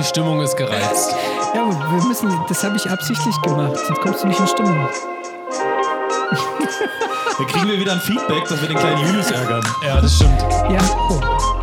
Die Stimmung ist gereizt. Ja, aber wir müssen, das habe ich absichtlich gemacht, sonst kommst du nicht in Stimmung. Dann kriegen wir wieder ein Feedback, dass wir den kleinen Julius ärgern. Ja, das stimmt. Ja, oh.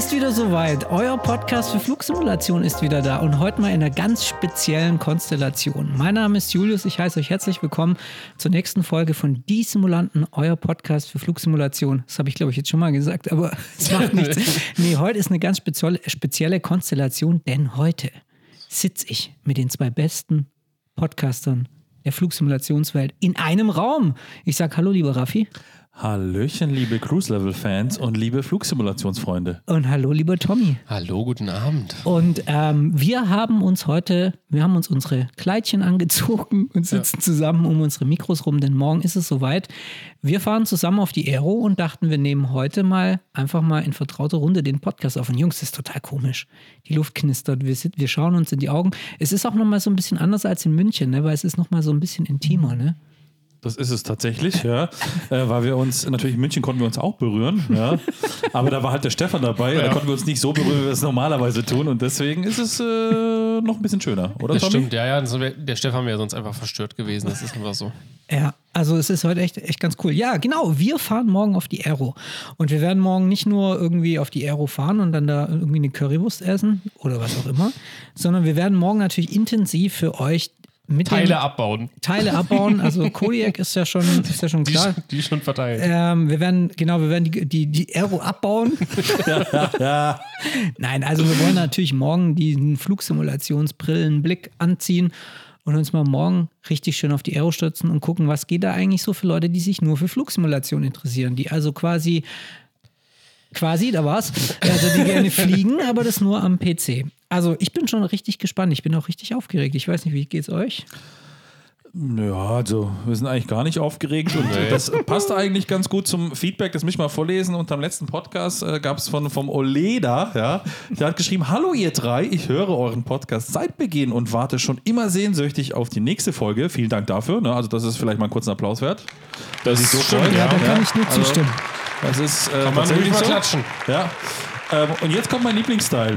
Ist wieder soweit. Euer Podcast für Flugsimulation ist wieder da und heute mal in einer ganz speziellen Konstellation. Mein Name ist Julius, ich heiße euch herzlich willkommen zur nächsten Folge von Die Simulanten, euer Podcast für Flugsimulation. Das habe ich, glaube ich, jetzt schon mal gesagt, aber es macht nichts. Nee, heute ist eine ganz spezielle, spezielle Konstellation, denn heute sitze ich mit den zwei besten Podcastern der Flugsimulationswelt in einem Raum. Ich sage Hallo, lieber Raffi. Hallöchen, liebe Cruise-Level-Fans und liebe Flugsimulationsfreunde. Und hallo, lieber Tommy. Hallo, guten Abend. Und ähm, wir haben uns heute, wir haben uns unsere Kleidchen angezogen und sitzen zusammen um unsere Mikros rum, denn morgen ist es soweit. Wir fahren zusammen auf die Aero und dachten, wir nehmen heute mal einfach mal in vertrauter Runde den Podcast auf. Und Jungs, das ist total komisch. Die Luft knistert, wir, sit- wir schauen uns in die Augen. Es ist auch nochmal so ein bisschen anders als in München, ne? weil es ist nochmal so ein bisschen intimer. Ne? Das ist es tatsächlich, ja. Äh, weil wir uns, natürlich in München konnten wir uns auch berühren, ja. Aber da war halt der Stefan dabei, da konnten wir uns nicht so berühren, wie wir es normalerweise tun. Und deswegen ist es äh, noch ein bisschen schöner, oder Das Tommy? stimmt, ja, ja. Der Stefan wäre sonst einfach verstört gewesen. Das ist einfach so. Ja, also es ist heute echt, echt ganz cool. Ja, genau, wir fahren morgen auf die Aero. Und wir werden morgen nicht nur irgendwie auf die Aero fahren und dann da irgendwie eine Currywurst essen oder was auch immer, sondern wir werden morgen natürlich intensiv für euch mit den Teile abbauen. Teile abbauen. Also Kodiak ist ja schon, ist ja schon Die, klar. die schon verteilt. Ähm, wir werden, genau, wir werden die, die, die Aero abbauen. Nein, also wir wollen natürlich morgen diesen Flugsimulationsbrillenblick anziehen und uns mal morgen richtig schön auf die Aero stürzen und gucken, was geht da eigentlich so für Leute, die sich nur für Flugsimulation interessieren, die also quasi, quasi, da war's, also die gerne fliegen, aber das nur am PC. Also ich bin schon richtig gespannt, ich bin auch richtig aufgeregt. Ich weiß nicht, wie geht's euch? Ja, also wir sind eigentlich gar nicht aufgeregt und das passt eigentlich ganz gut zum Feedback, das mich mal vorlesen. Unterm letzten Podcast äh, gab es von vom Oleda, ja, der hat geschrieben: Hallo ihr drei, ich höre euren Podcast seit Beginn und warte schon immer sehnsüchtig auf die nächste Folge. Vielen Dank dafür. Ne? Also das ist vielleicht mal einen kurzen Applaus wert. Das ist so stimmt, freut. Ja, da kann ich nur also, zustimmen. Das ist äh, Kann man tatsächlich so. klatschen. Ja. Ähm, und jetzt kommt mein Lieblingsteil.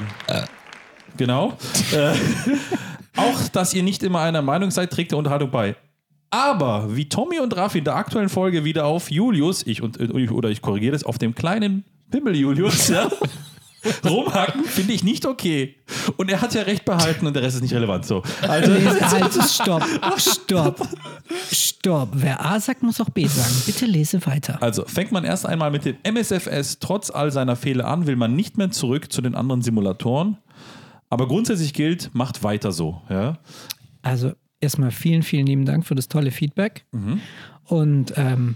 Genau. Äh, auch, dass ihr nicht immer einer Meinung seid, trägt der Unterhaltung bei. Aber wie Tommy und Raffi in der aktuellen Folge wieder auf Julius, ich und, äh, oder ich korrigiere das, auf dem kleinen Pimmel Julius, ja, rumhacken, finde ich nicht okay. Und er hat ja recht behalten und der Rest ist nicht relevant. So. Also, halt, stopp, stopp, stopp. Wer A sagt, muss auch B sagen. Bitte lese weiter. Also fängt man erst einmal mit dem MSFS trotz all seiner Fehler an, will man nicht mehr zurück zu den anderen Simulatoren. Aber grundsätzlich gilt, macht weiter so. Ja? Also erstmal vielen, vielen lieben Dank für das tolle Feedback. Und ähm,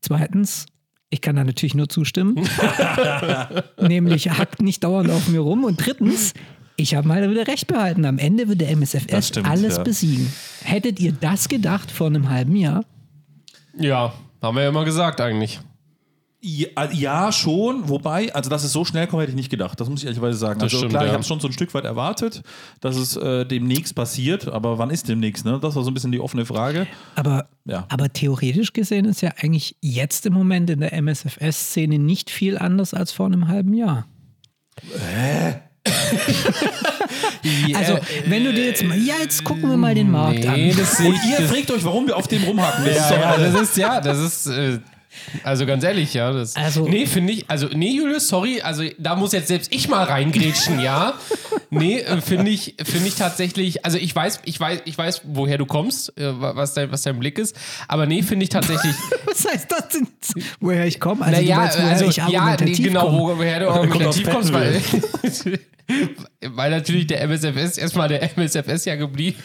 zweitens, ich kann da natürlich nur zustimmen. Nämlich hackt nicht dauernd auf mir rum. Und drittens, ich habe mal wieder recht behalten. Am Ende wird der MSFS stimmt, alles ja. besiegen. Hättet ihr das gedacht vor einem halben Jahr? Ja, haben wir ja immer gesagt eigentlich. Ja, ja, schon. Wobei, also dass es so schnell kommt, hätte ich nicht gedacht. Das muss ich ehrlicherweise sagen. Das also stimmt, klar, ich ja. habe es schon so ein Stück weit erwartet, dass es äh, demnächst passiert. Aber wann ist demnächst? Ne? Das war so ein bisschen die offene Frage. Aber, Ja. aber theoretisch gesehen ist ja eigentlich jetzt im Moment in der MSFS-Szene nicht viel anders als vor einem halben Jahr. Also, wenn du dir jetzt mal, ja, jetzt gucken wir mal den Markt Nee, an. Und ich. ihr fragt euch, warum wir auf dem rumhaken. Das ist ja, doch ja, das ist ja, das ist. Äh, also ganz ehrlich, ja. Das, Also- nee, finde ich, also, nee, Julius, sorry, also da muss jetzt selbst ich mal reingrätschen, ja. Nee, äh, finde ich, finde ich tatsächlich, also ich weiß, ich weiß, ich weiß, woher du kommst, äh, was dein, was dein Blick ist, aber nee, finde ich tatsächlich, Was heißt das denn? Woher ich komme? Also, du naja, meinst, woher also, ich ja, nee, genau, komme. wo, woher du argumentativ kommst, weil, Weil natürlich der MSFS erstmal der MSFS ja geblieben.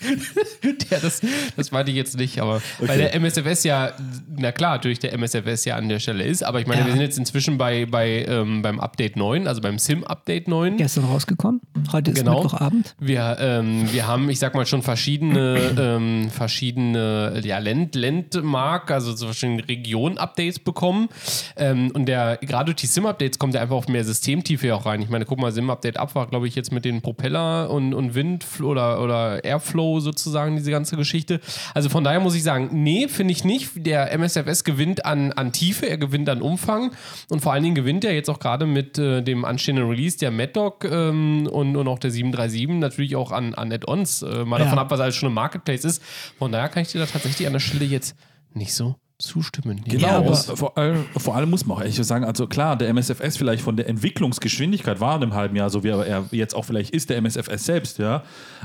der, das, das meinte ich jetzt nicht, aber weil der MSFS ja, na klar, natürlich der MSFS ja an der Stelle ist, aber ich meine, Ja. wir sind jetzt inzwischen bei, bei ähm, beim Update 9, also beim Sim-Update 9. Gestern rausgekommen. Heute ist Genau. Mittwochabend. Wir, ähm, wir haben, ich sag mal, schon verschiedene, ähm, verschiedene ja, Land, Landmark, also so verschiedene Region-Updates bekommen. Ähm, und der, gerade durch die Sim-Updates kommt er einfach auf mehr Systemtiefe auch rein. Ich meine, guck mal, Sim-Update ab war, glaube ich, jetzt mit den Propeller und, und Wind oder, oder Airflow sozusagen, diese ganze Geschichte. Also von daher muss ich sagen, nee, finde ich nicht. Der MSFS gewinnt an, an Tiefe, er gewinnt an Umfang und vor allen Dingen gewinnt er jetzt auch gerade mit äh, dem anstehenden Release der Mad Dog ähm, und, und auch der 737 natürlich auch an, an Add-ons. Äh, mal Ja. davon ab, was alles schon im Marketplace ist. Von daher kann ich dir da tatsächlich an der Stelle jetzt nicht so zustimmen. Genau, Ja, aber- vor, allem, vor allem muss man auch ehrlich sagen, also klar, der MSFS vielleicht von der Entwicklungsgeschwindigkeit war in einem halben Jahr, so wie er jetzt auch vielleicht ist, der MSFS selbst, ja.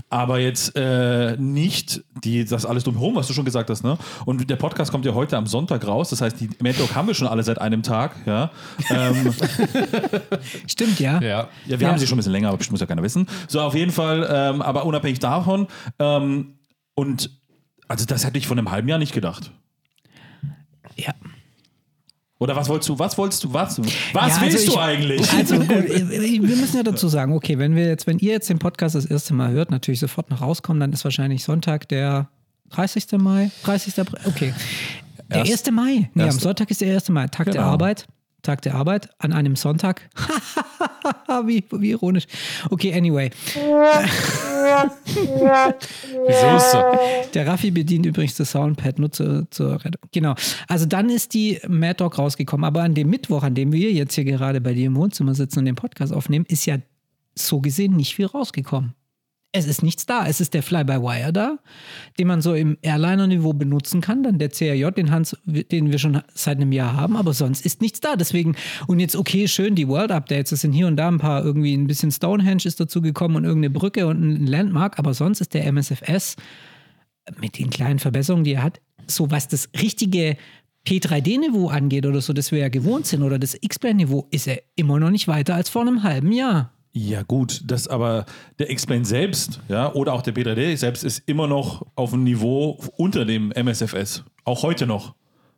Aber jetzt äh, nicht die, das alles drumherum, was du schon gesagt hast, ne? Und der Podcast kommt ja heute am Sonntag raus, das heißt, die Mad Dog haben wir schon alle seit einem Tag, ja. Ähm, Stimmt, ja. Ja. ja, wir Ja. haben sie schon ein bisschen länger, aber bestimmt muss ja keiner wissen. So, auf jeden Fall, ähm, aber unabhängig davon, ähm, und also das hätte ich von einem halben Jahr nicht gedacht. Ja. Oder was wolltest du, was wolltest du, was? Was Ja, also willst ich- du eigentlich? Also gut, wir müssen ja dazu sagen, okay, wenn wir jetzt, wenn ihr jetzt den Podcast das erste Mal hört, natürlich sofort noch rauskommen, dann ist wahrscheinlich Sonntag der 30. Mai, 30. April, okay. Der Erst- 1. Mai. Nee, am erst- Sonntag ist der 1. Mai, Tag der Genau. Arbeit. Tag der Arbeit an einem Sonntag. wie, wie ironisch. Okay, anyway. Wieso ist so? Der Raffi bedient übrigens das Soundpad nur zur, zur Rettung. Genau. Also dann ist die Mad Dog rausgekommen. Aber an dem Mittwoch, an dem wir jetzt hier gerade bei dir im Wohnzimmer sitzen und den Podcast aufnehmen, ist ja so gesehen nicht viel rausgekommen. Es ist nichts da. Es ist der Fly-by-Wire da, den man so im Airliner-Niveau benutzen kann. Dann der CRJ, den, Hans, den wir schon seit einem Jahr haben. Aber sonst ist nichts da. Deswegen, und jetzt okay, schön, die World-Updates. Es sind hier und da ein paar, irgendwie ein bisschen Stonehenge ist dazu gekommen und irgendeine Brücke und ein Landmark. Aber sonst ist der MSFS mit den kleinen Verbesserungen, die er hat, so was das richtige P3D-Niveau angeht oder so, das wir ja gewohnt sind, oder das X-Plane-Niveau, ist er immer noch nicht weiter als vor einem halben Jahr. Ja, gut, das aber der X-Plane selbst, ja, oder auch der B3D selbst ist immer noch auf einem Niveau unter dem MSFS. Auch heute noch.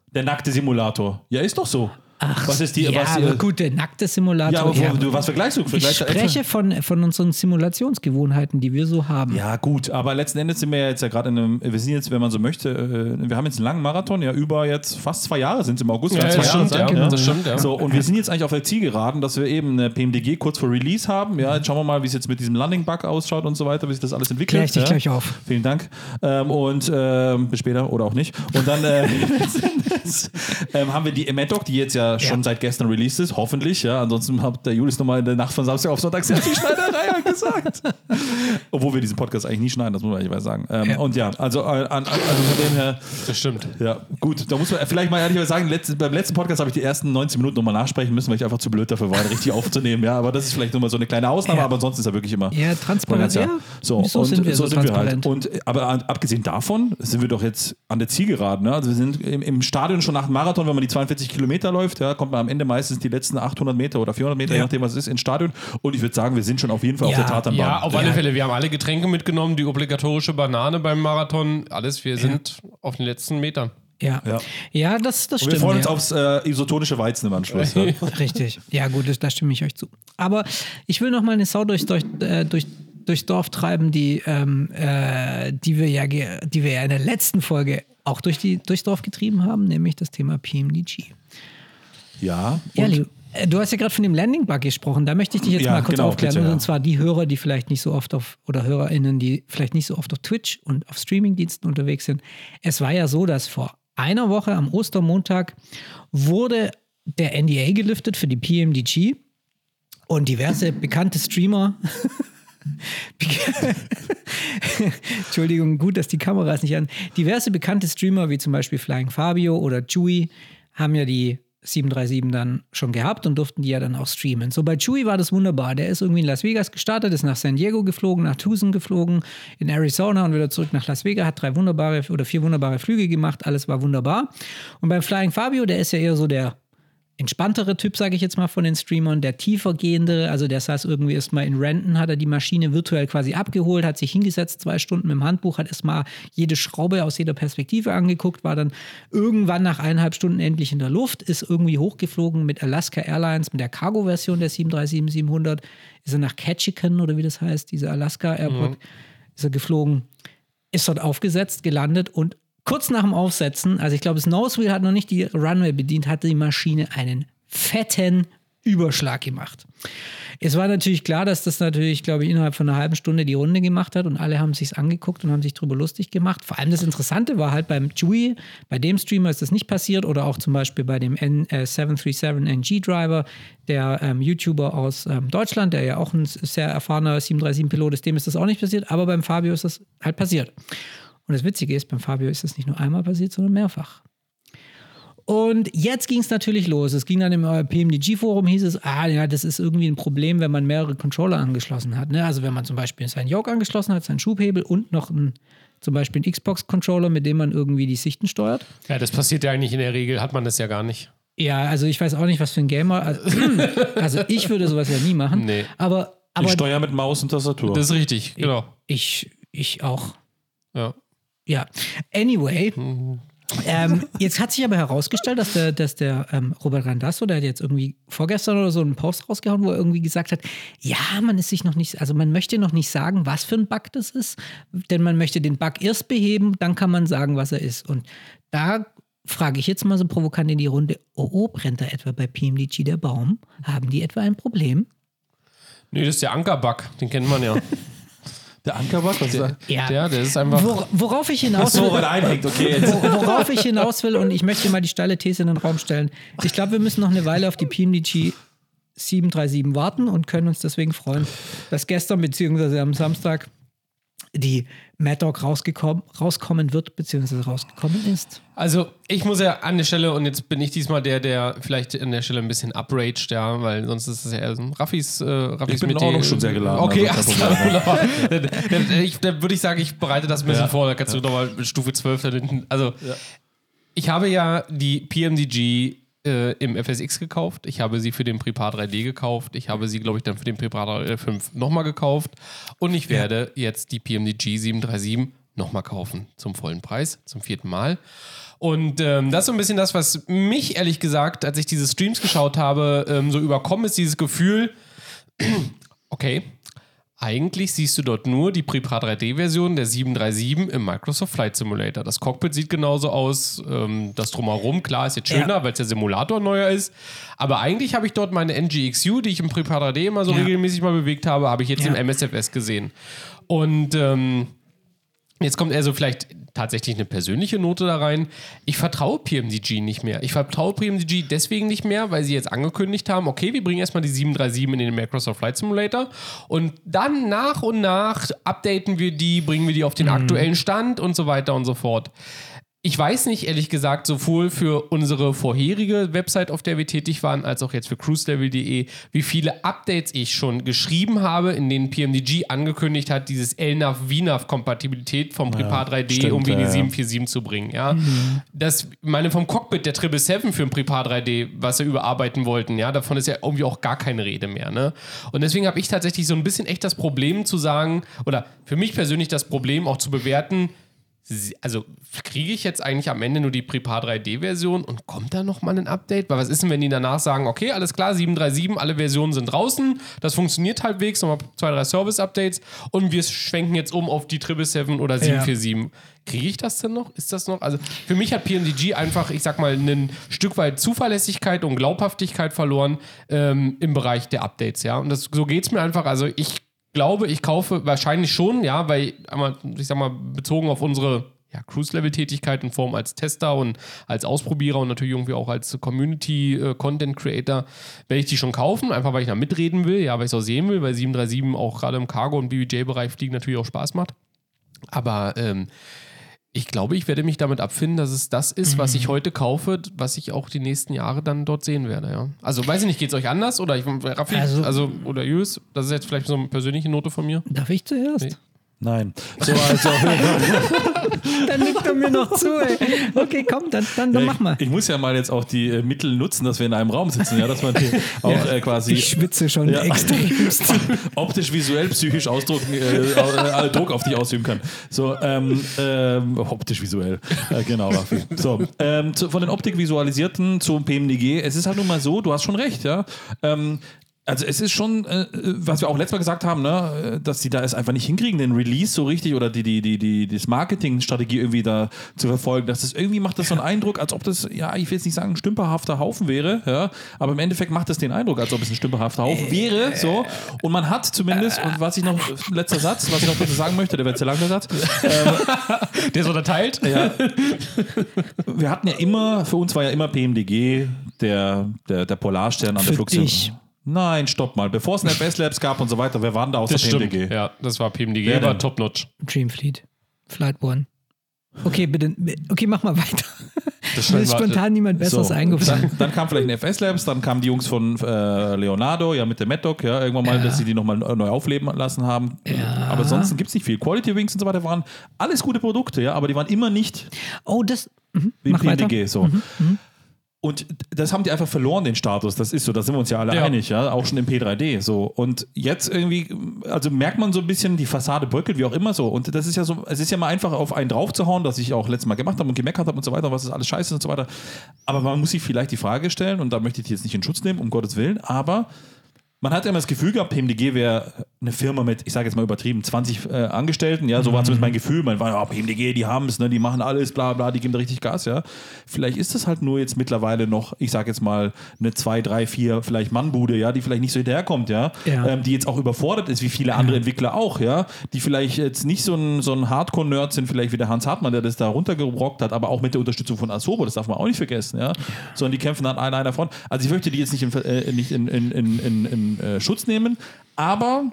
Der nackte Simulator. Ja, ist doch so. Was ist die, ja, was, aber gut, der nackte Ja, Simulator. aber wo, ja. du, was vergleichst du? ich spreche von, von unseren Simulationsgewohnheiten, die wir so haben. Ja, gut, aber letzten Endes sind wir ja jetzt ja gerade in einem, wir sind jetzt, wenn man so möchte, äh, wir haben jetzt einen langen Marathon, ja, über jetzt fast zwei Jahre sind es im August. Ja, werden das zwei Jahre stimmt, sein, ja, das stimmt, ja. So, und wir sind jetzt eigentlich auf der Zielgeraden, dass wir eben eine PMDG kurz vor Release haben. Ja, jetzt schauen wir mal, wie es jetzt mit diesem Landing-Bug ausschaut und so weiter, wie sich das alles entwickelt. Klär ich dich ja. gleich auf. Vielen Dank. Ähm, und ähm, bis später oder auch nicht. Und dann äh, ähm, haben wir die Emedoc, die jetzt ja schon Ja. seit gestern released ist, hoffentlich. Ja, ansonsten hat der Julius nochmal in der Nacht von Samstag auf Sonntag sehr viel Schneiderei gesagt. Obwohl wir diesen Podcast eigentlich nie schneiden, das muss man ehrlich sagen. Ähm, Ja. Und ja, also, äh, an, an, also von dem her, Das stimmt. ja, gut, da muss man vielleicht mal ehrlich sagen, letzt, beim letzten Podcast habe ich die ersten 19 Minuten nochmal nachsprechen müssen, weil ich einfach zu blöd dafür war, richtig aufzunehmen. Ja, aber das ist vielleicht nochmal so eine kleine Ausnahme, Ja. aber ansonsten ist er wirklich immer. Ja, transparent, Ja. ja. So, So sind wir so wir halt. Und, aber abgesehen davon sind wir doch jetzt an der Zielgeraden. Ne? Also wir sind im, im Stadion schon nach dem Marathon, wenn man die 42 Kilometer läuft, ja, kommt man am Ende meistens die letzten 800 Meter oder 400 Meter, je Ja. nachdem was es ist, ins Stadion. Und ich würde sagen, wir sind schon auf jeden Fall auf Ja. der Tatanbahn. Ja, auf alle Ja. Fälle. Wir haben alle Getränke mitgenommen, die obligatorische Banane beim Marathon, alles. Wir sind auf den letzten Metern. Ja, Ja. ja. das, das Und stimmt. wir freuen uns ja. aufs äh, isotonische Weizen im Anschluss. Ja. Richtig. Ja, gut, das, da stimme ich euch zu. Aber ich will noch mal eine Sau durch, durch, äh, durch, durchs Dorf treiben, die, ähm, äh, die, wir ja, die wir ja in der letzten Folge auch durch die, durchs Dorf getrieben haben, nämlich das Thema PMDG. Ja. Leo, äh, du hast ja gerade von dem Landing-Bug gesprochen. Da möchte ich dich jetzt Ja, mal kurz genau, aufklären. bitte, ja. Und zwar die Hörer, die vielleicht nicht so oft auf, oder HörerInnen, die vielleicht nicht so oft auf Twitch und auf Streamingdiensten unterwegs sind. Es war ja so, dass vor einer Woche am Ostermontag wurde der NDA gelüftet für die PMDG und diverse bekannte Streamer. Entschuldigung, gut, dass die Kamera ist nicht an. Diverse bekannte Streamer, wie zum Beispiel Flying Fabio oder Chewy, haben ja die 737 dann schon gehabt und durften die ja dann auch streamen. So bei Chewy war das wunderbar. Der ist irgendwie in Las Vegas gestartet, ist nach San Diego geflogen, nach Tucson geflogen, in Arizona und wieder zurück nach Las Vegas, hat drei wunderbare oder vier wunderbare Flüge gemacht, alles war wunderbar. Und beim Flying Fabio, der ist ja eher so der entspanntere Typ, sage ich jetzt mal, von den Streamern, der tiefergehende, also der saß irgendwie erstmal in Renton, hat er die Maschine virtuell quasi abgeholt, hat sich hingesetzt, zwei Stunden mit dem Handbuch, hat erstmal jede Schraube aus jeder Perspektive angeguckt, war dann irgendwann nach eineinhalb Stunden endlich in der Luft, ist irgendwie hochgeflogen mit Alaska Airlines, mit der Cargo-Version der 737-700, ist er nach Ketchikan oder wie das heißt, diese Alaska Airport, mhm. ist er geflogen, ist dort aufgesetzt, gelandet und kurz nach dem Aufsetzen, also ich glaube, das Nosewheel hat noch nicht die Runway bedient, hatte die Maschine einen fetten Überschlag gemacht. Es war natürlich klar, dass das natürlich, glaube ich, innerhalb von einer halben Stunde die Runde gemacht hat und alle haben sich angeguckt und haben sich darüber lustig gemacht. Vor allem das Interessante war halt beim Chewy, bei dem Streamer ist das nicht passiert oder auch zum Beispiel bei dem N äh, 737NG Driver, der ähm, YouTuber aus ähm, Deutschland, der ja auch ein sehr erfahrener 737-Pilot ist, dem ist das auch nicht passiert, aber beim Fabio ist das halt passiert. Und das Witzige ist, beim Fabio ist das nicht nur einmal passiert, sondern mehrfach. Und jetzt ging es natürlich los. Es ging dann im PMDG-Forum, hieß es, ah ja, das ist irgendwie ein Problem, wenn man mehrere Controller angeschlossen hat. Ne? Also wenn man zum Beispiel seinen Yoke angeschlossen hat, seinen Schubhebel und noch ein, zum Beispiel einen Xbox-Controller, mit dem man irgendwie die Sichten steuert. Ja, das passiert ja eigentlich in der Regel, hat man das ja gar nicht. Ja, also ich weiß auch nicht, was für ein Gamer. Also, also ich würde sowas ja nie machen. Nee. Aber, aber ich steuere mit Maus und Tastatur. Das ist richtig, genau. Ich, ich auch. Ja. Ja, anyway. ähm, jetzt hat sich aber herausgestellt, dass der, dass der ähm, Robert Randasso, der hat jetzt irgendwie vorgestern oder so einen Post rausgehauen, wo er irgendwie gesagt hat, ja, man ist sich noch nicht, also man möchte noch nicht sagen, was für ein Bug das ist, denn man möchte den Bug erst beheben, dann kann man sagen, was er ist. Und da frage ich jetzt mal so provokant in die Runde, oh, oh, brennt da etwa bei PMDG der Baum? Haben die etwa ein Problem? Nee, das ist der Anker-Bug, den kennt man ja. Der Ankerbug? Was der, ja. der, der ist einfach. Wor worauf ich hinaus will. So, weil einhängt, okay. Worauf ich hinaus will, und ich möchte mal die steile These in den Raum stellen. Ich glaube, wir müssen noch eine Weile auf die PMDG 737 warten und können uns deswegen freuen, dass gestern bzw. am Samstag die Mad Dog rauskommen wird, beziehungsweise rausgekommen ist. Also, ich muss ja an der Stelle, und jetzt bin ich diesmal der, der vielleicht an der Stelle ein bisschen upraged, ja, weil sonst ist es ja eher so ein Raffis, äh, Raffis Ich bin auch noch schon sehr geladen. Okay, also, wunderbar. dann, dann, dann würde ich sagen, ich bereite das ein bisschen ja. vor, dann kannst du nochmal Stufe 12 da hinten. Also, ja. ich habe ja die PMDG äh, im FSX gekauft. Ich habe sie für den Prepar 3D gekauft. Ich habe sie, glaube ich, dann für den Prepar 5 nochmal gekauft. Und ich werde ja. jetzt die PMDG 737 nochmal kaufen zum vollen Preis, zum vierten Mal. Und ähm, das ist so ein bisschen das, was mich ehrlich gesagt, als ich diese Streams geschaut habe, ähm, so überkommen ist, dieses Gefühl, okay, eigentlich siehst du dort nur die Prepar 3D-Version der 737 im Microsoft Flight Simulator. Das Cockpit sieht genauso aus, ähm, das Drumherum, klar, ist jetzt schöner, ja. weil es der Simulator neuer ist. Aber eigentlich habe ich dort meine NGXU, die ich im Prepar 3D immer so ja. regelmäßig mal bewegt habe, habe ich jetzt ja. im MSFS gesehen. Und ähm, Jetzt kommt eher so vielleicht tatsächlich eine persönliche Note da rein. Ich vertraue PMDG nicht mehr. Ich vertraue PMDG deswegen nicht mehr, weil sie jetzt angekündigt haben, okay, wir bringen erstmal die 737 in den Microsoft Flight Simulator und dann nach und nach updaten wir die, bringen wir die auf den mhm. aktuellen Stand und so weiter und so fort. Ich weiß nicht, ehrlich gesagt, sowohl für unsere vorherige Website, auf der wir tätig waren, als auch jetzt für cruiselevel.de, wie viele Updates ich schon geschrieben habe, in denen PMDG angekündigt hat, dieses LNAV-VNAV-Kompatibilität vom Prepar 3D stimmt, um in die ja. 747 zu bringen. Ja? Mhm. Das, meine, vom Cockpit der 777 für ein Prepar 3D, was sie überarbeiten wollten, ja, davon ist ja irgendwie auch gar keine Rede mehr. Ne? Und deswegen habe ich tatsächlich so ein bisschen echt das Problem zu sagen, oder für mich persönlich das Problem auch zu bewerten, also kriege ich jetzt eigentlich am Ende nur die Prepar 3D-Version und kommt da nochmal ein Update? Weil was ist denn, wenn die danach sagen, okay, alles klar, 737, alle Versionen sind draußen, das funktioniert halbwegs, nochmal zwei, drei Service-Updates und wir schwenken jetzt um auf die 777 oder 747. Ja. Kriege ich das denn noch? Ist das noch? Also für mich hat PMDG einfach, ich sag mal, ein Stück weit Zuverlässigkeit und Glaubhaftigkeit verloren ähm, im Bereich der Updates, ja. Und das, so geht es mir einfach. Also ich glaube, ich kaufe wahrscheinlich schon, ja, weil, ich sag mal, bezogen auf unsere ja, Cruise-Level-Tätigkeit in Form als Tester und als Ausprobierer und natürlich irgendwie auch als Community-Content-Creator werde ich die schon kaufen, einfach weil ich da mitreden will, ja, weil ich es auch sehen will, weil 737 auch gerade im Cargo- und BBJ-Bereich fliegen natürlich auch Spaß macht. Aber ähm, ich glaube, ich werde mich damit abfinden, dass es das ist, was ich mhm. heute kaufe, was ich auch die nächsten Jahre dann dort sehen werde. Ja. Also weiß ich nicht, geht es euch anders? Oder ich, Raffi, also, also, oder Julius, das ist jetzt vielleicht so eine persönliche Note von mir. Darf ich zuerst? Nee. Nein. So, also. Dann nickt er mir noch zu, ey. Okay, komm, dann, dann, dann Ja, mach mal. Ich, ich muss ja mal jetzt auch die äh, Mittel nutzen, dass wir in einem Raum sitzen, ja, dass man hier auch äh, quasi Ich schwitze schon Ja. extremst. optisch, visuell, psychisch ausdrucken, äh, äh, Druck auf dich ausüben kann. So, ähm, ähm, optisch, visuell. Äh, genau, Raffi. So, ähm, zu, von den Optik-Visualisierten zum PMDG. Es ist halt nun mal so, du hast schon recht, ja. Ähm, also es ist schon, äh, was wir auch letztes Mal gesagt haben, ne, äh, dass sie da es einfach nicht hinkriegen, den Release so richtig oder die, die, die, die, das Marketingstrategie irgendwie da zu verfolgen. Dass das irgendwie macht das so einen Eindruck, als ob das, ja, ich will jetzt nicht sagen, ein stümperhafter Haufen wäre, ja, aber im Endeffekt macht das den Eindruck, als ob es ein stümperhafter Haufen wäre. So. Und man hat zumindest, und was ich noch, letzter Satz, was ich noch bitte sagen möchte, der wird sehr lang, der Satz, Der ist unterteilt. ja. Wir hatten ja immer, für uns war ja immer PMDG der, der, der Polarstern an Für der Flugzeug. Nein, stopp mal. Bevor es ein FS Labs gab und so weiter, wer waren da außer Das stimmt. PMDG? Ja, das war PMDG, Wer war denn? top-notch. Dreamfleet. Flight One. Okay, bitte. Okay, mach mal weiter. Das Mir ist spontan niemand Besseres So, eingefallen. Dann, dann kam vielleicht ein FS Labs, dann kamen die Jungs von äh, Leonardo, ja, mit der Mad ja, irgendwann mal, Ja. dass sie die nochmal neu aufleben lassen haben. Ja. Aber sonst gibt es nicht viel. Quality Wings und so weiter waren alles gute Produkte, ja, aber die waren immer nicht Oh, das. Mhm. wie Mach weiter. PMDG. So. Und das haben die einfach verloren, den Status. Das ist so, da sind wir uns ja alle Ja. einig, ja, auch schon im P3D. So. Und jetzt irgendwie, also merkt man so ein bisschen, die Fassade bröckelt, wie auch immer so. Und das ist ja so, es ist ja mal einfach auf einen draufzuhauen, das ich auch letztes Mal gemacht habe und gemeckert habe und so weiter, was ist alles scheiße und so weiter. Aber man muss sich vielleicht die Frage stellen, und da möchte ich die jetzt nicht in Schutz nehmen, um Gottes Willen, aber man hat ja immer das Gefühl gehabt, PMDG wäre eine Firma mit, ich sage jetzt mal übertrieben, 20 äh, Angestellten. Ja, so war zumindest mein Gefühl. Man war, ja, PMDG, die haben es, ne, die machen alles, bla bla, die geben da richtig Gas, ja. Vielleicht ist das halt nur jetzt mittlerweile noch, ich sage jetzt mal, eine 2, 3, 4, vielleicht Mannbude, ja, die vielleicht nicht so hinterherkommt, ja. Ja. Ähm, die jetzt auch überfordert ist, wie viele andere Entwickler auch, ja. Die vielleicht jetzt nicht so ein, so ein Hardcore-Nerd sind, vielleicht wie der Hans Hartmann, der das da runtergerockt hat, aber auch mit der Unterstützung von Asobo, das darf man auch nicht vergessen, ja. Sondern die kämpfen an einer, einer Front. Also ich möchte die jetzt nicht in, äh, nicht in, in, in, in, äh, Schutz nehmen, aber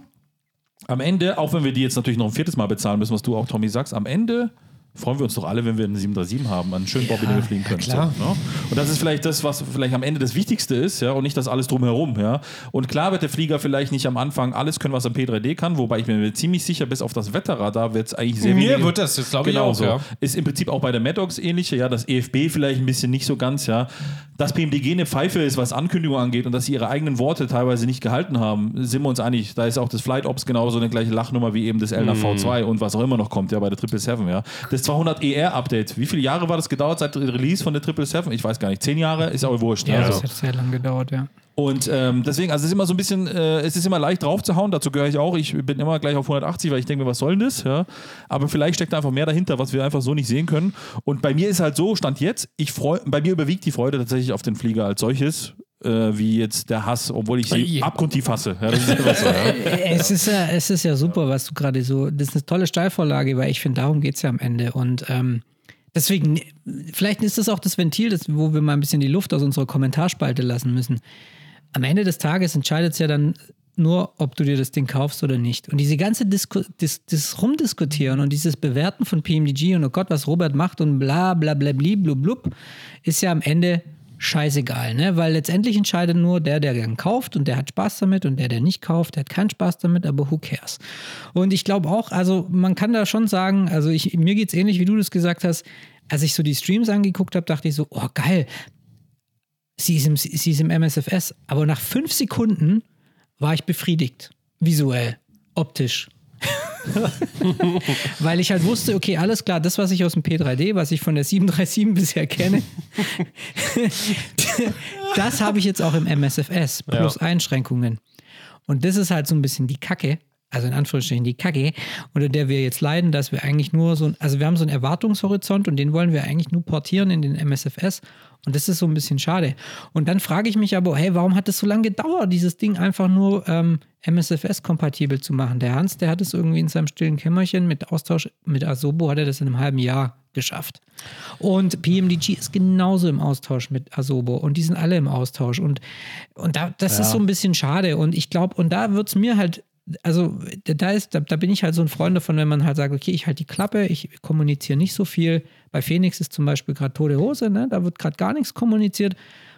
am Ende, auch wenn wir die jetzt natürlich noch ein viertes Mal bezahlen müssen, was du auch, Tommy, sagst, am Ende freuen wir uns doch alle, wenn wir einen 737 haben, einen schönen Bobby, den wir fliegen können. klar. So, ne? Und das ist vielleicht das, was vielleicht am Ende das Wichtigste ist, ja, und nicht das alles drumherum, ja. Und klar wird der Flieger vielleicht nicht am Anfang alles können, was er P3D kann, wobei ich mir ziemlich sicher, bis auf das Wetterradar wird es eigentlich sehr Mir wird das jetzt, glaube ich, Genau auch. so. Ja. Ist im Prinzip auch bei der Maddox ähnliche, ja, das EFB vielleicht ein bisschen nicht so ganz, ja. Dass PMDG eine Pfeife ist, was Ankündigungen angeht und dass sie ihre eigenen Worte teilweise nicht gehalten haben, sind wir uns einig. Da ist auch das Flight Ops genauso eine gleiche Lachnummer wie eben das Elna V2 und was auch immer noch kommt, ja, bei der 777, ja. Das 200 ER Update, wie viele Jahre war das gedauert seit Release von der 777? Ich weiß gar nicht. Zehn Jahre ist aber wurscht. Ja, also. das hat sehr lange gedauert, ja. Und ähm, deswegen, also es ist immer so ein bisschen, äh, es ist immer leicht draufzuhauen, dazu gehöre ich auch. Ich bin immer gleich auf 180, weil ich denke mir, was soll denn das? Ja? Aber vielleicht steckt da einfach mehr dahinter, was wir einfach so nicht sehen können. Und bei mir ist halt so, Stand jetzt, ich freu, bei mir überwiegt die Freude tatsächlich auf den Flieger als solches, äh, wie jetzt der Hass, obwohl ich sie Ui. abgrundtief hasse. Ja, ist so, ja. Es ist ja, es ist ja super, was du gerade so. Das ist eine tolle Steilvorlage, weil ich finde, darum geht es ja am Ende. Und ähm, deswegen, vielleicht ist das auch das Ventil, das, wo wir mal ein bisschen die Luft aus unserer Kommentarspalte lassen müssen. Am Ende des Tages entscheidet es ja dann nur, ob du dir das Ding kaufst oder nicht. Und diese ganze Disku dis, das Rumdiskutieren und dieses Bewerten von PMDG und oh Gott, was Robert macht und bla bla bla bli, blub blub, ist ja am Ende scheißegal, ne? Weil letztendlich entscheidet nur der, der gern kauft und der hat Spaß damit und der, der nicht kauft, der hat keinen Spaß damit, aber who cares? Und ich glaube auch, also man kann da schon sagen, also ich, mir geht es ähnlich, wie du das gesagt hast, als ich so die Streams angeguckt habe, dachte ich so, oh geil, sie ist im, sie ist im MSFS. Aber nach fünf Sekunden war ich befriedigt. Visuell, optisch. Weil ich halt wusste, okay, alles klar, das, was ich aus dem P3D, was ich von der 737 bisher kenne, das habe ich jetzt auch im MSFS, plus Einschränkungen. Und das ist halt so ein bisschen die Kacke, also in Anführungsstrichen die Kacke, unter der wir jetzt leiden, dass wir eigentlich nur so, ein- also wir haben so einen Erwartungshorizont und den wollen wir eigentlich nur portieren in den MSFS und das ist so ein bisschen schade. Und dann frage ich mich aber, hey, warum hat es so lange gedauert, dieses Ding einfach nur ähm, MSFS-kompatibel zu machen? Der Hans, der hat es irgendwie in seinem stillen Kämmerchen mit Austausch mit Asobo, hat er das in einem halben Jahr geschafft. Und PMDG ist genauso im Austausch mit Asobo und die sind alle im Austausch und, und da, das ist so ein bisschen schade und ich glaube, und da wird es mir halt also da ist, da, da bin ich halt so ein Freund davon, wenn man halt sagt, okay, ich halte die Klappe, ich kommuniziere nicht so viel. Bei Phoenix ist zum Beispiel gerade tote Hose, ne? da wird gerade gar nichts kommuniziert.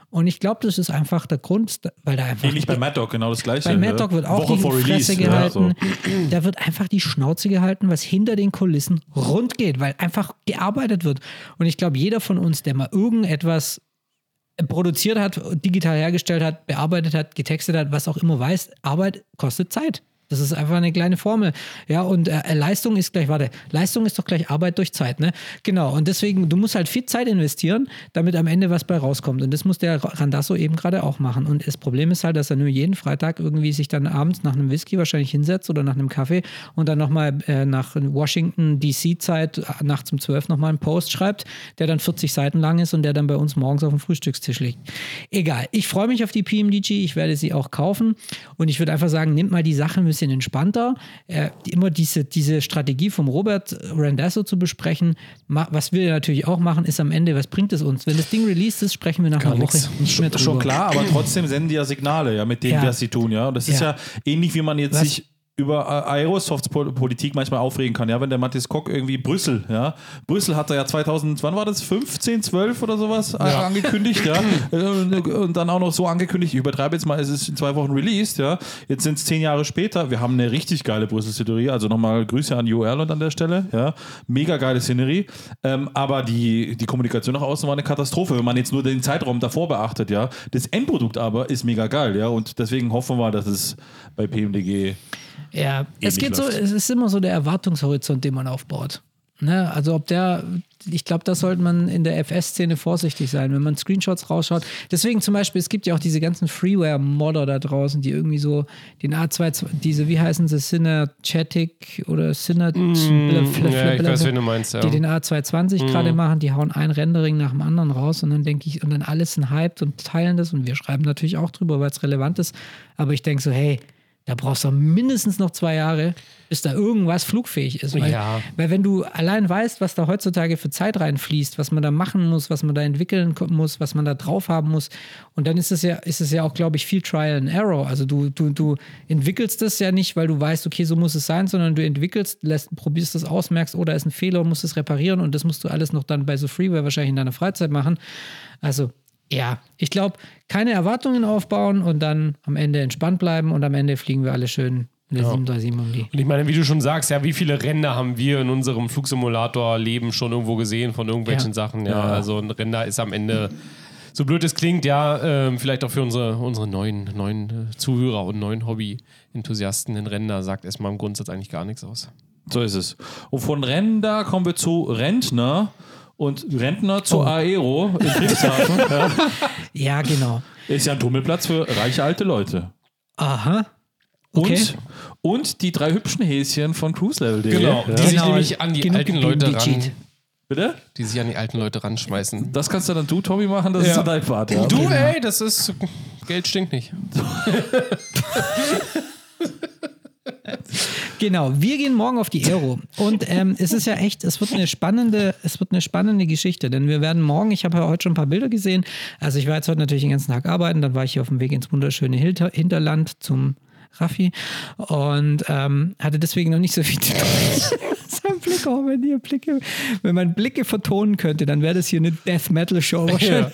Und ich glaube, das ist einfach der Grund, weil da einfach. Ähnlich bei Mad Dog, genau das gleiche. Bei Mad Dog wird auch Woche die Fresse Release, ja, gehalten. so. Da wird einfach die Schnauze gehalten, was hinter den Kulissen rund geht, weil einfach gearbeitet wird. Und ich glaube, jeder von uns, der mal irgendetwas produziert hat, digital hergestellt hat, bearbeitet hat, getextet hat, was auch immer weiß, Arbeit kostet Zeit. Das ist einfach eine kleine Formel. Ja, und äh, Leistung ist gleich, warte, Leistung ist doch gleich Arbeit durch Zeit, ne? Genau. Und deswegen, du musst halt viel Zeit investieren, damit am Ende was bei rauskommt. Und das muss der Randasso eben gerade auch machen. Und das Problem ist halt, dass er nur jeden Freitag irgendwie sich dann abends nach einem Whisky wahrscheinlich hinsetzt oder nach einem Kaffee und dann nochmal äh, nach Washington DC-Zeit äh, nachts um 12 nochmal einen Post schreibt, der dann 40 Seiten lang ist und der dann bei uns morgens auf dem Frühstückstisch liegt. Egal. Ich freue mich auf die PMDG. Ich werde sie auch kaufen. Und ich würde einfach sagen, nehmt mal die Sache ein bisschen entspannter. Äh, immer diese, diese Strategie vom Robert Randasso zu besprechen. Was wir natürlich auch machen, ist am Ende, was bringt es uns? Wenn das Ding released ist, sprechen wir nach Gar einer Woche nix. nicht mehr drüber. Schon klar, aber trotzdem senden die ja Signale, ja, mit denen Ja. wir sie tun, ja. Und das ist Ja. ja ähnlich, wie man jetzt Was- sich über äh, Aerosofts Pol- Politik manchmal aufregen kann, ja, wenn der Matthias Kock irgendwie Brüssel, ja, Brüssel hat er ja 2000, wann war das, 15, 12 oder sowas äh, Ja. angekündigt, ja, Äh, und dann auch noch so angekündigt, ich übertreibe jetzt mal, es ist in zwei Wochen released, ja, jetzt sind es zehn Jahre später, wir haben eine richtig geile Brüssel-Szenerie, also nochmal Grüße an Jo Erland an der Stelle, ja, mega geile Szenerie, ähm, aber die, die Kommunikation nach außen war eine Katastrophe, wenn man jetzt nur den Zeitraum davor beachtet, ja, das Endprodukt aber ist mega geil, ja, und deswegen hoffen wir, dass es bei PMDG Ja, es geht so, läuft. es ist immer so der Erwartungshorizont, den man aufbaut. Ne? Also ob der, ich glaube, da sollte man in der FS-Szene vorsichtig sein, wenn man Screenshots rausschaut. Deswegen zum Beispiel, es gibt ja auch diese ganzen Freeware-Modder da draußen, die irgendwie so den A2, diese, wie heißen sie, Synergetic oder Syner Mm, ja, ich weiß, wen du meinst, ja. die den A220 gerade machen, die hauen ein Rendering nach dem anderen raus und dann denke ich, und dann alles sind hyped und teilen das und wir schreiben natürlich auch drüber, weil es relevant ist. Aber ich denke so, hey, da brauchst du mindestens noch zwei Jahre, bis da irgendwas flugfähig ist. Weil, Ja. weil wenn du allein weißt, was da heutzutage für Zeit reinfließt, was man da machen muss, was man da entwickeln muss, was man da drauf haben muss, und dann ist es ja, ist es ja auch, glaube ich, viel Trial and Error. Also du, du, du entwickelst das ja nicht, weil du weißt, okay, so muss es sein, sondern du entwickelst, lässt, probierst das aus, merkst, oh, da ist ein Fehler, musst es reparieren und das musst du alles noch dann bei so Freeware wahrscheinlich in deiner Freizeit machen. Also ja, ich glaube, keine Erwartungen aufbauen und dann am Ende entspannt bleiben und am Ende fliegen wir alle schön mit der 737 um die. Und ich meine, wie du schon sagst, ja, wie viele Ränder haben wir in unserem Flugsimulator-Leben schon irgendwo gesehen von irgendwelchen Ja. Sachen? Ja, Ja. also ein Render ist am Ende, so blöd es klingt, ja, ähm, vielleicht auch für unsere, unsere neuen, neuen äh, Zuhörer und neuen Hobby-Enthusiasten ein Render sagt erstmal im Grundsatz eigentlich gar nichts aus. So ist es. Und von Render kommen wir zu Rentner und Rentner zu Oh. Aero in Friedrichshafen. ja. Ja, genau. Ist ja ein Tummelplatz für reiche alte Leute. Aha. Okay. Und, und die drei hübschen Häschen von cruiselevel.de. Genau, Ja. die sich Genau, nämlich an die genug alten Leute ran, Cheat. Bitte? die sich an die alten Leute ranschmeißen. Das kannst du dann du, Tommy, machen. Das ist Ja. so dein Part. Ja. Du, ey, das ist, Geld stinkt nicht. Genau, wir gehen morgen auf die Aero. Und ähm, es ist ja echt, es wird eine spannende, es wird eine spannende Geschichte, denn wir werden morgen, ich habe ja heute schon ein paar Bilder gesehen. Also ich war jetzt heute natürlich den ganzen Tag arbeiten, dann war ich hier auf dem Weg ins wunderschöne Hinter Hinterland zum Raffi und ähm, hatte deswegen noch nicht so viel zu tun. Sein Blick, oh, wenn ihr Blicke, wenn man Blicke vertonen könnte, dann wäre das hier eine Death Metal Show wahrscheinlich.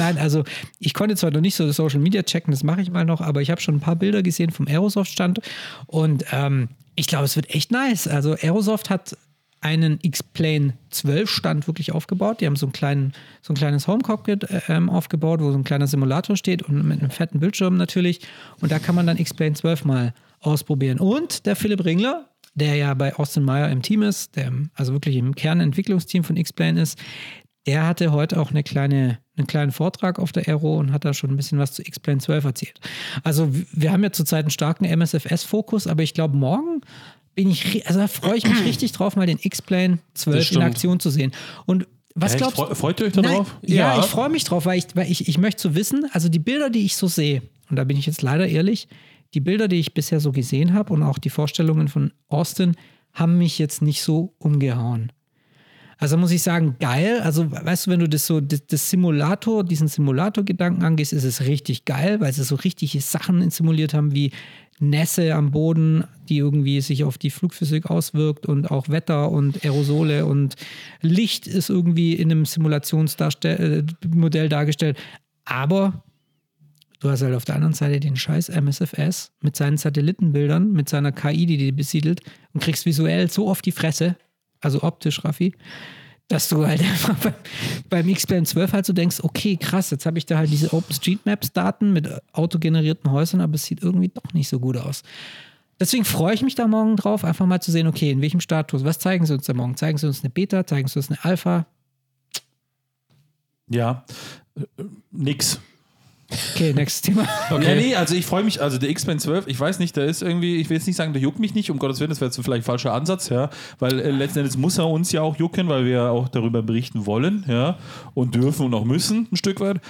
Nein, also ich konnte zwar noch nicht so Social Media checken, das mache ich mal noch, aber ich habe schon ein paar Bilder gesehen vom Aerosoft-Stand und ähm, ich glaube, es wird echt nice. Also Aerosoft hat einen X-Plane 12 Stand wirklich aufgebaut. Die haben so, einen kleinen, so ein kleines Home-Cockpit äh, ähm, aufgebaut, wo so ein kleiner Simulator steht und mit einem fetten Bildschirm natürlich. Und da kann man dann X-Plane 12 mal ausprobieren. Und der Philipp Ringler, der ja bei Austin Meyer im Team ist, der also wirklich im Kernentwicklungsteam von X-Plane ist, der hatte heute auch eine kleine, einen kleinen Vortrag auf der Aero und hat da schon ein bisschen was zu X-Plane 12 erzählt. Also wir haben ja zurzeit einen starken MSFS-Fokus, aber ich glaube, morgen bin ich, also freue ich mich richtig drauf, mal den X-Plane 12 in. Aktion zu sehen. Und was Echt? glaubst Freu- freut ihr euch darauf? Ja, Ja. ich freue mich drauf, weil ich, weil ich, ich möchte so wissen, also die Bilder, die ich so sehe, und da bin ich jetzt leider ehrlich, die Bilder, die ich bisher so gesehen habe und auch die Vorstellungen von Austin, haben mich jetzt nicht so umgehauen. Also muss ich sagen, geil. Also weißt du, wenn du das so, das, das Simulator, diesen Simulator-Gedanken angehst, ist es richtig geil, weil sie so richtige Sachen simuliert haben wie Nässe am Boden, die irgendwie sich auf die Flugphysik auswirkt und auch Wetter und Aerosole und Licht ist irgendwie in einem Simulationsmodell dargestellt. Aber du hast halt auf der anderen Seite den scheiß MSFS mit seinen Satellitenbildern, mit seiner KI, die die besiedelt und kriegst visuell so oft die Fresse, also optisch, Raffi, dass du halt einfach beim, X-Plane 12 halt so denkst, okay, krass, jetzt habe ich da halt diese OpenStreetMaps-Daten mit autogenerierten Häusern, aber es sieht irgendwie doch nicht so gut aus. Deswegen freue ich mich da morgen drauf, einfach mal zu sehen, okay, in welchem Status, was zeigen sie uns da morgen? Zeigen sie uns eine Beta, zeigen sie uns eine Alpha? Ja, äh, nix. Okay, nächstes Thema. Okay. Ja, nee, also ich freue mich, also der X-Men 12, ich weiß nicht, der ist irgendwie, ich will jetzt nicht sagen, der juckt mich nicht, um Gottes Willen, das wäre jetzt vielleicht ein falscher Ansatz, ja, weil äh, letzten Endes muss er uns ja auch jucken, weil wir ja auch darüber berichten wollen, ja, und dürfen und auch müssen, ein Stück weit.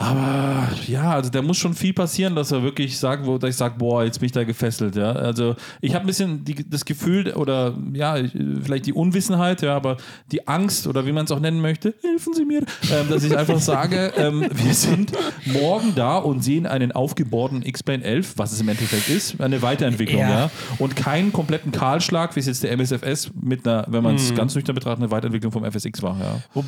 Aber ja, also da muss schon viel passieren, dass er wirklich sagt, wo dass ich sage, boah, jetzt bin ich da gefesselt. Ja, also ich habe ein bisschen die, das Gefühl oder ja, vielleicht die Unwissenheit, ja, aber die Angst oder wie man es auch nennen möchte, helfen Sie mir, ähm, dass ich einfach sage, ähm, wir sind morgen da und sehen einen aufgebohrten X-Plane 11, was es im Endeffekt ist, eine Weiterentwicklung, ja, ja und keinen kompletten Kahlschlag, wie es jetzt der MSFS mit einer, wenn man es hm. ganz nüchtern betrachtet, eine Weiterentwicklung vom FSX war. Ja.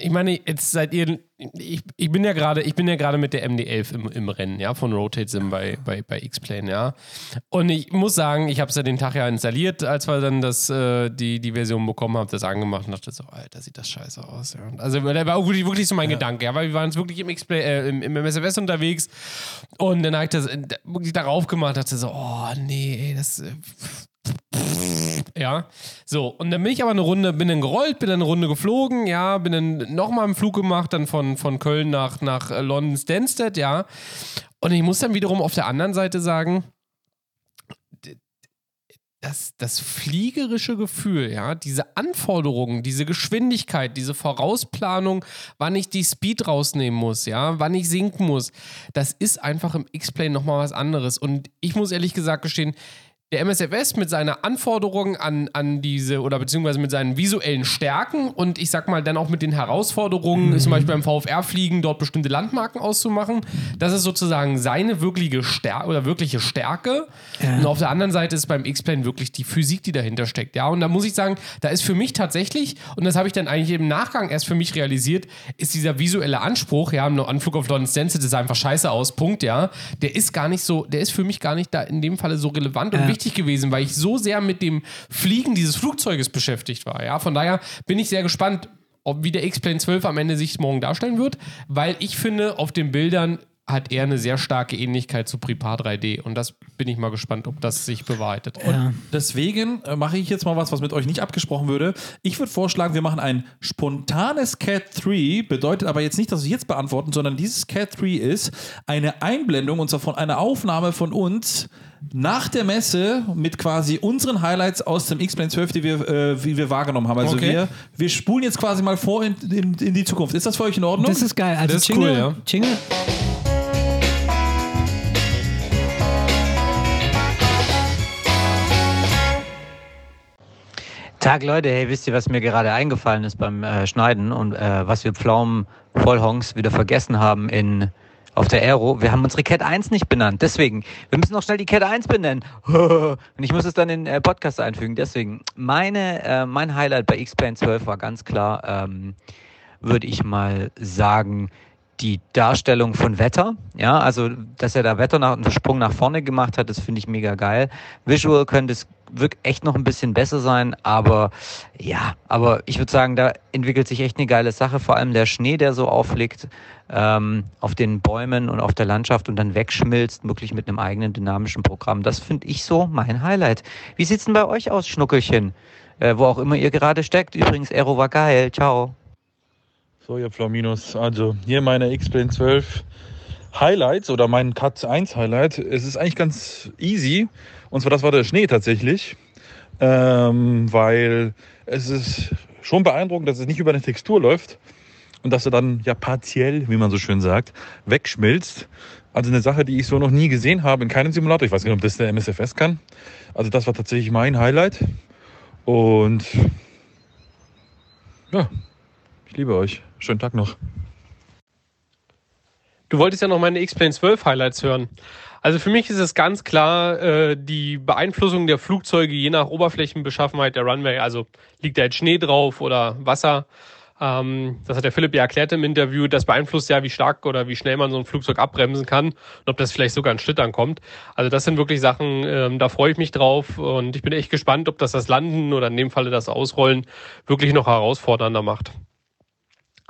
Ich meine, jetzt seid ihr, ich, ich bin ja gerade gerade, ich bin ja gerade mit der MD11 im, im Rennen, ja, von Rotate Sim bei, bei, bei X-Plane, ja. Und ich muss sagen, ich habe es ja den Tag ja installiert, als wir dann das, äh, die, die Version bekommen haben, das angemacht und dachte so, Alter, sieht das scheiße aus. Ja. Also, da war wirklich, wirklich so mein ja. Gedanke, ja, weil wir waren jetzt wirklich im, äh, im, im MSFS unterwegs und dann habe ich das äh, wirklich darauf gemacht, dachte so, oh nee, ey, das. Äh, ja, so. Und dann bin ich aber eine Runde, bin dann gerollt, bin dann eine Runde geflogen, ja, bin dann nochmal einen Flug gemacht, dann von, von Köln nach, nach London Stansted, ja. Und ich muss dann wiederum auf der anderen Seite sagen, das, das fliegerische Gefühl, ja, diese Anforderungen, diese Geschwindigkeit, diese Vorausplanung, wann ich die Speed rausnehmen muss, ja, wann ich sinken muss, das ist einfach im X-Plane nochmal was anderes. Und ich muss ehrlich gesagt gestehen, der MSFS mit seiner Anforderung an, an diese oder beziehungsweise mit seinen visuellen Stärken und ich sag mal dann auch mit den Herausforderungen, mhm. zum Beispiel beim VFR-Fliegen dort bestimmte Landmarken auszumachen, das ist sozusagen seine wirkliche Stärke oder wirkliche Stärke. Ja. Und auf der anderen Seite ist beim X-Plane wirklich die Physik, die dahinter steckt. Ja, und da muss ich sagen, da ist für mich tatsächlich, und das habe ich dann eigentlich im Nachgang erst für mich realisiert, ist dieser visuelle Anspruch, ja, im Anflug auf London Stansted ist einfach scheiße aus, Punkt, ja, der ist gar nicht so, der ist für mich gar nicht da in dem Falle so relevant und ja. wichtig wichtig gewesen, weil ich so sehr mit dem Fliegen dieses Flugzeuges beschäftigt war. Ja, von daher bin ich sehr gespannt, ob wie der X-Plane 12 am Ende sich morgen darstellen wird, weil ich finde, auf den Bildern hat er eine sehr starke Ähnlichkeit zu Prepar 3D und das bin ich mal gespannt, ob das sich bewahrheitet. Ja. deswegen äh, mache ich jetzt mal was, was mit euch nicht abgesprochen würde. Ich würde vorschlagen, wir machen ein spontanes Cat 3, bedeutet aber jetzt nicht, dass wir jetzt beantworten, sondern dieses Cat 3 ist eine Einblendung und zwar von einer Aufnahme von uns nach der Messe mit quasi unseren Highlights aus dem X-Plane 12, die wir, äh, wie wir wahrgenommen haben. Also okay. wir, wir spulen jetzt quasi mal vor in, in, in, die Zukunft. Ist das für euch in Ordnung? Das ist geil. Also das ist Jingle, cool, ja. Jingle. Tag Leute, hey, wisst ihr, was mir gerade eingefallen ist beim äh, Schneiden und äh, was wir Pflaumen Vollhongs wieder vergessen haben in auf der Aero. Wir haben unsere Cat 1 nicht benannt. Deswegen, wir müssen noch schnell die Cat 1 benennen. Und ich muss es dann in den äh, Podcast einfügen. Deswegen, meine, äh, mein Highlight bei X-Plane 12 war ganz klar, ähm, würde ich mal sagen, die Darstellung von Wetter. Ja, also, dass er da Wetter nach, einen Sprung nach vorne gemacht hat, das finde ich mega geil. Visual könnte es wirklich echt noch ein bisschen besser sein, aber ja, aber ich würde sagen, da entwickelt sich echt eine geile Sache. Vor allem der Schnee, der so aufliegt ähm, auf den Bäumen und auf der Landschaft und dann wegschmilzt, wirklich mit einem eigenen dynamischen Programm. Das finde ich so mein Highlight. Wie sieht's denn bei euch aus, Schnuckelchen? Äh, wo auch immer ihr gerade steckt. Übrigens, Aero war geil. Ciao. So, ihr Flaminos, also hier meine X-Plane 12 Highlights oder mein Cut 1 Highlight. Es ist eigentlich ganz easy. Und zwar das war der Schnee tatsächlich. Ähm, weil es ist schon beeindruckend, dass es nicht über eine Textur läuft und dass er dann ja partiell, wie man so schön sagt, wegschmilzt. Also eine Sache, die ich so noch nie gesehen habe in keinem Simulator. Ich weiß nicht, ob das der MSFS kann. Also das war tatsächlich mein Highlight. Und ja, ich liebe euch. Schönen Tag noch. Du wolltest ja noch meine X-Plane 12 Highlights hören. Also für mich ist es ganz klar äh, die Beeinflussung der Flugzeuge je nach Oberflächenbeschaffenheit der Runway. Also liegt da jetzt Schnee drauf oder Wasser. Ähm, das hat der Philipp ja erklärt im Interview. Das beeinflusst ja, wie stark oder wie schnell man so ein Flugzeug abbremsen kann und ob das vielleicht sogar ein Schlittern kommt. Also das sind wirklich Sachen, ähm, da freue ich mich drauf und ich bin echt gespannt, ob das das Landen oder in dem Falle das Ausrollen wirklich noch herausfordernder macht.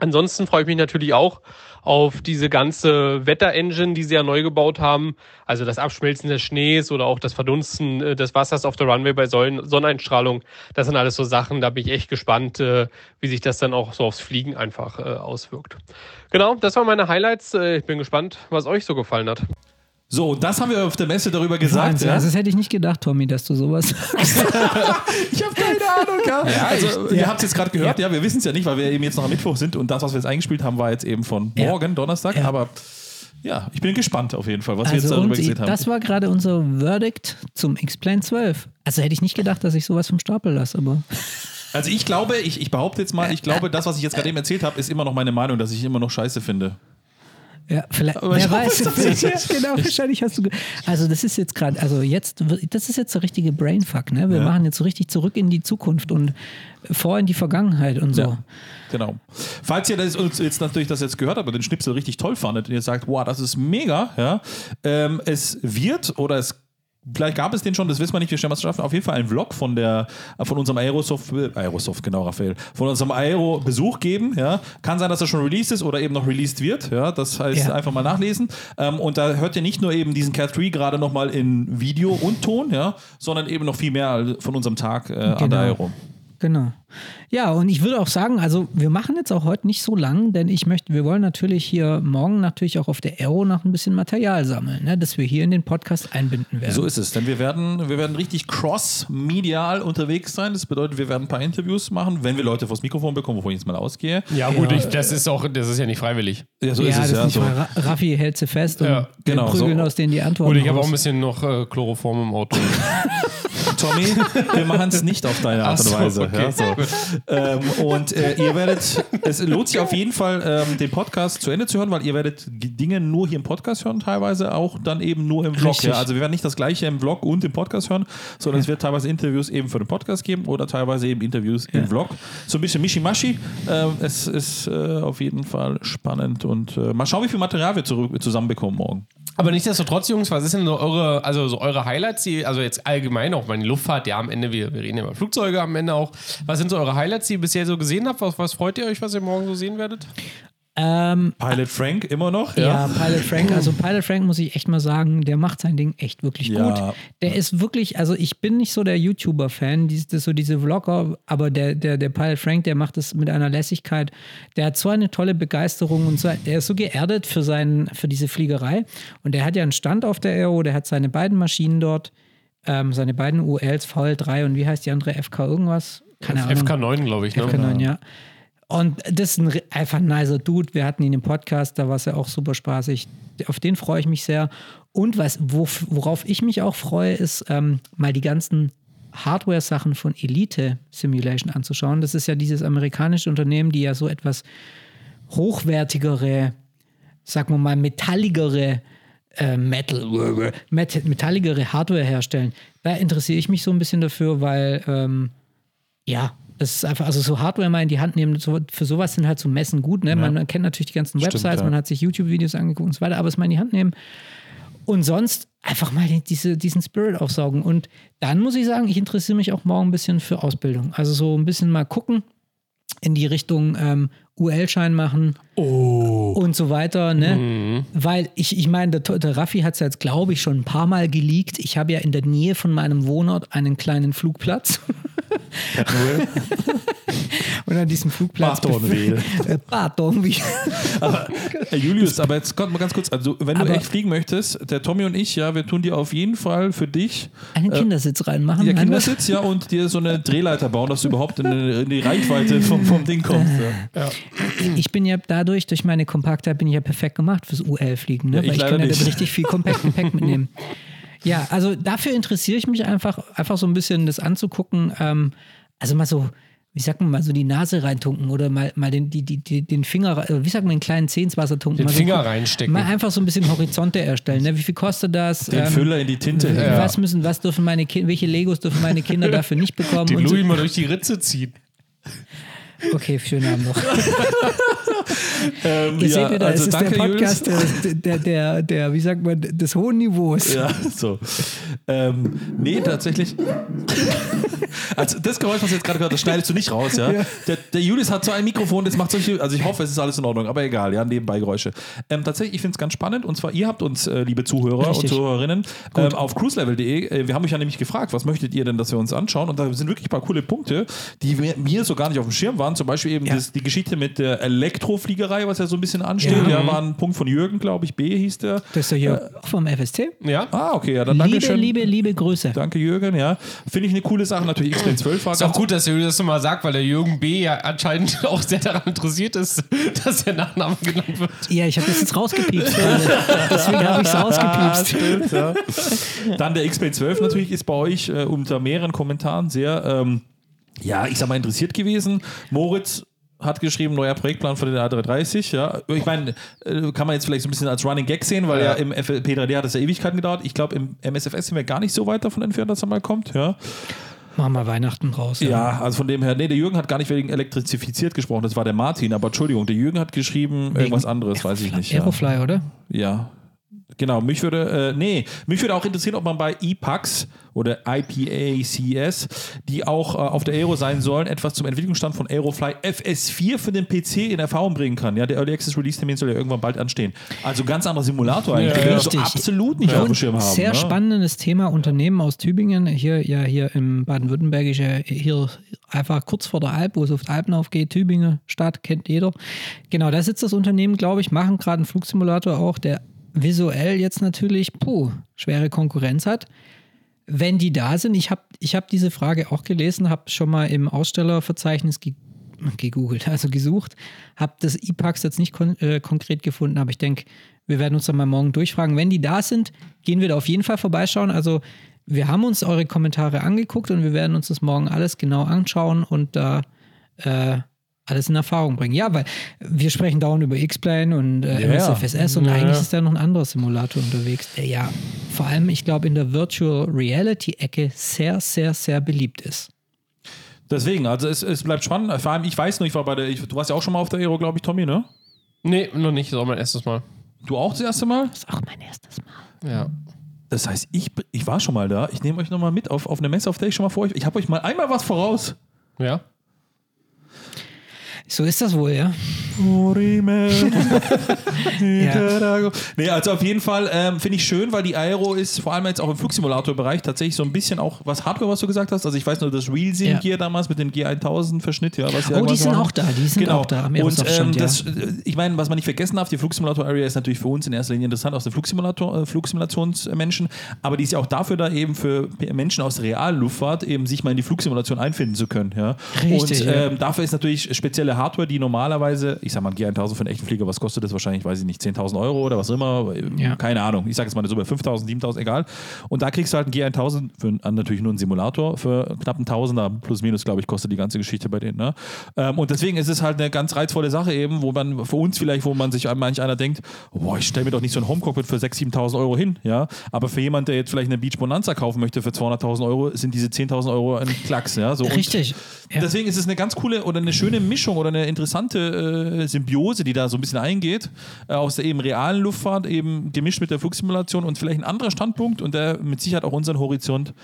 Ansonsten freue ich mich natürlich auch auf diese ganze Wetterengine, die sie ja neu gebaut haben. Also das Abschmelzen des Schnees oder auch das Verdunsten äh, des Wassers auf der Runway bei Sonneneinstrahlung. Das sind alles so Sachen, da bin ich echt gespannt, äh, wie sich das dann auch so aufs Fliegen einfach äh, auswirkt. Genau, das waren meine Highlights. Ich bin gespannt, was euch so gefallen hat. So, das haben wir auf der Messe darüber gesagt. Wahnsinn, ja? Also das hätte ich nicht gedacht, Tommy, dass du sowas sagst. ich habe keine Ahnung. Ja. also, ihr habt es jetzt gerade gehört. Ja, wir wissen es ja nicht, weil wir eben jetzt noch am Mittwoch sind und das, was wir jetzt eingespielt haben, war jetzt eben von morgen, Donnerstag. Aber ja, ich bin gespannt auf jeden Fall, was wir jetzt Also darüber und gesehen haben. das war gerade unser Verdict zum X-Plane 12. Also hätte ich nicht gedacht, dass ich sowas vom Stapel lasse, aber Also ich glaube, ich, ich behaupte jetzt mal, ich glaube, das, was ich jetzt gerade eben erzählt habe, ist immer noch meine Meinung, dass ich immer noch scheiße finde. Ja, vielleicht, Aber wer weiß. das ja, genau, wahrscheinlich hast du. Also das ist jetzt gerade, also jetzt, das ist jetzt der richtige Brainfuck, ne? Wir Ja. machen jetzt so richtig zurück in die Zukunft und vor in die Vergangenheit und so. Ja. Genau. Falls ihr das uns jetzt natürlich das jetzt gehört habt und den Schnipsel richtig toll fandet und ihr sagt, wow, das ist mega, ja, ähm, es wird oder es Vielleicht gab es den schon, das wissen wir nicht, wir stellen was schaffen. Auf jeden Fall ein Vlog von der, von unserem Aerosoft, Aerosoft, genau, Raphael, von unserem Aero-Besuch geben. Ja. Kann sein, dass er schon released ist oder eben noch released wird. Ja. Das heißt, Ja. einfach mal nachlesen. Ähm, und da hört ihr nicht nur eben diesen Cat 3 gerade nochmal in Video und Ton, ja, sondern eben noch viel mehr von unserem Tag äh, an Genau. der Aero. Genau. Ja, und ich würde auch sagen, also wir machen jetzt auch heute nicht so lang, denn ich möchte, wir wollen natürlich hier morgen natürlich auch auf der Aero noch ein bisschen Material sammeln, ne, das wir hier in den Podcast einbinden werden. So ist es, denn wir werden, wir werden richtig cross-medial unterwegs sein. Das bedeutet, wir werden ein paar Interviews machen, wenn wir Leute vors Mikrofon bekommen, wovon ich jetzt mal ausgehe. Ja, gut, Ich, das ist auch, das ist ja nicht freiwillig. Ja, so ja, ist es ja. nicht So. Ra- Raffi hält sie fest und Ja, wir genau, prügeln so. aus denen die Antworten Gut, ich habe auch ein bisschen noch äh, Chloroform im Auto. Tommy, wir machen es nicht auf deine Art so, und Weise. okay, ja, so. Ähm, und äh, ihr werdet, es lohnt sich auf jeden Fall, ähm, den Podcast zu Ende zu hören, weil ihr werdet Dinge nur hier im Podcast hören, teilweise auch dann eben nur im Vlog. Ja? Also wir werden nicht das gleiche im Vlog und im Podcast hören, sondern es wird teilweise Interviews eben für den Podcast geben oder teilweise eben Interviews im Vlog. So ein bisschen Mischimaschi. Ähm, es ist äh, auf jeden Fall spannend und äh, mal schauen, wie viel Material wir zurück, zusammenbekommen morgen. Aber nichtsdestotrotz, Jungs, was ist denn so eure, also so eure Highlights, die, also jetzt allgemein auch meine Luftfahrt, ja, am Ende, wir, wir reden ja über Flugzeuge am Ende auch. Was sind so eure Highlights, die ihr bisher so gesehen habt? Was, was freut ihr euch, was ihr morgen so sehen werdet? Ähm, Pilot Frank immer noch. ja. Pilot Frank, also Pilot Frank muss ich echt mal sagen, der macht sein Ding echt wirklich Ja. gut. Der ist wirklich, also ich bin nicht so der YouTuber-Fan, das so diese Vlogger, aber der, der, der Pilot Frank, der macht das mit einer Lässigkeit. Der hat so eine tolle Begeisterung und so, der ist so geerdet für, seinen, für diese Fliegerei. Und der hat ja einen Stand auf der Aero, der hat seine beiden Maschinen dort, ähm, seine beiden ULs, VL3 und wie heißt die andere, FK irgendwas? Keine Ahnung. FK9, glaube ich, ne? FK9, ja. Und das ist ein, einfach ein nicer Dude. Wir hatten ihn im Podcast, da war es ja auch super spaßig. Auf den freue ich mich sehr. Und was, wo, worauf ich mich auch freue, ist ähm, mal die ganzen Hardware-Sachen von Elite Simulation anzuschauen. Das ist ja dieses amerikanische Unternehmen, die ja so etwas hochwertigere, sagen wir mal, metalligere äh, Metal, Met- metalligere Hardware herstellen. Da interessiere ich mich so ein bisschen dafür, weil ähm, ja, das ist einfach, also so Hardware mal in die Hand nehmen, so, für sowas sind halt so Messen gut, ne? Man kennt natürlich die ganzen Stimmt, Websites, ja. man hat sich YouTube-Videos angeguckt und so weiter, aber es mal in die Hand nehmen. Und sonst einfach mal die- diese, diesen Spirit aufsaugen. Und dann muss ich sagen, ich interessiere mich auch morgen ein bisschen für Ausbildung. Also so ein bisschen mal gucken in die Richtung ähm, UL-Schein machen und so weiter. Ne? Weil ich, ich meine, der, der Raffi hat es jetzt, glaube ich, schon ein paar Mal geleakt. Ich habe ja in der Nähe von meinem Wohnort einen kleinen Flugplatz. Und an diesem Flugplatz. Bartonville. Äh, Bartonville. Herr Julius, aber jetzt kommt mal ganz kurz, also wenn du Aber- echt fliegen möchtest, der Tommy und ich, ja, wir tun dir auf jeden Fall für dich Einen Kindersitz reinmachen. was? Kindersitz, ja, und dir so eine Drehleiter bauen, dass du überhaupt in, in die Reichweite vom, vom Ding kommst. Ja. ich bin ja dadurch, durch meine Kompaktheit, bin ich ja perfekt gemacht fürs UL-Fliegen, ne? Ja, ich weil ich kann ja nicht. richtig viel Kompakt Gepäck mitnehmen. Ja, also dafür interessiere ich mich einfach, einfach so ein bisschen das anzugucken. Ähm, also mal so, wie sagt man mal, so die Nase reintunken oder mal, mal den, die, die, den Finger, äh, wie sagt man, den kleinen Zeh ins Wasser tunken. Den mal so Finger gucken. reinstecken. Mal einfach so ein bisschen Horizonte erstellen. Ne? Wie viel kostet das? Den Ähm, Füller in die Tinte. Was müssen, was dürfen meine Kinder, welche Legos dürfen meine Kinder dafür nicht bekommen? Den Und so. Louis mal durch die Ritze ziehen. Okay, schönen Abend noch. Ähm, Ihr ja, seht wieder, also es ist danke, der Podcast der, der, der, der, wie sagt man, des hohen Niveaus. Ja, so. Ähm, nee, tatsächlich. Also das Geräusch, was jetzt gerade gehört das schneidest du nicht raus, ja? Der, der Julius hat so ein Mikrofon, das macht solche, also ich hoffe, es ist alles in Ordnung, aber egal, ja, nebenbei Geräusche. Ähm, tatsächlich, ich finde es ganz spannend und zwar, ihr habt uns, äh, liebe Zuhörer Richtig. und Zuhörerinnen, ähm, auf cruiselevel.de, äh, wir haben euch ja nämlich gefragt, was möchtet ihr denn, dass wir uns anschauen und da sind wirklich ein paar coole Punkte, die mir, mir so gar nicht auf dem Schirm waren, zum Beispiel eben Ja. das, die Geschichte mit der Elektrofliegerei, was ja so ein bisschen ansteht, Ja. ja, war ein Punkt von Jürgen, glaube ich, B hieß der. Das ist doch hier auch vom FST. Ja. Ah, okay, ja, dann Liebe, danke schön. liebe, liebe Grüße. Danke, Jürgen, ja. Finde ich eine coole Sache. Natürlich X-Men 12 war Ist auch gut, dass Julius das nochmal sagt, weil der Jürgen B. ja anscheinend auch sehr daran interessiert ist, dass der Nachname genannt wird. Ja, ich habe das jetzt rausgepiepst. Deswegen habe ich es rausgepiepst. Stimmt, ja. Dann der X-Men 12 natürlich ist bei euch äh, unter mehreren Kommentaren sehr, ähm, ja, ich sag mal, interessiert gewesen. Moritz hat geschrieben, neuer Projektplan für den A330, ja. Ich meine, äh, kann man jetzt vielleicht so ein bisschen als Running Gag sehen, weil ja, Ja. im P3D hat es ja Ewigkeiten gedauert. Ich glaube, im MSFS sind wir gar nicht so weit davon entfernt, dass er mal kommt, ja. Machen wir Weihnachten raus. Ja, also von dem her, nee, der Jürgen hat gar nicht wegen elektrifiziert gesprochen, das war der Martin, aber Entschuldigung, der Jürgen hat geschrieben irgendwas anderes, weiß ich nicht. Ja. Aerofly, oder? ja. Genau, mich würde, äh, nee, mich würde auch interessieren, ob man bei EPAX oder IPACS, die auch äh, auf der Aero sein sollen, etwas zum Entwicklungsstand von Aerofly FS4 für den PC in Erfahrung bringen kann. Ja, der Early Access Release Termin soll ja irgendwann bald anstehen. Also ganz anderer Simulator eigentlich, den wir so Richtig. absolut nicht auf dem Schirm haben. sehr ne? spannendes Thema. Unternehmen aus Tübingen, hier ja hier im Baden-Württembergische, hier einfach kurz vor der Alp, wo es auf die Alpen aufgeht, Tübingen Stadt, kennt jeder. Genau, da sitzt das Unternehmen, glaube ich, machen gerade einen Flugsimulator auch, der visuell jetzt natürlich, puh, schwere Konkurrenz hat. Wenn die da sind, ich habe ich hab diese Frage auch gelesen, habe schon mal im Ausstellerverzeichnis ge gegoogelt, also gesucht, habe das IPAX jetzt nicht kon äh, konkret gefunden, aber ich denke, wir werden uns dann mal morgen durchfragen. Wenn die da sind, gehen wir da auf jeden Fall vorbeischauen. Also wir haben uns eure Kommentare angeguckt und wir werden uns das morgen alles genau anschauen und da äh, alles in Erfahrung bringen. Ja, weil wir sprechen dauernd über X-Plane und äh, Ja, ja. MSFSS und Ja, eigentlich ja. ist da noch ein anderer Simulator unterwegs, der ja vor allem, ich glaube, in der Virtual Reality-Ecke sehr, sehr, sehr beliebt ist. Deswegen, also es, es bleibt spannend. Vor allem, ich weiß nur, ich war bei der, ich, du warst ja auch schon mal auf der Aero, glaube ich, Tommy, ne? Nee, noch nicht. Das ist auch mein erstes Mal. Du auch das erste Mal? Das ist auch mein erstes Mal. Ja. Das heißt, ich, ich war schon mal da. Ich nehme euch nochmal mit auf, auf eine Messe, auf der ich schon mal vor euch. Ich habe euch mal einmal was voraus. Ja. So ist das wohl, ja. ja. Nee, also auf jeden Fall ähm, finde ich schön, weil die Aero ist vor allem jetzt auch im Flugsimulator-Bereich tatsächlich so ein bisschen auch was Hardware, was du gesagt hast. Also ich weiß nur, das Real Sim Ja. Gear damals mit dem G1000-Verschnitt, ja. Was Oh, die sind machen. auch da, die sind Genau. auch da am Und ähm, ja. das, äh, ich meine, was man nicht vergessen darf, die Flugsimulator-Area ist natürlich für uns in erster Linie interessant aus der Flugsimulator, äh, Flugsimulationsmenschen, aber die ist ja auch dafür da eben für Menschen aus der Realluftfahrt eben sich mal in die Flugsimulation einfinden zu können. Ja. Richtig, Und ja. ähm, dafür ist natürlich spezielle Hardware, die normalerweise, ich sag mal, ein G1000 für einen echten Flieger, was kostet das wahrscheinlich, weiß ich nicht, 10.000 Euro oder was immer, Ja. keine Ahnung. Ich sage jetzt mal eine Summe, 5.000, 7.000, egal. Und da kriegst du halt einen G1000 für natürlich nur einen Simulator für knapp einen Tausender, plus minus, glaube ich, kostet die ganze Geschichte bei denen. Ne? Ähm, und deswegen ist es halt eine ganz reizvolle Sache eben, wo man für uns vielleicht, wo man sich manch einer denkt, boah, ich stelle mir doch nicht so ein Homecockpit für 6.000, 7.000 Euro hin. Ja? Aber für jemanden, der jetzt vielleicht eine Beach Bonanza kaufen möchte für 200.000 Euro, sind diese 10.000 Euro ein Klacks. Ja? So, Richtig. Ja. Deswegen ist es eine ganz coole oder eine schöne Mischung oder eine interessante äh, Symbiose, die da so ein bisschen eingeht, äh, aus der eben realen Luftfahrt, eben gemischt mit der Flugsimulation und vielleicht ein anderer Standpunkt und der mit Sicherheit auch unseren Horizont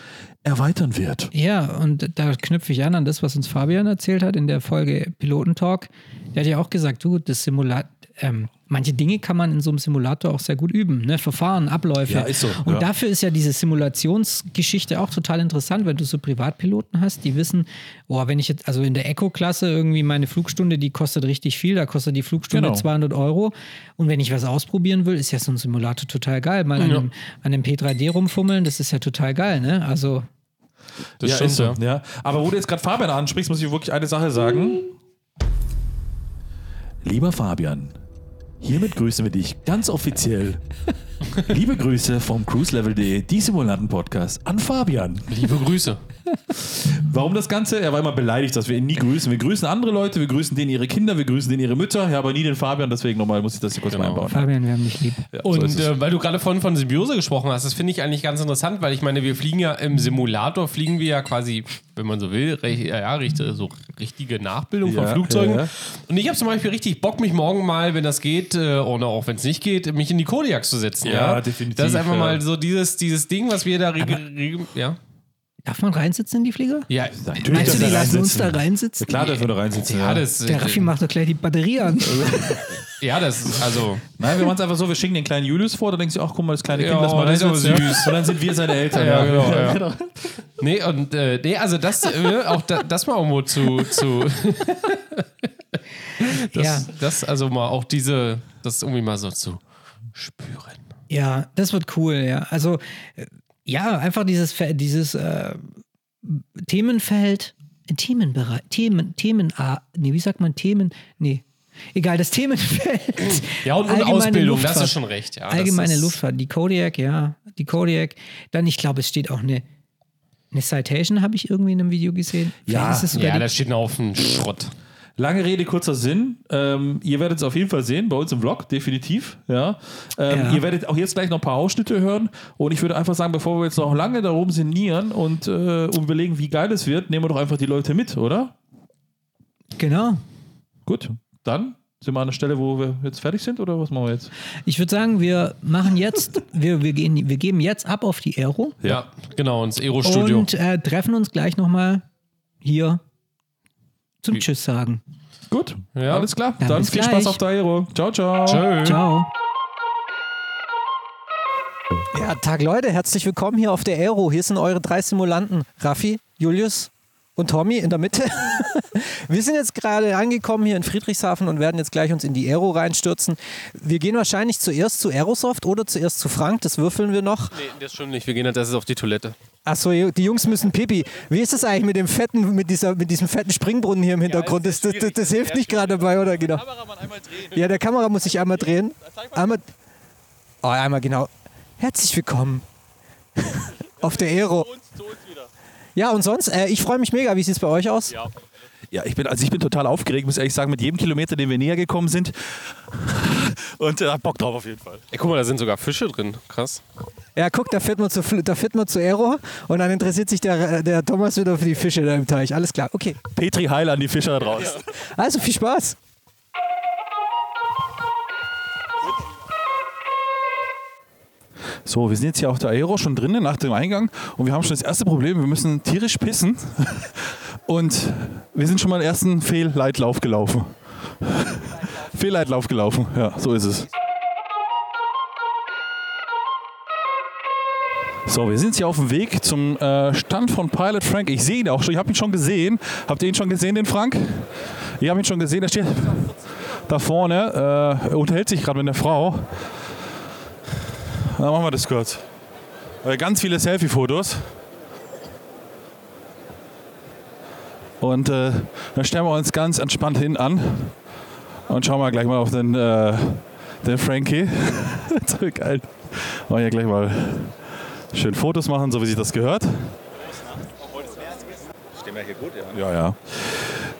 erweitern wird. Ja, und da knüpfe ich an an das, was uns Fabian erzählt hat in der Folge Pilotentalk. Der hat ja auch gesagt, du, das Simulat, ähm, manche Dinge kann man in so einem Simulator auch sehr gut üben, ne? Verfahren, Abläufe. Ja, ist so, Und ja. dafür ist ja diese Simulationsgeschichte auch total interessant, wenn du so Privatpiloten hast, die wissen, oh, wenn ich jetzt, also in der Eco-Klasse irgendwie meine Flugstunde, die kostet richtig viel, da kostet die Flugstunde Genau. 200 Euro. Und wenn ich was ausprobieren will, ist ja so ein Simulator total geil. Mal an, Ja. einem, an einem P3D rumfummeln, das ist ja total geil, ne? Also, Das ja, stimmt, ist so, ja. Aber wo du jetzt gerade Fabian ansprichst, muss ich wirklich eine Sache sagen. Lieber Fabian, hiermit grüßen wir dich ganz offiziell. Liebe Grüße vom cruiselevel.de, die Simulanten-Podcast an Fabian. Liebe Grüße. Warum das Ganze? Er war immer beleidigt, dass wir ihn nie grüßen. Wir grüßen andere Leute, wir grüßen denen ihre Kinder, wir grüßen denen ihre Mütter, ja, aber nie den Fabian, deswegen nochmal muss ich das hier kurz mal einbauen. Fabian, wir haben dich lieb. Ja, so Und es. äh, weil du gerade vorhin von Symbiose gesprochen hast, das finde ich eigentlich ganz interessant, weil ich meine, wir fliegen ja im Simulator, fliegen wir ja quasi, wenn man so will, ja, so richtige Nachbildung von Ja, Flugzeugen. ja, ja. Und ich habe zum Beispiel richtig Bock, mich morgen mal, wenn das geht, äh, oder auch wenn es nicht geht, mich in die Kodiak zu setzen. Ja, Ja, definitiv, Das ist einfach ja. mal so dieses, dieses Ding, was wir da regeln. Ja. Darf man reinsitzen in die Flieger? Ja, Meinst du, die lassen uns da reinsitzen? Klar, der würde reinsitzen. ja, Ja, das, Der Raffi macht doch gleich die Batterie an. ja, das ist also. Nein, wir machen es einfach so, wir schicken den kleinen Julius vor, dann denkst du, ach guck mal, das kleine Ja, Kind, das mal das ist aber reinsitzen, ja. süß. Und dann sind wir seine Eltern. Ja, genau, ja. Nee, und äh, nee, also das, äh, auch da, das mal irgendwo zu, zu das, Ja. das, also mal auch diese, das irgendwie mal so zu spüren. Ja, das wird cool, ja. Also, äh, ja, einfach dieses, dieses äh, Themenfeld, Themenbereich, Themen, Themen, ah, nee, wie sagt man Themen? Nee. Egal, das Themenfeld. Ja, und, und Ausbildung, das Luftfahrt. ist schon recht. Ja, das Allgemeine Luftfahrt, die Kodiak, ja, die Kodiak. Dann, ich glaube, es steht auch eine, eine Citation, habe ich irgendwie in einem Video gesehen. Ja, Ja, da steht ein Haufen Schrott. Lange Rede, kurzer Sinn. Ähm, ihr werdet es auf jeden Fall sehen, bei uns im Vlog, definitiv. Ja. Ähm, Ja. Ihr werdet auch jetzt gleich noch ein paar Ausschnitte hören. Und ich würde einfach sagen, bevor wir jetzt noch lange da oben sinnieren und äh, überlegen, wie geil es wird, nehmen wir doch einfach die Leute mit, oder? genau. Gut, dann sind wir an der Stelle, wo wir jetzt fertig sind, oder was machen wir jetzt? Ich würde sagen, wir machen jetzt, wir, wir, gehen, wir geben jetzt ab auf die Aero. Ja, genau, ins Aero-Studio. Und äh, treffen uns gleich nochmal hier zum Tschüss sagen. Gut, Ja. alles klar. Dann Dann, bis viel gleich. Spaß auf der Aero. Ciao, ciao. Tschö. Ciao. Ja, Tag Leute, herzlich willkommen hier auf der Aero. Hier sind eure drei Simulanten, Raffi, Julius und Tommy in der Mitte. Wir sind jetzt gerade angekommen hier in Friedrichshafen und werden jetzt gleich uns in die Aero reinstürzen. Wir gehen wahrscheinlich zuerst zu Aerosoft oder zuerst zu Frank, das würfeln wir noch. Nee, das stimmt nicht. Wir gehen als erstes auf die Toilette. Achso, die Jungs müssen Pipi. Wie ist das eigentlich mit dem fetten, mit dieser, mit diesem fetten Springbrunnen hier im Hintergrund? das, das, das, das hilft nicht gerade dabei, oder genau? Ja, der Kamera muss sich einmal drehen. Einmal. Oh, einmal genau. Herzlich willkommen auf der Aero. Ja, und sonst? Äh, ich freue mich mega. Wie sieht es bei euch aus? Ja, ich bin, also ich bin total aufgeregt, muss ehrlich sagen, mit jedem Kilometer, den wir näher gekommen sind. Und äh, hab Bock drauf auf jeden Fall. Ey, guck mal, da sind sogar Fische drin. Krass. Ja, guck, da fährt man zu, da fährt man zu Aero und dann interessiert sich der, der Thomas wieder für die Fische da im Teich. Alles klar, okay. Petri Heil an die Fischer da draußen. Also viel Spaß. So, wir sind jetzt hier auf der Aero schon drinnen nach dem Eingang und wir haben schon das erste Problem, wir müssen tierisch pissen und wir sind schon mal den ersten Fehlleitlauf gelaufen. Fehlleitlauf gelaufen, ja, so ist es. So, wir sind jetzt hier auf dem Weg zum äh, Stand von Pilot Frank. Ich sehe ihn auch schon, ich habe ihn schon gesehen. Habt ihr ihn schon gesehen, den Frank? Ihr habt ihn schon gesehen, der steht da vorne, äh, unterhält sich gerade mit einer Frau. Dann machen wir das kurz. Äh, Ganz viele Selfie-Fotos. Und äh, dann stellen wir uns ganz entspannt hin an und schauen wir gleich mal auf den, äh, den Frankie. geil. Wollen hier gleich mal schön Fotos machen, so wie sich das gehört. Stehen wir hier gut, ja. Ja, ja.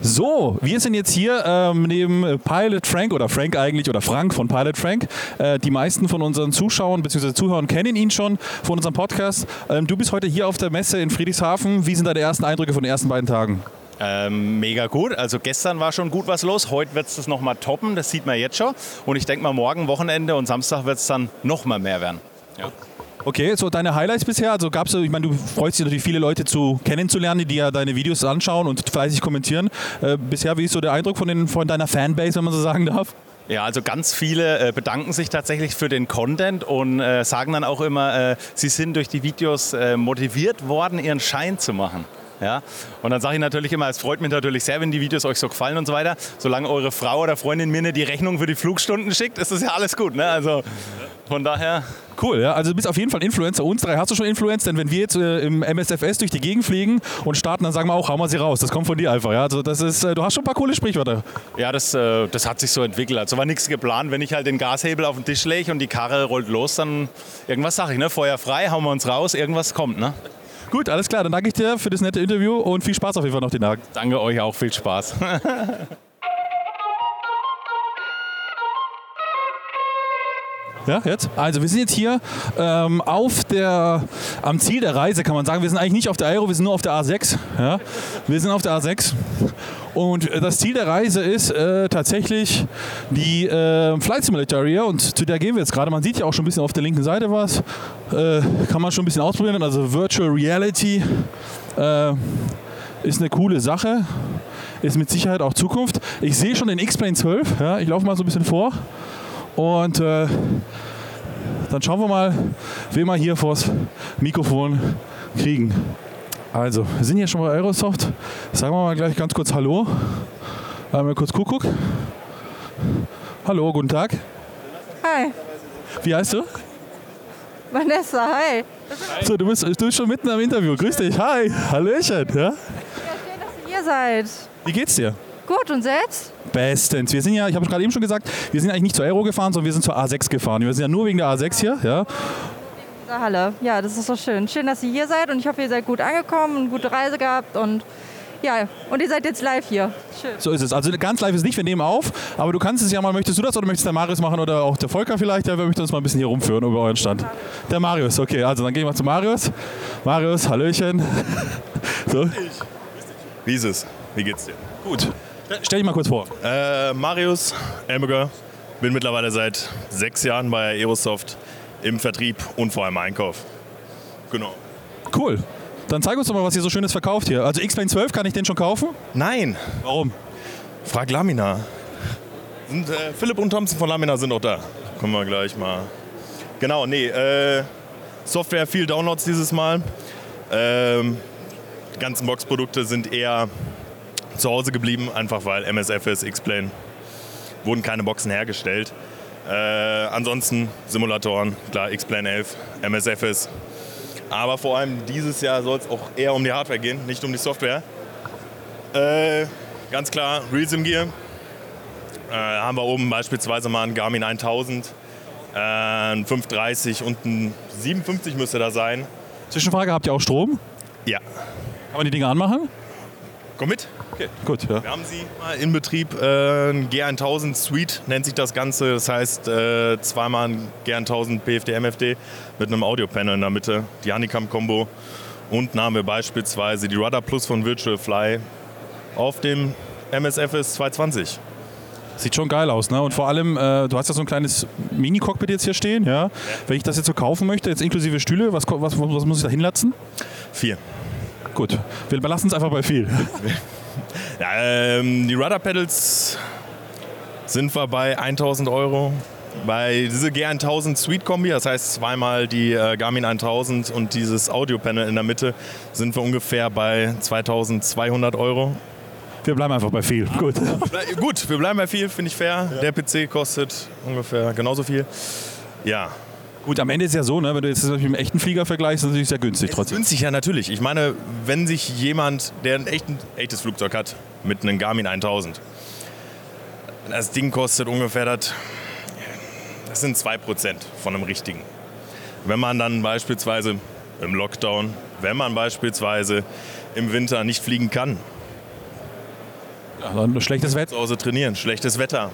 So, wir sind jetzt hier ähm, neben Pilot Frank oder Frank eigentlich oder Frank von Pilot Frank. Äh, die meisten von unseren Zuschauern bzw. Zuhörern kennen ihn schon von unserem Podcast. Ähm, du bist heute hier auf der Messe in Friedrichshafen. Wie sind deine ersten Eindrücke von den ersten beiden Tagen? Ähm, mega gut. Also gestern war schon gut was los. Heute wird es das nochmal toppen. Das sieht man jetzt schon. Und ich denke mal, morgen, Wochenende und Samstag wird es dann nochmal mehr werden. Ja. Okay, so deine Highlights bisher. Also gab es, ich meine, du freust dich natürlich viele Leute zu kennenzulernen, die ja deine Videos anschauen und fleißig kommentieren. Äh, bisher, wie ist so der Eindruck von, den, von deiner Fanbase, wenn man so sagen darf? Ja, also ganz viele äh, bedanken sich tatsächlich für den Content und äh, sagen dann auch immer, äh, sie sind durch die Videos äh, motiviert worden, ihren Schein zu machen. Ja? Und dann sage ich natürlich immer, es freut mich natürlich sehr, wenn die Videos euch so gefallen und so weiter. Solange eure Frau oder Freundin mir nicht die Rechnung für die Flugstunden schickt, ist das ja alles gut. Ne? Also von daher, Cool, ja. Also du bist auf jeden Fall Influencer. Uns drei hast du schon Influenz, denn wenn wir jetzt äh, im MSFS durch die Gegend fliegen und starten, dann sagen wir auch, hau mal sie raus. Das kommt von dir einfach, ja. Also das ist, äh, du hast schon ein paar coole Sprichwörter. ja, das, äh, das hat sich so entwickelt. Also war nichts geplant. Wenn ich halt den Gashebel auf den Tisch lege und die Karre rollt los, dann irgendwas sage ich, ne? Feuer frei, hauen wir uns raus, irgendwas kommt, ne? Gut, alles klar. Dann danke ich dir für das nette Interview und viel Spaß auf jeden Fall noch den Tag. Danke euch auch, viel Spaß. Ja, jetzt? Also wir sind jetzt hier ähm, auf der, am Ziel der Reise, kann man sagen. Wir sind eigentlich nicht auf der Aero, wir sind nur auf der A6. Ja? Wir sind auf der A6. Und äh, das Ziel der Reise ist äh, tatsächlich die äh, Flight Simulator Area und zu der gehen wir jetzt gerade. Man sieht ja auch schon ein bisschen auf der linken Seite was. Äh, kann man schon ein bisschen ausprobieren. Also Virtual Reality äh, ist eine coole Sache. Ist mit Sicherheit auch Zukunft. Ich sehe schon den X-Plane 12. Ja? Ich laufe mal so ein bisschen vor. Und äh, dann schauen wir mal, wen wir hier vors Mikrofon kriegen. Also, wir sind hier schon bei Aerosoft. Sagen wir mal gleich ganz kurz Hallo. Einmal kurz Kuckuck. Hallo, guten Tag. Hi, Wie heißt du? Vanessa, hi. So, du bist, du bist schon mitten am Interview. Grüß dich. Hi. Hallöchen. Ja? Ja, schön, dass ihr hier seid. Wie geht's dir? Gut, und selbst? Bestens. Wir sind ja, ich habe es gerade eben schon gesagt, wir sind eigentlich nicht zur Aero gefahren, sondern wir sind zur A6 gefahren. Wir sind ja nur wegen der A6 hier. Ja? Dieser Halle. Ja, das ist so schön. Schön, dass ihr hier seid und ich hoffe, ihr seid gut angekommen und gute Reise gehabt und ja, und ihr seid jetzt live hier. Schön. So ist es. Also ganz live ist nicht, wir nehmen auf, aber du kannst es ja mal, möchtest du das oder möchtest der Marius machen oder auch der Volker vielleicht? Ja, wer möchte uns mal ein bisschen hier rumführen über euren Stand? Der Marius, okay, also dann gehen wir zu Marius. Marius, Hallöchen. So, Wie ist es? Wie geht's dir? gut. Stell dich mal kurz vor. Äh, Marius Elmiger, bin mittlerweile seit sechs Jahren bei Aerosoft im Vertrieb und vor allem Einkauf. Genau. Cool. Dann zeig uns doch mal, was ihr so Schönes verkauft hier. Also X-Plane 12, kann ich den schon kaufen? Nein, Warum? frag Lamina. Und, äh, Philipp und Thompson von Lamina sind auch da. Kommen wir gleich mal. Genau, nee, äh, Software, viel Downloads dieses Mal. Ähm, die ganzen Boxprodukte sind eher zu Hause geblieben, einfach weil MSFS, X-Plane wurden keine Boxen hergestellt. Äh, ansonsten Simulatoren, klar, X-Plane 11, MSFS. Aber vor allem dieses Jahr soll es auch eher um die Hardware gehen, nicht um die Software. Äh, ganz klar, Realism Gear. Äh, haben wir oben beispielsweise mal einen Garmin 1000, äh, ein 530 und ein 57 müsste da sein. Zwischenfrage, habt ihr auch Strom? Ja, Kann man die Dinger anmachen? Komm mit. Gut, ja. Wir haben sie mal in Betrieb. Äh, ein G1000 Suite nennt sich das Ganze. Das heißt, äh, zweimal ein G1000 PFD, MFD mit einem Audiopanel in der Mitte, die Honeycomb-Kombo. Und haben wir beispielsweise die Rudder Plus von Virtual Fly auf dem MSFS 220. Sieht schon geil aus, ne? Und vor allem, äh, du hast ja so ein kleines Mini-Cockpit jetzt hier stehen, ja? Wenn ich das jetzt so kaufen möchte, jetzt inklusive Stühle, was, was, was muss ich da hinlatzen? Vier. Gut, wir belassen es einfach bei viel. Ja, ähm, die Rudder Pedals sind wir bei 1000 Euro. Bei diese G1000 Suite Kombi, das heißt zweimal die äh, Garmin 1000 und dieses Audio-Panel in der Mitte, sind wir ungefähr bei 2200 Euro. Wir bleiben einfach bei viel. Gut. Gut, wir bleiben bei viel, finde ich fair. Der PC kostet ungefähr genauso viel. Ja, Gut, am Ende ist ja so, ne? wenn du jetzt das mit einem echten Flieger vergleichst, ist es natürlich sehr günstig trotzdem. günstig ja natürlich. Ich meine, wenn sich jemand, der ein echten, echtes Flugzeug hat, mit einem Garmin 1000, das Ding kostet ungefähr das, das sind 2% von einem richtigen. Wenn man dann beispielsweise im Lockdown, wenn man beispielsweise im Winter nicht fliegen kann, Ja, dann schlechtes Wetter. zu Hause trainieren, schlechtes Wetter,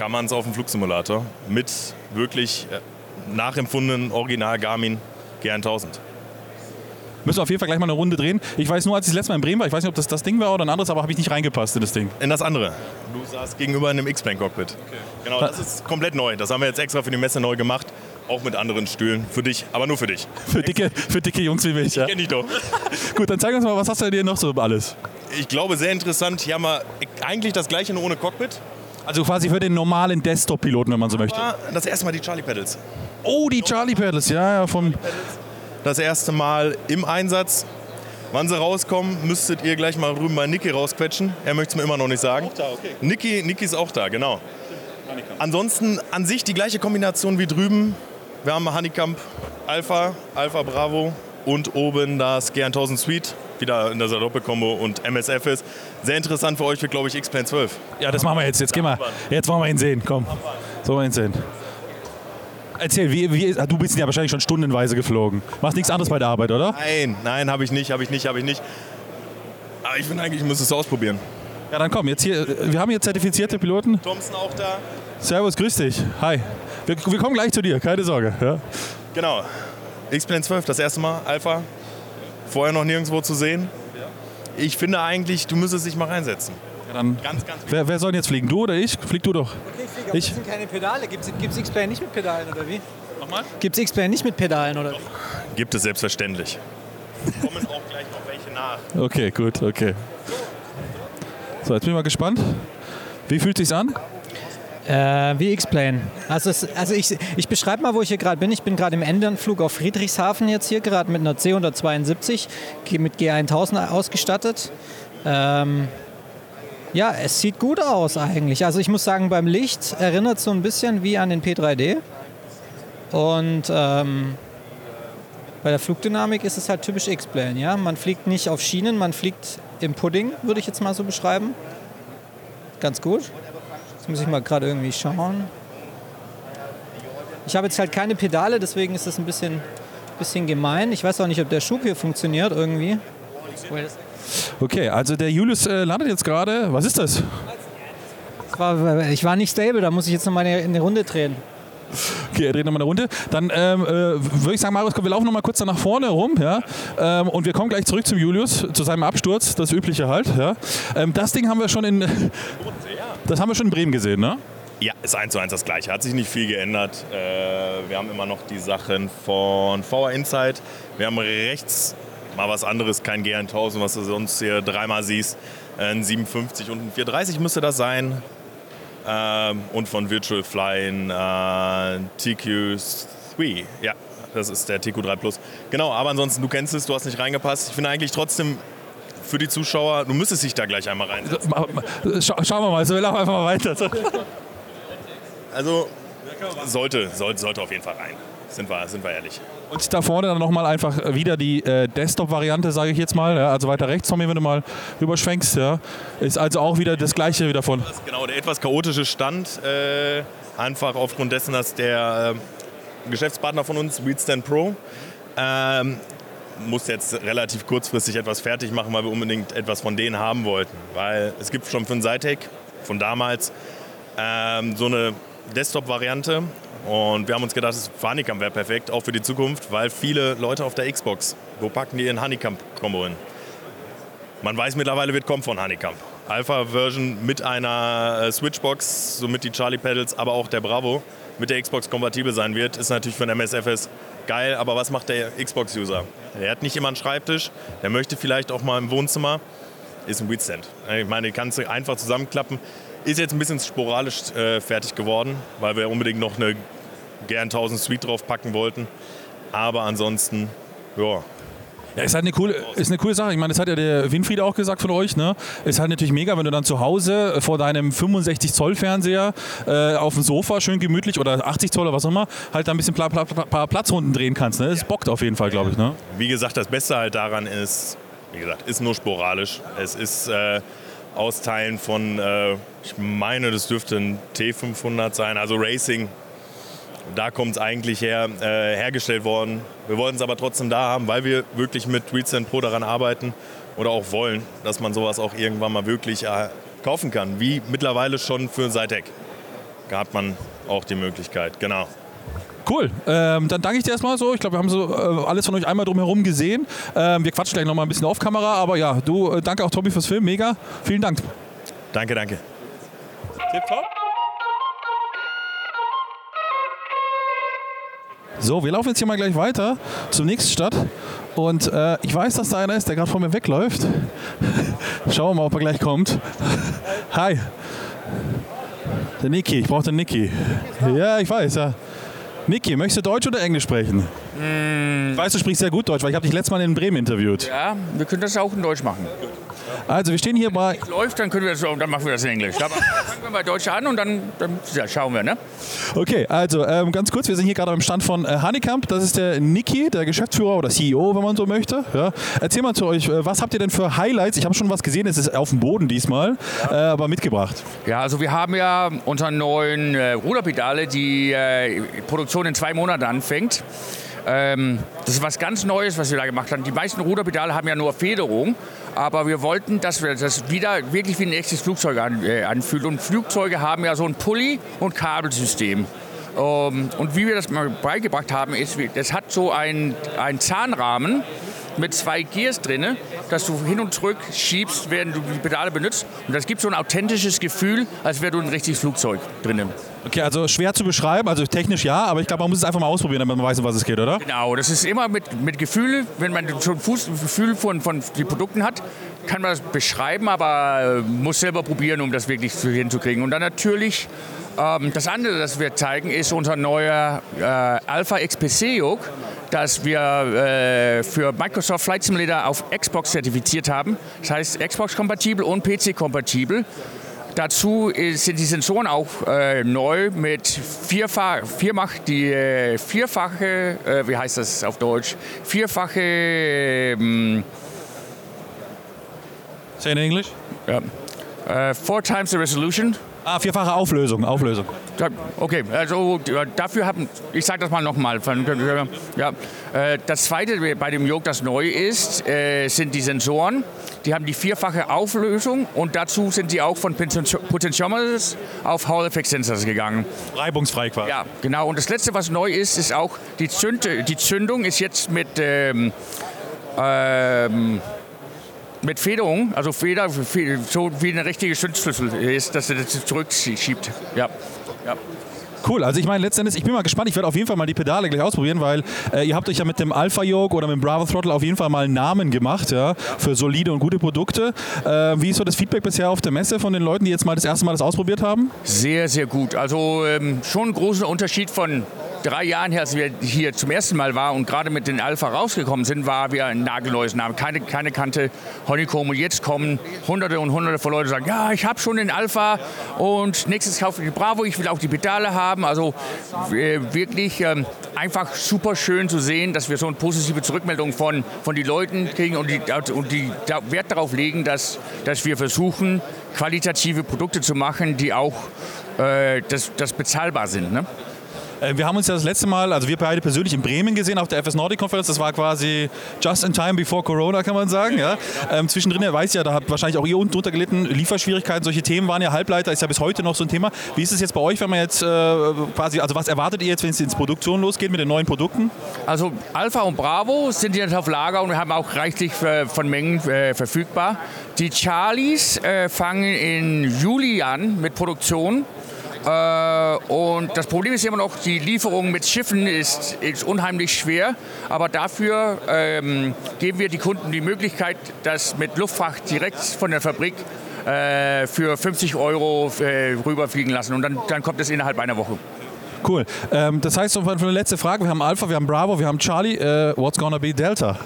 kann man es auf dem Flugsimulator mit wirklich äh, nachempfundenen Original Garmin G1000. Müssen wir auf jeden Fall gleich mal eine Runde drehen. Ich weiß nur, als ich das letzte Mal in Bremen war, ich weiß nicht, ob das das Ding war oder ein anderes, aber habe ich nicht reingepasst in das Ding. In das andere. Du saßt gegenüber in einem X-Plane-Cockpit. Genau, das ist komplett neu. Das haben wir jetzt extra für die Messe neu gemacht. Auch mit anderen Stühlen. Für dich, aber nur für dich. Für dicke, für dicke Jungs wie mich. Ja. Kenn ich doch. Gut, dann zeig uns mal, was hast du denn hier noch so alles? Ich glaube, sehr interessant. Hier haben wir eigentlich das gleiche, nur ohne Cockpit. Also quasi für den normalen Desktop-Piloten, wenn man so möchte. Das erste Mal die Charlie Pedals. Oh, die Charlie Pedals, ja, ja, vom. Das erste Mal im Einsatz. Wann sie rauskommen, müsstet ihr gleich mal rüben bei Niki rausquetschen. Er möchte es mir immer noch nicht sagen. Auch da, okay. Niki, Niki ist auch da, genau. Ansonsten an sich die gleiche Kombination wie drüben. Wir haben Honeycomb Alpha, Alpha Bravo und oben das G1000 Suite, wieder in dieser Doppelkombo und MSF ist. Sehr interessant für euch wird, glaube ich, X-Plane 12. Ja, das machen wir jetzt. Jetzt gehen wir. Jetzt wollen wir ihn sehen. Komm. So wollen wir ihn sehen. Erzähl, wie, wie, du bist ja wahrscheinlich schon stundenweise geflogen. Machst nichts anderes bei der Arbeit, oder? Nein, nein, habe ich nicht, habe ich nicht, habe ich nicht. Aber ich finde eigentlich, ich muss es ausprobieren. Ja, dann komm, jetzt hier, wir haben hier zertifizierte Piloten. Thompson auch da. Servus, grüß dich. Hi. Wir, wir kommen gleich zu dir, keine Sorge. Ja. Genau. X-Plane 12, das erste Mal, Alpha. Vorher noch nirgendwo zu sehen. Ich finde eigentlich, du müsstest dich mal reinsetzen. Ja, dann, Ganz, ganz wer, wer soll denn jetzt fliegen? Du oder ich? Flieg du doch. Okay, Ich- das sind keine Pedale. Gibt es X-Plane nicht mit Pedalen oder wie? Nochmal? Gibt es X-Plane nicht mit Pedalen oder wie? Gibt es selbstverständlich. Kommen auch gleich noch welche nach. Okay, gut, okay. So, jetzt bin ich mal gespannt. Wie fühlt sich's an? Äh, wie X-Plane. Also, es, also ich, ich beschreibe mal, wo ich hier gerade bin. Ich bin gerade im Endanflug auf Friedrichshafen jetzt hier, gerade mit einer C172, ge- mit G1000 ausgestattet. Ähm, ja, es sieht gut aus eigentlich. Also ich muss sagen, beim Licht erinnert es so ein bisschen wie an den P3D. Und ähm, bei der Flugdynamik ist es halt typisch X-Plane. Ja? Man fliegt nicht auf Schienen, man fliegt im Pudding, würde ich jetzt mal so beschreiben. Ganz gut. Muss ich mal gerade irgendwie schauen. Ich habe jetzt halt keine Pedale, deswegen ist das ein bisschen, bisschen gemein. Ich weiß auch nicht, ob der Schub hier funktioniert irgendwie. Okay, also der Julius äh, landet jetzt gerade. Was ist das? Das war, ich war nicht stable, da muss ich jetzt noch mal eine, eine Runde drehen. Okay, er dreht nochmal eine Runde. Dann ähm, äh, würde ich sagen, Marius, komm, wir laufen nochmal kurz da nach vorne rum. Ja? Ähm, und wir kommen gleich zurück zum Julius, zu seinem Absturz, das Übliche halt. Ja? Ähm, das Ding haben wir schon in. Das haben wir schon in Bremen gesehen, ne? Ja, ist eins zu eins das gleiche. Hat sich nicht viel geändert. Äh, wir haben immer noch die Sachen von VR Insight. Wir haben rechts mal was anderes, kein G1000, was du sonst hier dreimal siehst. Ein 57 und ein 430 müsste das sein. Ähm, und von Virtual Fly ein äh, TQ3. Ja, das ist der TQ3 Plus. Genau, aber ansonsten, du kennst es, du hast nicht reingepasst. Ich finde eigentlich trotzdem für die Zuschauer, du müsstest dich da gleich einmal reinsetzen. Schau, schauen wir mal, also wir laufen einfach mal weiter. Also sollte, sollte, sollte auf jeden Fall rein. Sind wir, sind wir ehrlich. Und da vorne dann nochmal einfach wieder die äh, Desktop-Variante, sage ich jetzt mal. Ja? Also weiter rechts, Tommy, wenn du mal rüberschwenkst. Ja? Ist also auch wieder das gleiche wieder von. Das ist genau der etwas chaotische Stand. Äh, einfach aufgrund dessen, dass der äh, Geschäftspartner von uns, Wheatstand Pro, ähm, muss jetzt relativ kurzfristig etwas fertig machen, weil wir unbedingt etwas von denen haben wollten. Weil es gibt schon für den Cytec von damals ähm, so eine Desktop-Variante. Und wir haben uns gedacht, das Honeycomb wäre perfekt, auch für die Zukunft, weil viele Leute auf der Xbox, wo packen die ihren Honeycomb-Kombo hin? Man weiß mittlerweile, wird kommen von Honeycomb. Alpha-Version mit einer äh, Switchbox, somit die Charlie Pedals, aber auch der Bravo mit der Xbox kompatibel sein wird, ist natürlich für den MSFS geil. Aber was macht der Xbox-User? Der hat nicht immer einen Schreibtisch, der möchte vielleicht auch mal im Wohnzimmer, ist ein Wheatstand. Ich meine, die kannst du einfach zusammenklappen. Ist jetzt ein bisschen sporadisch äh, fertig geworden, weil wir unbedingt noch eine gern 1000 Suite drauf packen wollten. Aber ansonsten, ja, Ja, ist halt eine coole, ist eine coole Sache. Ich meine, das hat ja der Winfried auch gesagt von euch. Ne? Ist halt natürlich mega, wenn du dann zu Hause vor deinem 65 Zoll Fernseher äh, auf dem Sofa schön gemütlich oder 80 Zoll oder was auch immer halt da ein bisschen Pla Pla paar Platzrunden drehen kannst. Ne? Das bockt auf jeden Fall, glaube ich. Ne? Wie gesagt, das Beste halt daran ist, wie gesagt, ist nur sporadisch. Es ist äh, Austeilen von, äh, ich meine, das dürfte ein T500 sein, also Racing. Da kommt es eigentlich her, äh, hergestellt worden. Wir wollten es aber trotzdem da haben, weil wir wirklich mit ReadSend Pro daran arbeiten oder auch wollen, dass man sowas auch irgendwann mal wirklich äh, kaufen kann. Wie mittlerweile schon für. Da hat man auch die Möglichkeit, genau. Cool. Ähm, dann danke ich dir erstmal so. Ich glaube, wir haben so äh, alles von euch einmal drumherum gesehen. Ähm, wir quatschen gleich nochmal ein bisschen auf Kamera, aber ja, du, äh, danke auch Tommy fürs Film. Mega. Vielen Dank. Danke, danke. Tipptopp. So, wir laufen jetzt hier mal gleich weiter zur nächsten Stadt. Und äh, ich weiß, dass da einer ist, der gerade vor mir wegläuft. Schauen wir mal, ob er gleich kommt. Hi. Der Niki, ich brauche den Niki. Ja, ich weiß, ja. Niki, möchtest du Deutsch oder Englisch sprechen? Ich weiß, du sprichst sehr gut Deutsch, weil ich habe dich letztes Mal in Bremen interviewt. Ja, wir können das auch in Deutsch machen. Also wir stehen hier bei läuft, dann können wir das, dann machen wir das in Englisch. Aber fangen wir bei Deutsch an und dann, dann ja, schauen wir, ne? Okay, also ähm, ganz kurz, wir sind hier gerade am Stand von äh, Honeycamp. Das ist der Niki, der Geschäftsführer oder CEO, wenn man so möchte. Ja. Erzähl mal zu euch, äh, was habt ihr denn für Highlights? Ich habe schon was gesehen, es ist auf dem Boden diesmal, äh, aber mitgebracht. Ja, also wir haben ja unsere neuen äh, Ruderpedale, die äh, Produktion in zwei Monaten anfängt. Ähm, das ist was ganz Neues, was wir da gemacht haben. Die meisten Ruderpedale haben ja nur Federung, aber wir wollten, dass wir das wieder wirklich wie ein echtes Flugzeug an, äh, anfühlt. Und Flugzeuge haben ja so ein Pulli- und Kabelsystem. Ähm, und wie wir das mal beigebracht haben, ist, das hat so einen Zahnrahmen mit zwei Gears drin, dass du hin und zurück schiebst, während du die Pedale benutzt. Und das gibt so ein authentisches Gefühl, als wäre du ein richtiges Flugzeug drinnen. Okay, also schwer zu beschreiben, also technisch ja, aber ich glaube, man muss es einfach mal ausprobieren, damit man weiß, um was es geht, oder? Genau, das ist immer mit, mit Gefühl, wenn man schon Fuß, Gefühl von, von den Produkten hat, kann man das beschreiben, aber äh, muss selber probieren, um das wirklich hinzukriegen. Und dann natürlich, ähm, das andere, das wir zeigen, ist unser neuer äh, Alpha XPC Yoke, das wir äh, für Microsoft Flight Simulator auf Xbox zertifiziert haben. Das heißt Xbox-kompatibel und PC-kompatibel. Dazu äh, sind die Sensoren auch äh, neu mit vierfach, viermach, die äh, vierfache, äh, wie heißt das auf Deutsch? Vierfache, ähm, Say in English? ja, äh, four times the resolution. Ah, vierfache Auflösung, Auflösung. Okay, also dafür haben, ich sage das mal nochmal. Ja, äh, das zweite bei dem Yoke, das neu ist, äh, sind die Sensoren. Die haben die vierfache Auflösung und dazu sind sie auch von Potentio- Potentiometers auf Hall Effect Sensors gegangen. Reibungsfrei quasi. Ja, genau. Und das letzte, was neu ist, ist auch die, Zünd die Zündung ist jetzt mit, ähm, ähm, mit Federung, also Feder, so wie eine richtige Zündschlüssel ist, dass er das zurückschiebt. Ja. ja. Cool, also ich meine letztendlich, ich bin mal gespannt, ich werde auf jeden Fall mal die Pedale gleich ausprobieren, weil äh, ihr habt euch ja mit dem Alpha Yoke oder mit dem Bravo Throttle auf jeden Fall mal einen Namen gemacht, ja, für solide und gute Produkte. Äh, wie ist so das Feedback bisher auf der Messe von den Leuten, die jetzt mal das erste Mal das ausprobiert haben? Sehr, sehr gut. Also ähm, schon ein großer Unterschied von drei Jahren her, als wir hier zum ersten Mal waren und gerade mit den Alpha rausgekommen sind, war wir ein nagelneues Name. Keine, keine Kante Honeycomb. Und jetzt kommen hunderte und hunderte von Leuten und sagen, ja, ich habe schon den Alpha und nächstes kaufe ich die Bravo, ich will auch die Pedale haben. Also äh, wirklich ähm, einfach super schön zu sehen, dass wir so eine positive Zurückmeldung von, von den Leuten kriegen und die, und die Wert darauf legen, dass, dass wir versuchen, qualitative Produkte zu machen, die auch äh, das, das bezahlbar sind. Ne? Äh, wir haben uns ja das letzte Mal, also wir beide persönlich in Bremen gesehen auf der FS Nordic Konferenz. Das war quasi just in time before Corona, kann man sagen. Ja. Ähm, zwischendrin, ihr weiß ja, da habt wahrscheinlich auch ihr unten drunter gelitten. Lieferschwierigkeiten, solche Themen waren ja Halbleiter, ist ja bis heute noch so ein Thema. Wie ist es jetzt bei euch, wenn man jetzt äh, quasi, also was erwartet ihr jetzt, wenn es ins Produktion losgeht mit den neuen Produkten? Also Alpha und Bravo sind jetzt auf Lager und wir haben auch reichlich äh, von Mengen äh, verfügbar. Die Charlies äh, fangen in Juli an mit Produktion. Äh, und das Problem ist immer noch, die Lieferung mit Schiffen ist, ist unheimlich schwer. Aber dafür ähm, geben wir die Kunden die Möglichkeit, das mit Luftfracht direkt von der Fabrik äh, für 50 Euro äh, rüberfliegen lassen. Und dann, dann kommt es innerhalb einer Woche. Cool. Ähm, das heißt, für eine letzte Frage, wir haben Alpha, wir haben Bravo, wir haben Charlie. Äh, what's gonna be Delta?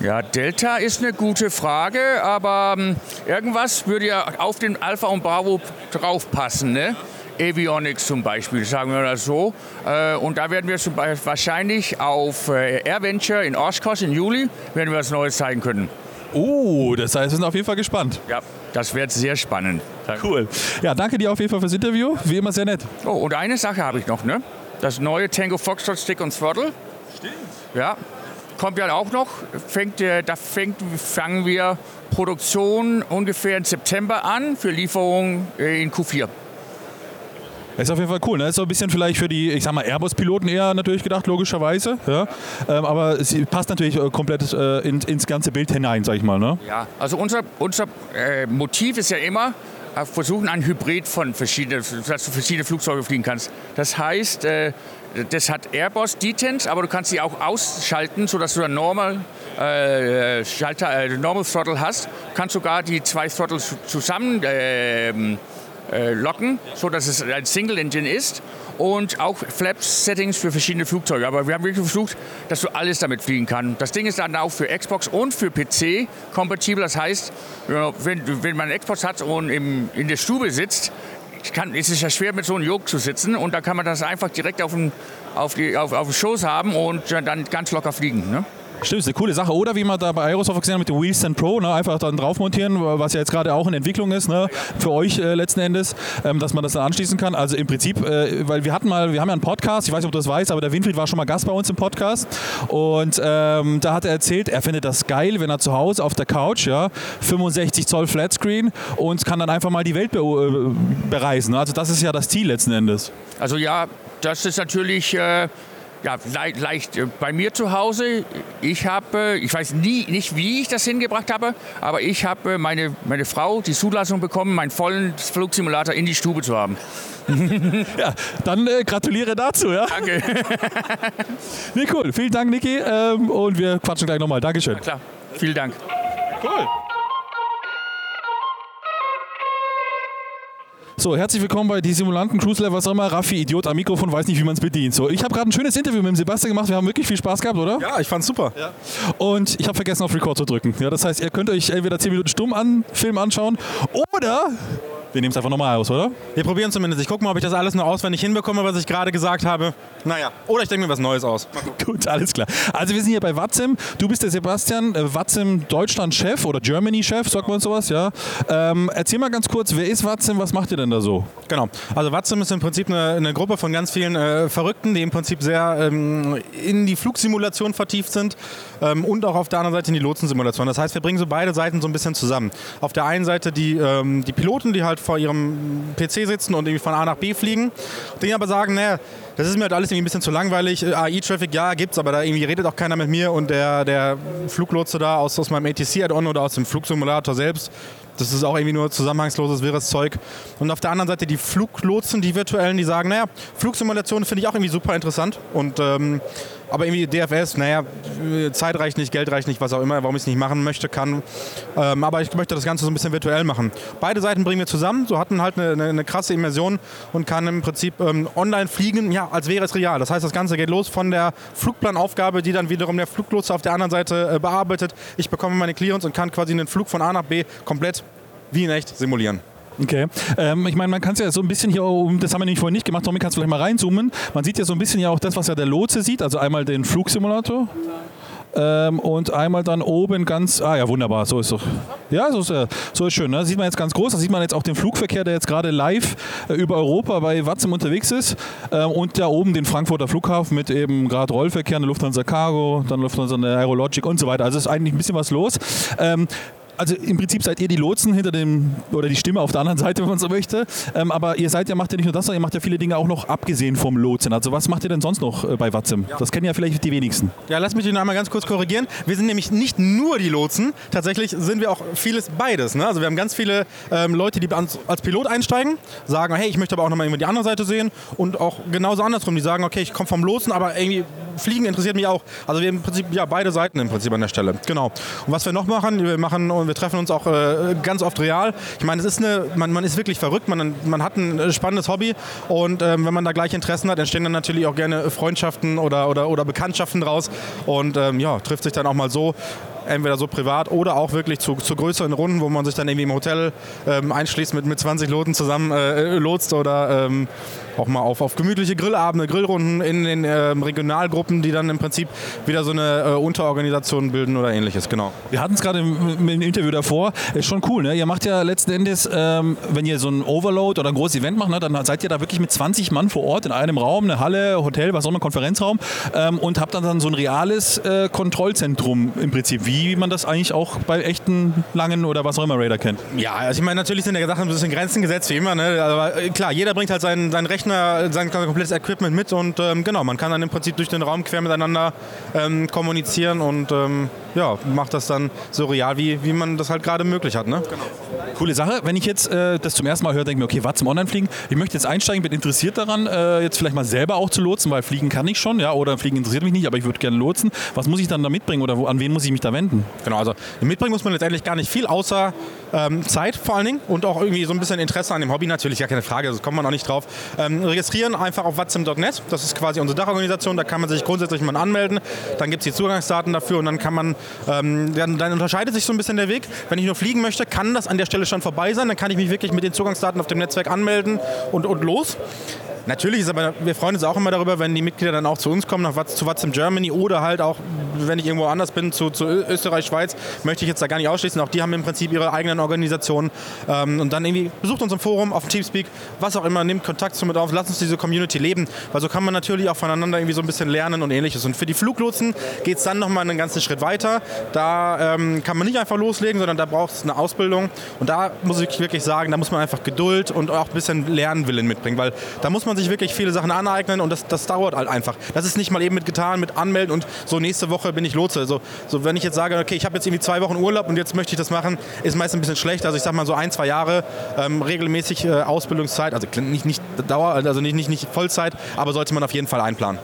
Ja, Delta ist eine gute Frage, aber ähm, irgendwas würde ja auf den Alpha und Bravo draufpassen, ne? Avionics zum Beispiel, sagen wir das so. Äh, und da werden wir zum Beispiel wahrscheinlich auf äh, AirVenture in Oshkosh im Juli werden wir was Neues zeigen können. Oh, das heißt, wir sind auf jeden Fall gespannt. Ja, das wird sehr spannend. Cool. Ja, danke dir auf jeden Fall fürs Interview. Wie immer sehr nett. Oh, und eine Sache habe ich noch, ne? Das neue Tango Foxtrot Stick und Throttle. Stimmt. Ja, kommt ja auch noch. Fängt, äh, da fängt, fangen wir Produktion ungefähr im September an für Lieferung in Q4. Ist auf jeden Fall cool. Ne? Ist so ein bisschen vielleicht für die, ich sag mal, Airbus-Piloten eher natürlich gedacht, logischerweise. Ja? Ähm, aber es passt natürlich äh, komplett äh, in, ins ganze Bild hinein, sag ich mal. Ne? Ja, also unser, unser äh, Motiv ist ja immer, äh, versuchen ein Hybrid von verschiedenen, dass du verschiedene Flugzeuge fliegen kannst. Das heißt, äh, das hat Airbus Detents, aber du kannst sie auch ausschalten, sodass du ein Normal, äh, Schalter, äh, Normal Throttle hast. Du kannst sogar die zwei Throttles zusammen äh, locken, sodass es ein Single Engine ist. und auch Flaps-Settings für verschiedene Flugzeuge. Aber wir haben wirklich versucht, dass du alles damit fliegen kannst. Das Ding ist dann auch für Xbox und für PC kompatibel. Das heißt, wenn, wenn man Xbox hat und im, in der Stube sitzt, kann, ist es ja schwer mit so einem Yoke zu sitzen und da kann man das einfach direkt auf dem, auf die, auf, auf den Schoß haben und dann ganz locker fliegen. Ne? Stimmt, ist eine coole Sache. Oder wie man da bei Aerosoft gesehen hat mit dem Wheelstand Pro, ne, einfach dann drauf montieren, was ja jetzt gerade auch in Entwicklung ist, ne, für euch äh, letzten Endes, ähm, dass man das dann anschließen kann. Also im Prinzip, äh, weil wir hatten mal, wir haben ja einen Podcast, ich weiß nicht, ob du das weißt, aber der Winfried war schon mal Gast bei uns im Podcast und ähm, da hat er erzählt, er findet das geil, wenn er zu Hause auf der Couch, ja, 65 Zoll Flatscreen und kann dann einfach mal die Welt be äh, bereisen. Also das ist ja das Ziel letzten Endes. Also ja, das ist natürlich äh, ja, le leicht äh, bei mir zu Hause. Ich habe, ich weiß nie, nicht, wie ich das hingebracht habe, aber ich habe meine, meine Frau die Zulassung bekommen, meinen vollen Flugsimulator in die Stube zu haben. ja, dann äh, gratuliere dazu, ja? Danke. nee, cool. Vielen Dank, Niki. Ähm, und wir quatschen gleich nochmal. Dankeschön. Na klar. Vielen Dank. Cool. So, herzlich willkommen bei Die Simulanten, Cruise Level, was auch immer. Raffi, Idiot am Mikrofon, weiß nicht, wie man es bedient. So, ich habe gerade ein schönes Interview mit dem Sebastian gemacht. Wir haben wirklich viel Spaß gehabt, oder? Ja, ich fand's super. Ja. Und ich habe vergessen, auf Record zu drücken. Ja, das heißt, ihr könnt euch entweder 10 Minuten stumm an Film anschauen oder wir nehmen es einfach nochmal aus, oder? Wir probieren zumindest. Ich gucke mal, ob ich das alles noch auswendig hinbekomme, was ich gerade gesagt habe. Naja, oder ich denke mir was Neues aus. Gut, alles klar. Also wir sind hier bei Watzim. Du bist der Sebastian, äh, Watzim Deutschland-Chef oder Germany-Chef, sagt man sowas, ja. Ähm, erzähl mal ganz kurz, wer ist Watzim, was macht ihr denn da so? Genau. Also Watzim ist im Prinzip eine, eine Gruppe von ganz vielen äh, Verrückten, die im Prinzip sehr ähm, in die Flugsimulation vertieft sind ähm, und auch auf der anderen Seite in die Lotsensimulation. Das heißt, wir bringen so beide Seiten so ein bisschen zusammen. Auf der einen Seite die, ähm, die Piloten, die halt vor ihrem PC sitzen und irgendwie von A nach B fliegen, die aber sagen, naja, das ist mir halt alles irgendwie ein bisschen zu langweilig. AI-Traffic, ja, gibt's, aber da irgendwie redet auch keiner mit mir und der, der Fluglotse da aus, aus meinem ATC-Add-on oder aus dem Flugsimulator selbst, das ist auch irgendwie nur zusammenhangsloses, wirres Zeug. Und auf der anderen Seite die Fluglotsen, die virtuellen, die sagen, naja, Flugsimulation finde ich auch irgendwie super interessant. Und ähm, aber irgendwie DFS, naja, Zeit reicht nicht, Geld reicht nicht, was auch immer, warum ich es nicht machen möchte, kann. Ähm, aber ich möchte das Ganze so ein bisschen virtuell machen. Beide Seiten bringen wir zusammen, so hatten halt eine, eine, eine krasse Immersion und kann im Prinzip ähm, online fliegen, ja, als wäre es real. Das heißt, das Ganze geht los von der Flugplanaufgabe, die dann wiederum der Fluglotse auf der anderen Seite äh, bearbeitet. Ich bekomme meine Clearance und kann quasi einen Flug von A nach B komplett wie in echt simulieren. Okay. Ähm, ich meine, man kann es ja so ein bisschen hier, das haben wir nämlich vorhin nicht gemacht, Tommy, kannst du vielleicht mal reinzoomen. Man sieht ja so ein bisschen ja auch das, was ja der Lotse sieht, also einmal den Flugsimulator. Ähm, und einmal dann oben ganz, ah ja, wunderbar, so ist doch. Ja, so ist, äh, so ist schön. Ne? sieht man jetzt ganz groß, da sieht man jetzt auch den Flugverkehr, der jetzt gerade live äh, über Europa bei Watzim unterwegs ist. Ähm, und da oben den Frankfurter Flughafen mit eben gerade Rollverkehr, eine Lufthansa Cargo, dann Lufthansa eine Aerologic und so weiter. Also ist eigentlich ein bisschen was los. Ähm, also im Prinzip seid ihr die Lotsen hinter dem, oder die Stimme auf der anderen Seite, wenn man so möchte. Ähm, aber ihr seid ja, macht ja nicht nur das, sondern ihr macht ja viele Dinge auch noch abgesehen vom Lotsen. Also was macht ihr denn sonst noch äh, bei Watzim? Ja. Das kennen ja vielleicht die wenigsten. Ja, lass mich den einmal ganz kurz korrigieren. Wir sind nämlich nicht nur die Lotsen, tatsächlich sind wir auch vieles beides. Ne? Also wir haben ganz viele ähm, Leute, die als, Pilot einsteigen, sagen, hey, ich möchte aber auch nochmal die andere Seite sehen. Und auch genauso andersrum, die sagen, okay, ich komme vom Lotsen, aber irgendwie Fliegen interessiert mich auch. Also wir haben im Prinzip ja beide Seiten im Prinzip an der Stelle. Genau. Und was wir noch machen, wir machen wir treffen uns auch äh, ganz oft real. Ich meine, es ist eine, man, man ist wirklich verrückt, man, man hat ein spannendes Hobby. Und ähm, wenn man da gleich Interessen hat, entstehen dann natürlich auch gerne Freundschaften oder, oder, oder Bekanntschaften draus. Und ähm, ja, trifft sich dann auch mal so entweder so privat oder auch wirklich zu, zu größeren Runden, wo man sich dann irgendwie im Hotel ähm, einschließt mit, mit 20 Loten zusammen äh, lotst oder ähm, auch mal auf, auf gemütliche Grillabende, Grillrunden in den ähm, Regionalgruppen, die dann im Prinzip wieder so eine äh, Unterorganisation bilden oder ähnliches, genau. Wir hatten es gerade im, im, Interview davor, ist schon cool, ne? Ihr macht ja letzten Endes, ähm, wenn ihr so ein Overload oder ein großes Event macht, ne, dann seid ihr da wirklich mit 20 Mann vor Ort in einem Raum, eine Halle, Hotel, was auch immer, Konferenzraum ähm, und habt dann, dann so ein reales äh, Kontrollzentrum im Prinzip, wie man das eigentlich auch bei echten langen oder was auch immer Raider kennt. Ja, also ich meine, natürlich sind der Sachen ein bisschen Grenzen gesetzt, wie immer, ne? aber äh, klar, jeder bringt halt sein, sein Rechner, sein komplettes Equipment mit und ähm, genau, man kann dann im Prinzip durch den Raum quer miteinander ähm, kommunizieren und ähm, ja, macht das dann so real, wie, wie man das halt gerade möglich hat. Ne? Coole Sache. Wenn ich jetzt äh, das zum ersten Mal höre, denke ich mir, okay, was zum Online-Fliegen? Ich möchte jetzt einsteigen, bin interessiert daran, äh, jetzt vielleicht mal selber auch zu lotsen, weil Fliegen kann ich schon, ja, oder Fliegen interessiert mich nicht, aber ich würde gerne lotsen. Was muss ich dann da mitbringen oder wo, an wen muss ich mich da wenden? Genau, also mitbringen muss man letztendlich gar nicht viel, außer ähm, Zeit vor allen Dingen und auch irgendwie so ein bisschen Interesse an dem Hobby natürlich, gar keine Frage, das kommt man auch nicht drauf. Ähm, registrieren einfach auf watzim.net, das ist quasi unsere Dachorganisation, da kann man sich grundsätzlich mal anmelden, dann gibt es die Zugangsdaten dafür und dann kann man, ähm, dann, dann unterscheidet sich so ein bisschen der Weg. Wenn ich nur fliegen möchte, kann das an der Stelle schon vorbei sein, dann kann ich mich wirklich mit den Zugangsdaten auf dem Netzwerk anmelden und, und los. Natürlich ist aber, wir freuen uns auch immer darüber, wenn die Mitglieder dann auch zu uns kommen, nach Watz, zu Watz in Germany oder halt auch, wenn ich irgendwo anders bin, zu, zu Österreich, Schweiz, möchte ich jetzt da gar nicht ausschließen. Auch die haben im Prinzip ihre eigenen Organisationen. Ähm, und dann irgendwie besucht uns im Forum, auf dem Teamspeak, was auch immer, nimmt Kontakt zu mit auf, lasst uns diese Community leben. Weil so kann man natürlich auch voneinander irgendwie so ein bisschen lernen und ähnliches. Und für die Fluglotsen geht es dann nochmal einen ganzen Schritt weiter. Da ähm, kann man nicht einfach loslegen, sondern da braucht es eine Ausbildung. Und da muss ich wirklich sagen, da muss man einfach Geduld und auch ein bisschen Lernwillen mitbringen, weil da muss man sich wirklich viele Sachen aneignen und das, das dauert halt einfach. Das ist nicht mal eben mit getan, mit anmelden und so nächste Woche bin ich Lotse. Also, so wenn ich jetzt sage, okay, ich habe jetzt irgendwie zwei Wochen Urlaub und jetzt möchte ich das machen, ist meist ein bisschen schlecht. Also ich sag mal so ein, zwei Jahre ähm, regelmäßig äh, Ausbildungszeit, also nicht, nicht Dauer, also nicht, nicht, nicht Vollzeit, aber sollte man auf jeden Fall einplanen.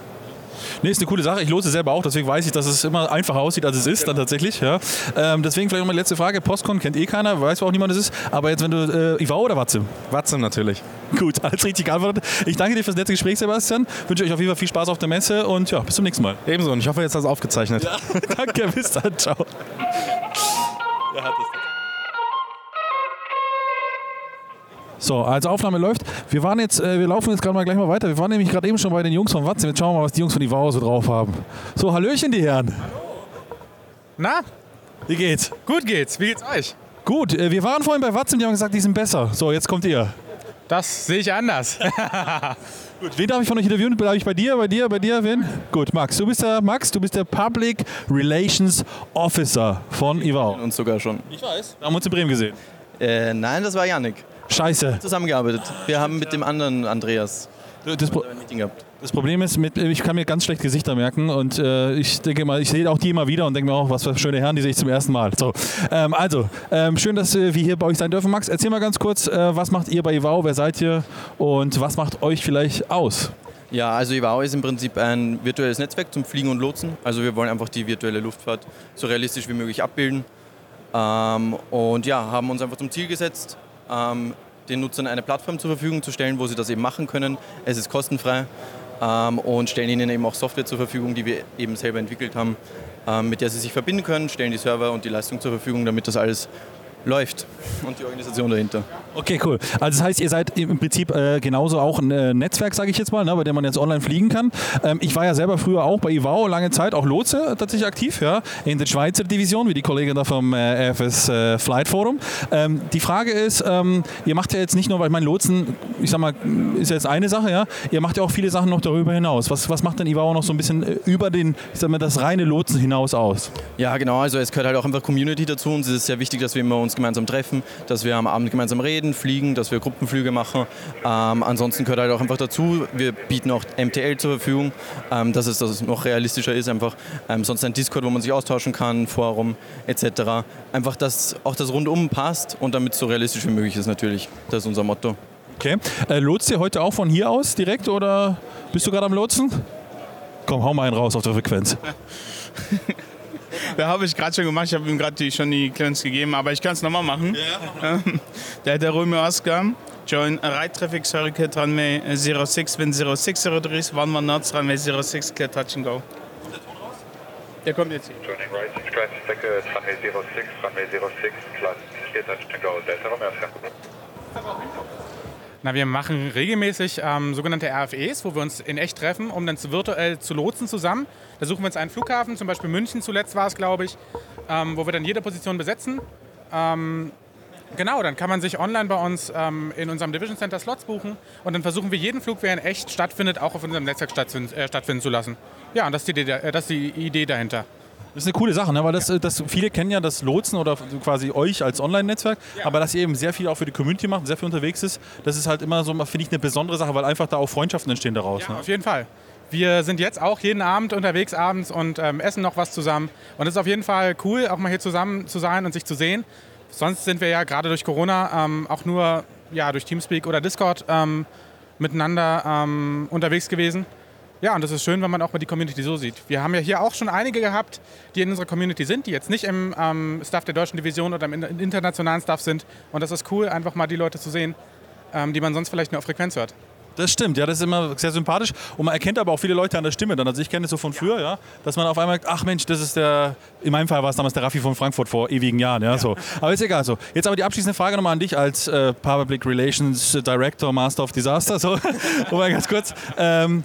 Nee, ist eine coole Sache. Ich lose selber auch, deswegen weiß ich, dass es immer einfacher aussieht, als es ist dann tatsächlich. Ja. Ähm, deswegen vielleicht noch mal letzte Frage. Postcon kennt eh keiner, weiß auch niemand, was es ist. Aber jetzt, wenn du, äh, Ivo oder Watzim? Watzim natürlich. Gut, alles richtig geantwortet. Ich danke dir fürs nette Gespräch, Sebastian. Wünsche euch auf jeden Fall viel Spaß auf der Messe und ja, bis zum nächsten Mal. Ebenso und ich hoffe, jetzt hast du aufgezeichnet. Ja, danke, bis dann, ciao. Ja, hat es. So, also Aufnahme läuft. Wir waren jetzt, äh, wir laufen jetzt gerade mal gleich mal weiter. Wir waren nämlich gerade eben schon bei den Jungs von Watzim. Jetzt schauen wir mal, was die Jungs von Ivao so drauf haben. So, Hallöchen, die Herren. Na, Wie geht's? gut geht's. Wie geht's euch? Gut, äh, wir waren vorhin bei Watzim, die haben gesagt, die sind besser. So, jetzt kommt ihr. Das sehe ich anders. Gut, wen darf ich von euch interviewen? Darf ich bei dir, bei dir, bei dir, wen? Gut, Max, du bist der Max, du bist der Public Relations Officer von Ivao. uns sogar schon. Ich weiß. Wir haben uns in Bremen gesehen. Äh, nein, das war Yannick. Scheiße. Zusammengearbeitet. Wir haben mit dem anderen Andreas Das, Pro das Problem ist, mit, ich kann mir ganz schlecht Gesichter merken und äh, ich denke mal, ich sehe auch die immer wieder und denke mir auch, was für schöne Herren, die sehe ich zum ersten Mal. So, ähm, also, ähm, schön, dass äh, wir hier bei euch sein dürfen. Max, erzähl mal ganz kurz, äh, was macht ihr bei Ivao, wer seid ihr und was macht euch vielleicht aus? Ja, also IWAO ist im Prinzip ein virtuelles Netzwerk zum Fliegen und Lotsen. Also wir wollen einfach die virtuelle Luftfahrt so realistisch wie möglich abbilden. Ähm, und ja, haben uns einfach zum Ziel gesetzt, ähm, den Nutzern eine Plattform zur Verfügung zu stellen, wo sie das eben machen können. Es ist kostenfrei ähm, und stellen ihnen eben auch Software zur Verfügung, die wir eben selber entwickelt haben, ähm, mit der sie sich verbinden können, stellen die Server und die Leistung zur Verfügung, damit das alles läuft und die Organisation dahinter. Okay, cool. Also das heißt, ihr seid im Prinzip äh, genauso auch ein äh, Netzwerk, sage ich jetzt mal, ne, bei dem man jetzt online fliegen kann. Ähm, ich war ja selber früher auch bei Ivao lange Zeit, auch Lotse tatsächlich aktiv, ja, in der Schweizer Division, wie die Kollegen da vom äh, FS äh, Flight Forum. Ähm, die Frage ist, ähm, ihr macht ja jetzt nicht nur, weil mein Lotsen, ich sag mal, ist jetzt eine Sache, ja, ihr macht ja auch viele Sachen noch darüber hinaus. Was, was macht denn Ivao noch so ein bisschen äh, über den, ich sag mal, das reine Lotsen hinaus aus? Ja, genau. Also es gehört halt auch einfach Community dazu. Ist es sehr wichtig, dass wir immer uns gemeinsam treffen, dass wir am Abend gemeinsam reden, fliegen, dass wir Gruppenflüge machen. Ähm, ansonsten gehört halt auch einfach dazu, wir bieten auch MTL zur Verfügung, ähm, dass es das noch realistischer ist. Einfach ähm, sonst ein Discord, wo man sich austauschen kann, Forum etc. Einfach, dass auch das rundum passt und damit es so realistisch wie möglich ist natürlich. Das ist unser Motto. Okay. Äh, lotst ihr heute auch von hier aus direkt oder bist du gerade am Lotsen? Komm, hau mal einen raus auf der Frequenz. Ja, habe ich gerade schon gemacht. Ich habe ihm gerade schon die Clearance gegeben, aber ich kann es nochmal machen. Ja. Der, der Romeo Oscar, join right traffic circuit runway 06, when 0603 is 11 knots, runway 06, clear touch and go. Der kommt jetzt hier. Joining right, traffic circuit, runway 06, runway 06, clear touch and go, Delta Romeo Oscar. Na, wir machen regelmäßig ähm, sogenannte RFEs, wo wir uns in echt treffen, um dann zu virtuell zu lotsen zusammen. Da suchen wir uns einen Flughafen, zum Beispiel München zuletzt war es, glaube ich, ähm, wo wir dann jede Position besetzen. Ähm, genau, dann kann man sich online bei uns ähm, in unserem Division Center Slots buchen und dann versuchen wir jeden Flug, der in echt stattfindet, auch auf unserem Netzwerk stattfinden, äh, stattfinden zu lassen. Ja, und das ist die Idee, äh, das ist die Idee dahinter. Das ist eine coole Sache, ne? weil das, äh, das, viele kennen ja das Lotsen oder quasi euch als Online-Netzwerk, aber dass ihr eben sehr viel auch für die Community macht, sehr viel unterwegs ist, das ist halt immer so, finde ich, eine besondere Sache, weil einfach da auch Freundschaften entstehen daraus. Ja, ne? auf jeden Fall. Wir sind jetzt auch jeden Abend unterwegs abends und ähm, essen noch was zusammen. Und es ist auf jeden Fall cool, auch mal hier zusammen zu sein und sich zu sehen. Sonst sind wir ja gerade durch Corona ähm, auch nur ja, durch Teamspeak oder Discord ähm, miteinander ähm, unterwegs gewesen. Ja, und das ist schön, wenn man auch mal die Community so sieht. Wir haben ja hier auch schon einige gehabt, die in unserer Community sind, die jetzt nicht im ähm, Staff der deutschen Division oder im in- internationalen Staff sind. Und das ist cool, einfach mal die Leute zu sehen, ähm, die man sonst vielleicht nur auf Frequenz hört. Das stimmt, ja, das ist immer sehr sympathisch. Und man erkennt aber auch viele Leute an der Stimme dann. Also ich kenne es so von früher, ja, dass man auf einmal, ach Mensch, das ist der, in meinem Fall war es damals der Raffi von Frankfurt vor ewigen Jahren, ja, so. Aber ist egal so. Jetzt aber die abschließende Frage nochmal an dich als äh, Public Relations Director, Master of Disaster, so. Nur mal ganz kurz. Ähm,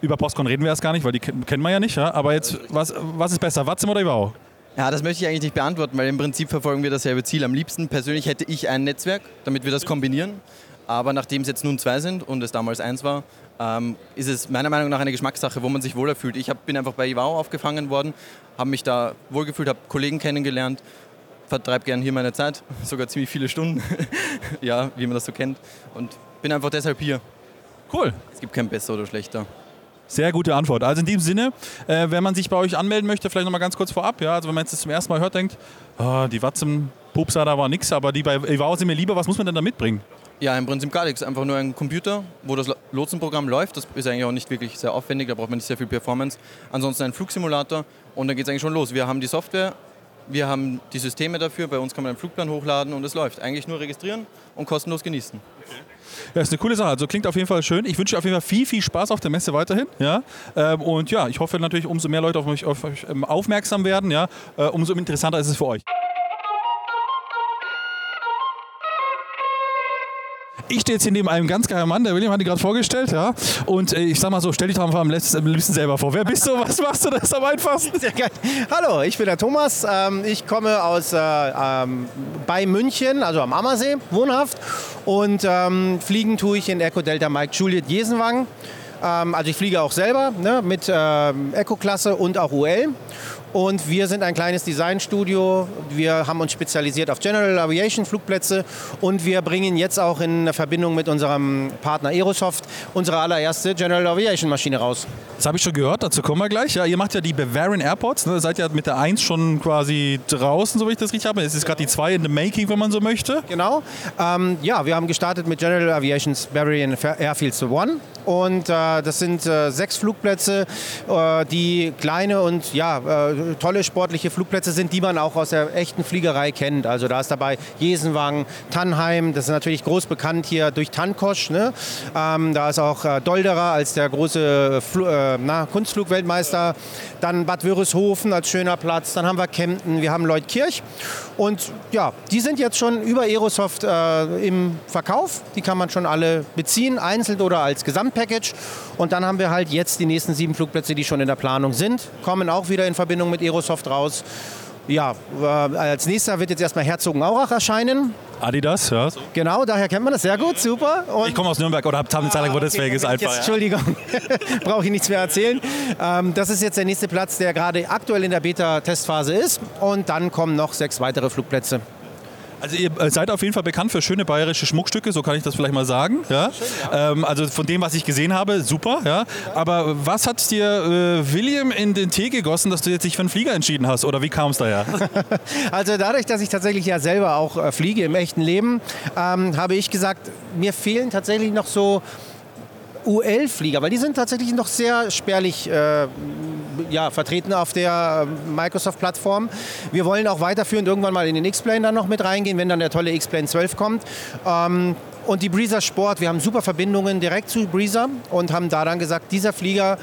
über Postcon reden wir erst gar nicht, weil die ken- kennen wir ja nicht, ja. Aber jetzt, was, was ist besser, Watzim oder Ibau? Ja, das möchte ich eigentlich nicht beantworten, weil im Prinzip verfolgen wir dasselbe Ziel. Am liebsten persönlich hätte ich ein Netzwerk, damit wir das kombinieren. Aber nachdem es jetzt nun zwei sind und es damals eins war, ähm, ist es meiner Meinung nach eine Geschmackssache, wo man sich wohler fühlt. Ich hab, bin einfach bei Ivao aufgefangen worden, habe mich da wohlgefühlt, habe Kollegen kennengelernt, vertreibe gern hier meine Zeit, sogar ziemlich viele Stunden, ja, wie man das so kennt. Und bin einfach deshalb hier. Cool. Es gibt kein besser oder schlechter. Sehr gute Antwort. Also in diesem Sinne, äh, wenn man sich bei euch anmelden möchte, vielleicht nochmal ganz kurz vorab. Ja, also wenn man jetzt das zum ersten Mal hört, denkt, ah, die Watzem Pupsa, da war nix, aber die bei Ivao sind mir lieber. Was muss man denn da mitbringen? Ja, im Prinzip gar nichts. Einfach nur ein Computer, wo das Lotsenprogramm läuft. Das ist eigentlich auch nicht wirklich sehr aufwendig, da braucht man nicht sehr viel Performance. Ansonsten ein Flugsimulator und dann geht es eigentlich schon los. Wir haben die Software, wir haben die Systeme dafür, bei uns kann man einen Flugplan hochladen und es läuft. Eigentlich nur registrieren und kostenlos genießen. Ja, ist eine coole Sache. Also klingt auf jeden Fall schön. Ich wünsche auf jeden Fall viel, viel Spaß auf der Messe weiterhin. Ja? Ähm, und ja, ich hoffe natürlich, umso mehr Leute auf euch, auf ähm, aufmerksam werden, ja, äh, umso interessanter ist es für euch. Ich stehe jetzt hier neben einem ganz geilen Mann, der William hat ihn gerade vorgestellt, ja. Und äh, ich sag mal so, stell dich doch einfach am liebsten selber vor. Wer bist du? Was machst du? Das ist am einfachsten. Sehr geil. Hallo, ich bin der Thomas. Ähm, ich komme aus äh, ähm, bei München, also am Ammersee, wohnhaft. Und ähm, fliegen tue ich in Echo Delta Mike Juliet Jesenwang. Ähm, also ich fliege auch selber ne, mit ähm, Echo-Klasse und auch UL. Und wir sind ein kleines Designstudio. Wir haben uns spezialisiert auf General Aviation Flugplätze und wir bringen jetzt auch in Verbindung mit unserem Partner Aerosoft unsere allererste General Aviation Maschine raus. Das habe ich schon gehört, dazu kommen wir gleich. Ja, ihr macht ja die Bavarian Airports, ne? seid ja mit der 1 schon quasi draußen, so wie ich das richtig habe. Es ist gerade die 2 in the making, wenn man so möchte. Genau. Ähm, ja, wir haben gestartet mit General Aviation's Bavarian Airfields One. Und äh, das sind äh, sechs Flugplätze, äh, die kleine und ja, äh, tolle sportliche Flugplätze sind, die man auch aus der echten Fliegerei kennt. Also da ist dabei Jesenwang, Tannheim, das ist natürlich groß bekannt hier durch Tankosch. Ne? Ähm, da ist auch äh, Dolderer als der große Flu äh, na, Kunstflugweltmeister. Dann Bad Wörishofen als schöner Platz. Dann haben wir Kempten, wir haben Leutkirch. Und ja, die sind jetzt schon über Aerosoft äh, im Verkauf. Die kann man schon alle beziehen, einzeln oder als Gesamtpackage. Und dann haben wir halt jetzt die nächsten sieben Flugplätze, die schon in der Planung sind, kommen auch wieder in Verbindung mit Aerosoft raus. Ja, äh, als nächster wird jetzt erstmal Herzogenaurach erscheinen. Adidas, ja. Genau, daher kennt man das sehr gut, super. Und Ich komme aus Nürnberg oder habe Zeit lang, wo deswegen ist einfach. Jetzt, Entschuldigung, brauche ich nichts mehr erzählen. Ähm, das ist jetzt der nächste Platz, der gerade aktuell in der Beta-Testphase ist. Und dann kommen noch sechs weitere Flugplätze. Also ihr äh, seid auf jeden Fall bekannt für schöne bayerische Schmuckstücke, so kann ich das vielleicht mal sagen. Ja? Ähm, also von dem, was ich gesehen habe, super. Ja? Aber was hat dir äh, William in den Tee gegossen, dass du jetzt dich für einen Flieger entschieden hast? Oder wie kam es daher? Also dadurch, dass ich tatsächlich ja selber auch äh, fliege im echten Leben, ähm, habe ich gesagt, mir fehlen tatsächlich noch so UL-Flieger, weil die sind tatsächlich noch sehr spärlich äh, ja, vertreten auf der äh, Microsoft-Plattform. Wir wollen auch weiterführend irgendwann mal in den X-Plane dann noch mit reingehen, wenn dann der tolle X-Plane 12 kommt. Ähm, und die Breezer Sport, wir haben super Verbindungen direkt zu Breezer und haben da dann gesagt, dieser Flieger,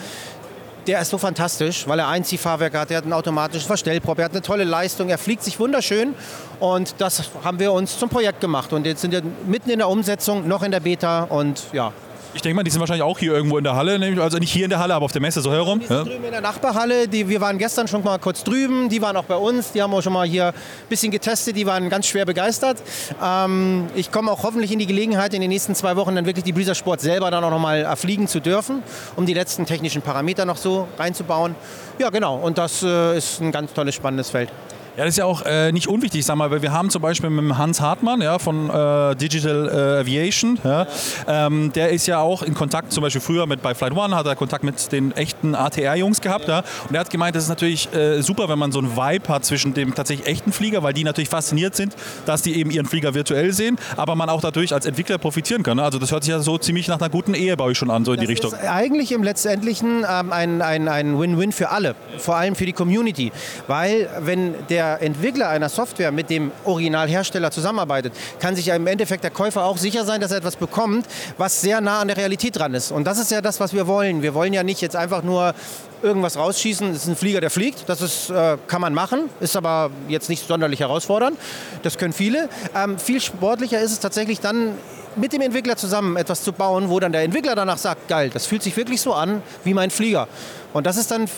der ist so fantastisch, weil er Einziehfahrwerk hat, er hat ein automatisches Verstellprop, er hat eine tolle Leistung, er fliegt sich wunderschön und das haben wir uns zum Projekt gemacht und jetzt sind wir mitten in der Umsetzung, noch in der Beta und ja. Ich denke mal, die sind wahrscheinlich auch hier irgendwo in der Halle, nämlich- also nicht hier in der Halle, aber auf der Messe so herum. Ja? drüben in der Nachbarhalle, die, wir waren gestern schon mal kurz drüben, die waren auch bei uns, die haben auch schon mal hier ein bisschen getestet, die waren ganz schwer begeistert. Ähm, ich komme auch hoffentlich in die Gelegenheit, in den nächsten zwei Wochen dann wirklich die Breezer Sport selber dann auch noch mal erfliegen zu dürfen, um die letzten technischen Parameter noch so reinzubauen. Ja, genau, und das äh, ist ein ganz tolles, spannendes Feld. Ja, das ist ja auch äh, nicht unwichtig, sag mal, weil wir haben zum Beispiel mit dem Hans Hartmann ja, von äh, Digital äh, Aviation, ja, ähm, der ist ja auch in Kontakt, zum Beispiel früher mit bei Flight One hat er Kontakt mit den echten ATR-Jungs gehabt. Ja, und er hat gemeint, das ist natürlich äh, super, wenn man so einen Vibe hat zwischen dem tatsächlich echten Flieger, weil die natürlich fasziniert sind, dass die eben ihren Flieger virtuell sehen, aber man auch dadurch als Entwickler profitieren kann. ne? Also das hört sich ja so ziemlich nach einer guten Ehe bei euch schon an, so in die Richtung. ist eigentlich im letztendlichen ähm, ein ein- ein Win-Win für alle, vor allem für die Community. Weil wenn der Entwickler einer Software mit dem Originalhersteller zusammenarbeitet, kann sich ja im Endeffekt der Käufer auch sicher sein, dass er etwas bekommt, was sehr nah an der Realität dran ist. Und das ist ja das, was wir wollen. Wir wollen ja nicht jetzt einfach nur irgendwas rausschießen. Das ist ein Flieger, der fliegt. Das ist, äh, kann man machen, ist aber jetzt nicht sonderlich herausfordernd. Das können viele. Ähm, viel sportlicher ist es tatsächlich dann mit dem Entwickler zusammen etwas zu bauen, wo dann der Entwickler danach sagt, geil, das fühlt sich wirklich so an wie mein Flieger. Und das ist dann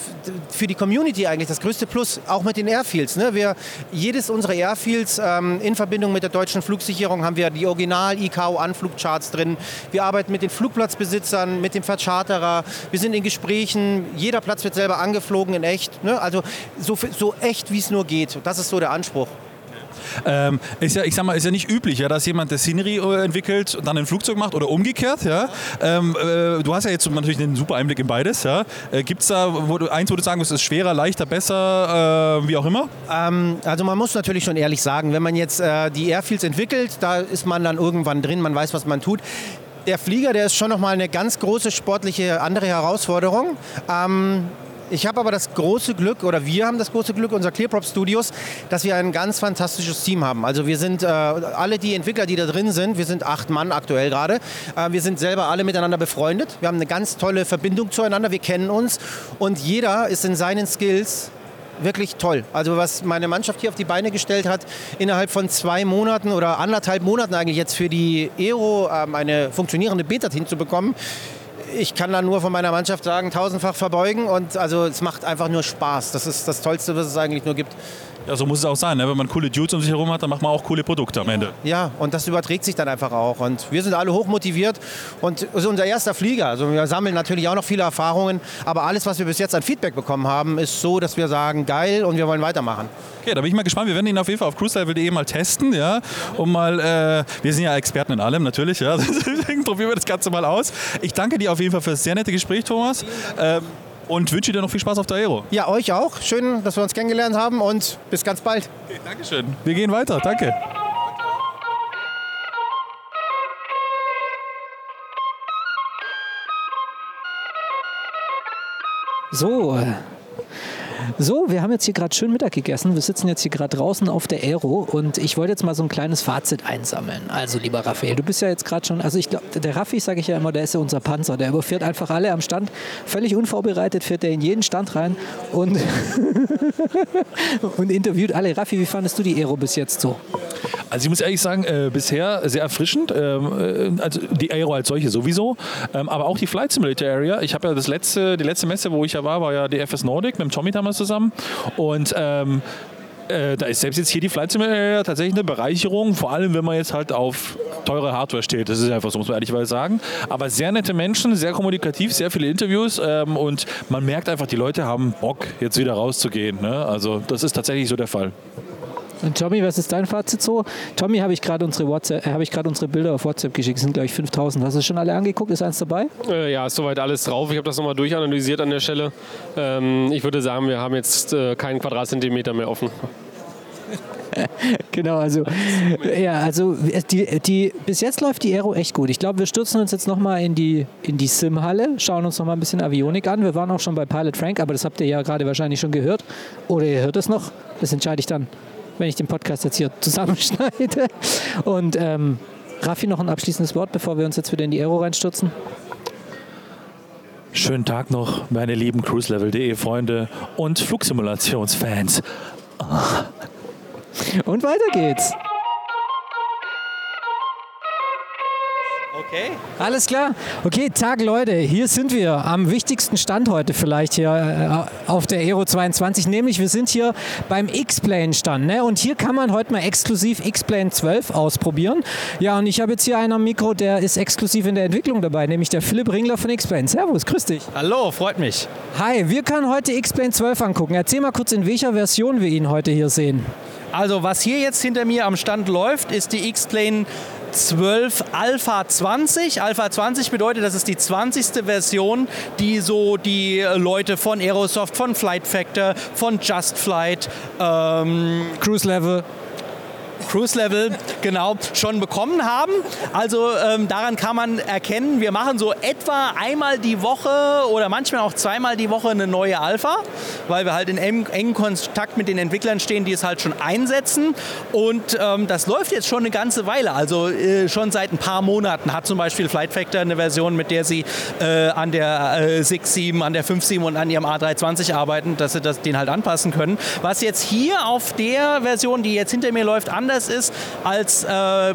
für die Community eigentlich das größte Plus, auch mit den Airfields. Ne? Wir, jedes unserer Airfields ähm, in Verbindung mit der deutschen Flugsicherung haben wir die Original-ICAO-Anflugcharts drin. Wir arbeiten mit den Flugplatzbesitzern, mit dem Vercharterer. Wir sind in Gesprächen. Jeder Platz wird selber angeflogen in echt. Ne? Also so, so echt, wie es nur geht. Das ist so der Anspruch. Ähm, ist ja, ich sag mal, ist ja nicht üblich, ja, dass jemand der Scenery äh, entwickelt und dann ein Flugzeug macht oder umgekehrt. Ja? Ähm, äh, du hast ja jetzt natürlich einen super Einblick in beides. Ja? Äh, Gibt es da wo du, eins, wo du sagen musst, ist schwerer, leichter, besser, äh, wie auch immer? Ähm, also man muss natürlich schon ehrlich sagen, wenn man jetzt äh, die Airfields entwickelt, da ist man dann irgendwann drin, man weiß, was man tut. Der Flieger, der ist schon nochmal eine ganz große sportliche andere Herausforderung. Ähm, ich habe aber das große Glück, oder wir haben das große Glück, unser Clearprop Studios, dass wir ein ganz fantastisches Team haben. Also wir sind, äh, alle die Entwickler, die da drin sind, wir sind acht Mann aktuell gerade, äh, wir sind selber alle miteinander befreundet. Wir haben eine ganz tolle Verbindung zueinander, wir kennen uns und jeder ist in seinen Skills wirklich toll. Also was meine Mannschaft hier auf die Beine gestellt hat, innerhalb von zwei Monaten oder anderthalb Monaten eigentlich jetzt für die Aero ähm, eine funktionierende Beta hinzubekommen. Ich kann da nur von meiner Mannschaft sagen, tausendfach verbeugen und also es macht einfach nur Spaß. Das ist das Tollste, was es eigentlich nur gibt. Ja, so muss es auch sein. Ne? Wenn man coole Dudes um sich herum hat, dann macht man auch coole Produkte am Ende. Ja, und das überträgt sich dann einfach auch. Und wir sind alle hoch motiviert und es ist unser erster Flieger. Also wir sammeln natürlich auch noch viele Erfahrungen, aber alles, was wir bis jetzt an Feedback bekommen haben, ist so, dass wir sagen, geil und wir wollen weitermachen. Okay, da bin ich mal gespannt. Wir werden ihn auf jeden Fall auf cruiselevel.de mal testen, ja, um mal, äh, wir sind ja Experten in allem natürlich, ja, deswegen probieren wir das Ganze mal aus. Ich danke dir auf jeden Fall für das sehr nette Gespräch, Thomas, ähm, und wünsche dir noch viel Spaß auf der Aero. Ja, euch auch. Schön, dass wir uns kennengelernt haben und bis ganz bald. Okay, Dankeschön. Wir gehen weiter, danke. So. So, wir haben jetzt hier gerade schön Mittag gegessen. Wir sitzen jetzt hier gerade draußen auf der Aero und ich wollte jetzt mal so ein kleines Fazit einsammeln. Also, lieber Raphael, du bist ja jetzt gerade schon, also ich glaube, der Raffi, sage ich ja immer, der ist ja unser Panzer. Der überfährt einfach alle am Stand. Völlig unvorbereitet fährt er in jeden Stand rein und, und interviewt alle. Raffi, wie fandest du die Aero bis jetzt so? Also ich muss ehrlich sagen, äh, bisher sehr erfrischend. Ähm, äh, also die Aero als solche sowieso, ähm, aber auch die Flight Simulator Area. Ich habe ja das letzte, die letzte Messe, wo ich ja war, war ja die FS Nordic mit dem Tommy damals zusammen. Und ähm, äh, da ist selbst jetzt hier die Flight Simulator Area tatsächlich eine Bereicherung, vor allem wenn man jetzt halt auf teure Hardware steht. Das ist einfach so, muss man ehrlicherweise sagen. Aber sehr nette Menschen, sehr kommunikativ, sehr viele Interviews ähm, und man merkt einfach, die Leute haben Bock, jetzt wieder rauszugehen. Ne? Also das ist tatsächlich so der Fall. Und Tommy, was ist dein Fazit so? Tommy, habe ich gerade unsere, WhatsApp- äh, habe ich gerade unsere Bilder auf WhatsApp geschickt. Das sind, glaube ich, 5000. Hast du schon alle angeguckt? Ist eins dabei? Äh, ja, ist soweit alles drauf. Ich habe das nochmal durchanalysiert an der Stelle. Ähm, ich würde sagen, wir haben jetzt äh, keinen Quadratzentimeter mehr offen. genau, also ja, also die, die, bis jetzt läuft die Aero echt gut. Ich glaube, wir stürzen uns jetzt nochmal in die, in die Sim-Halle, schauen uns nochmal ein bisschen Avionik an. Wir waren auch schon bei Pilot Frank, aber das habt ihr ja gerade wahrscheinlich schon gehört. Oder ihr hört es noch. Das entscheide ich dann, wenn ich den Podcast jetzt hier zusammenschneide. Und ähm, Raffi, noch ein abschließendes Wort, bevor wir uns jetzt wieder in die Aero reinstürzen. Schönen Tag noch, meine lieben cruiselevel.de Freunde und Flugsimulationsfans. Und weiter geht's. Okay. Alles klar. Okay, Tag Leute, hier sind wir am wichtigsten Stand heute vielleicht hier äh, auf der Aero 22, nämlich wir sind hier beim X-Plane Stand. Ne? Und hier kann man heute mal exklusiv X-Plane 12 ausprobieren. Ja, und ich habe jetzt hier einen am Mikro, der ist exklusiv in der Entwicklung dabei, nämlich der Philipp Ringler von X-Plane. Servus, grüß dich. Hallo, freut mich. Hi, wir können heute X-Plane 12 angucken. Erzähl mal kurz, in welcher Version wir ihn heute hier sehen. Also was hier jetzt hinter mir am Stand läuft, ist die X-Plane 12 Alpha 20. Alpha 20 bedeutet, das ist die 20. Version, die so die Leute von Aerosoft, von Flight Factor, von Just Flight, ähm, Cruise Level. Cruise Level, genau, schon bekommen haben. Also ähm, daran kann man erkennen, wir machen so etwa einmal die Woche oder manchmal auch zweimal die Woche eine neue Alpha, weil wir halt in engem Kontakt mit den Entwicklern stehen, die es halt schon einsetzen. Und ähm, das läuft jetzt schon eine ganze Weile, also äh, schon seit ein paar Monaten hat zum Beispiel Flight Factor eine Version, mit der sie äh, an der äh, 6.7, an der 5.7 und an ihrem A320 arbeiten, dass sie das, den halt anpassen können. Was jetzt hier auf der Version, die jetzt hinter mir läuft, anders ist als äh,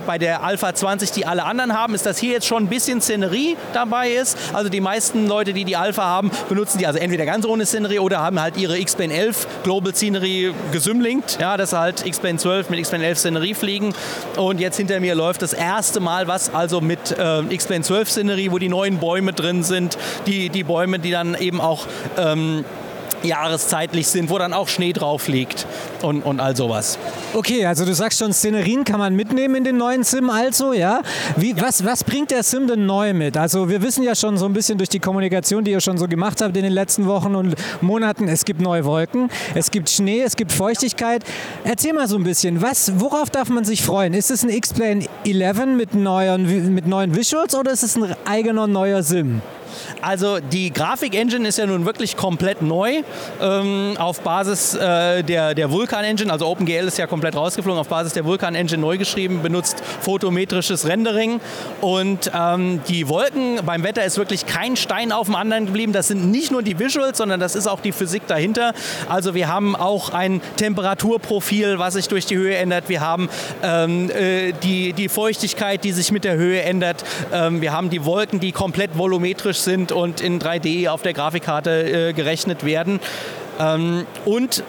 bei der Alpha 20, die alle anderen haben, ist, dass hier jetzt schon ein bisschen Szenerie dabei ist. Also die meisten Leute, die die Alpha haben, benutzen die also entweder ganz ohne Szenerie oder haben halt ihre X-Plane 11 Global Scenery gesymlinkt, ja, dass halt X-Plane 12 mit X-Plane 11 Szenerie fliegen. Und jetzt hinter mir läuft das erste Mal was also mit äh, X-Plane 12 Szenerie, wo die neuen Bäume drin sind, die, die Bäume, die dann eben auch ähm, jahreszeitlich sind, wo dann auch Schnee drauf liegt und, und all sowas. Okay, also du sagst schon, Szenerien kann man mitnehmen in den neuen Sim also, ja? Wie, Was, was bringt der Sim denn neu mit? Also wir wissen ja schon so ein bisschen durch die Kommunikation, die ihr schon so gemacht habt in den letzten Wochen und Monaten, es gibt neue Wolken, es gibt Schnee, es gibt Feuchtigkeit. Erzähl mal so ein bisschen, was, worauf darf man sich freuen? Ist es ein X-Plane 11 mit neuen, mit neuen Visuals oder ist es ein eigener neuer Sim? Also die Grafik-Engine ist ja nun wirklich komplett neu ähm, auf Basis äh, der, der Vulkan-Engine. Also OpenGL ist ja komplett rausgeflogen, auf Basis der Vulkan-Engine neu geschrieben, benutzt photometrisches Rendering. Und ähm, die Wolken beim Wetter ist wirklich kein Stein auf dem anderen geblieben. Das sind nicht nur die Visuals, sondern das ist auch die Physik dahinter. Also wir haben auch ein Temperaturprofil, was sich durch die Höhe ändert. Wir haben ähm, äh, die, die Feuchtigkeit, die sich mit der Höhe ändert. Ähm, wir haben die Wolken, die komplett volumetrisch sind und in 3D auf der Grafikkarte äh, gerechnet werden. Ähm, und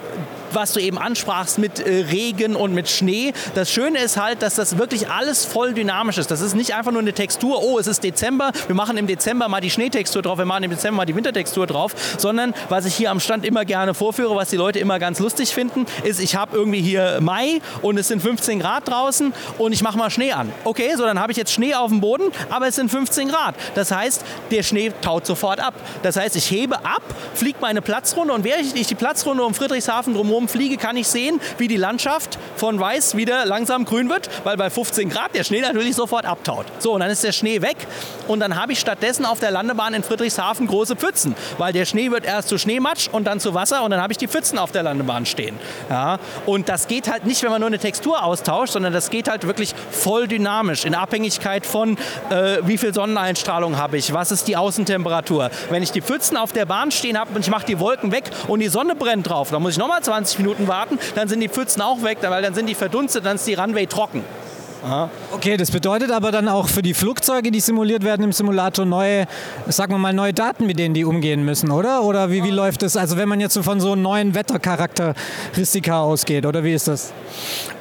was du eben ansprachst mit äh, Regen und mit Schnee. Das Schöne ist halt, dass das wirklich alles voll dynamisch ist. Das ist nicht einfach nur eine Textur, oh, es ist Dezember, wir machen im Dezember mal die Schneetextur drauf, wir machen im Dezember mal die Wintertextur drauf, sondern was ich hier am Stand immer gerne vorführe, was die Leute immer ganz lustig finden, ist, ich habe irgendwie hier Mai und es sind 15 Grad draußen und ich mache mal Schnee an. Okay, so dann habe ich jetzt Schnee auf dem Boden, aber es sind 15 Grad. Das heißt, der Schnee taut sofort ab. Das heißt, ich hebe ab, fliege meine Platzrunde und während ich die Platzrunde um Friedrichshafen drumherum fliege, kann ich sehen, wie die Landschaft von weiß wieder langsam grün wird, weil bei 15 Grad der Schnee natürlich sofort abtaut. So, und dann ist der Schnee weg und dann habe ich stattdessen auf der Landebahn in Friedrichshafen große Pfützen, weil der Schnee wird erst zu Schneematsch und dann zu Wasser und dann habe ich die Pfützen auf der Landebahn stehen. Ja, und das geht halt nicht, wenn man nur eine Textur austauscht, sondern das geht halt wirklich voll dynamisch in Abhängigkeit von, äh, wie viel Sonneneinstrahlung habe ich, was ist die Außentemperatur. Wenn ich die Pfützen auf der Bahn stehen habe und ich mache die Wolken weg und die Sonne brennt drauf, dann muss ich nochmal 20 Minuten warten, dann sind die Pfützen auch weg, weil dann sind die verdunstet, dann ist die Runway trocken. Okay, das bedeutet aber dann auch für die Flugzeuge, die simuliert werden im Simulator, neue, sagen wir mal, neue Daten, mit denen die umgehen müssen, oder? Oder wie, wie läuft das? Also wenn man jetzt so von so neuen Wettercharakteristika ausgeht, oder wie ist das?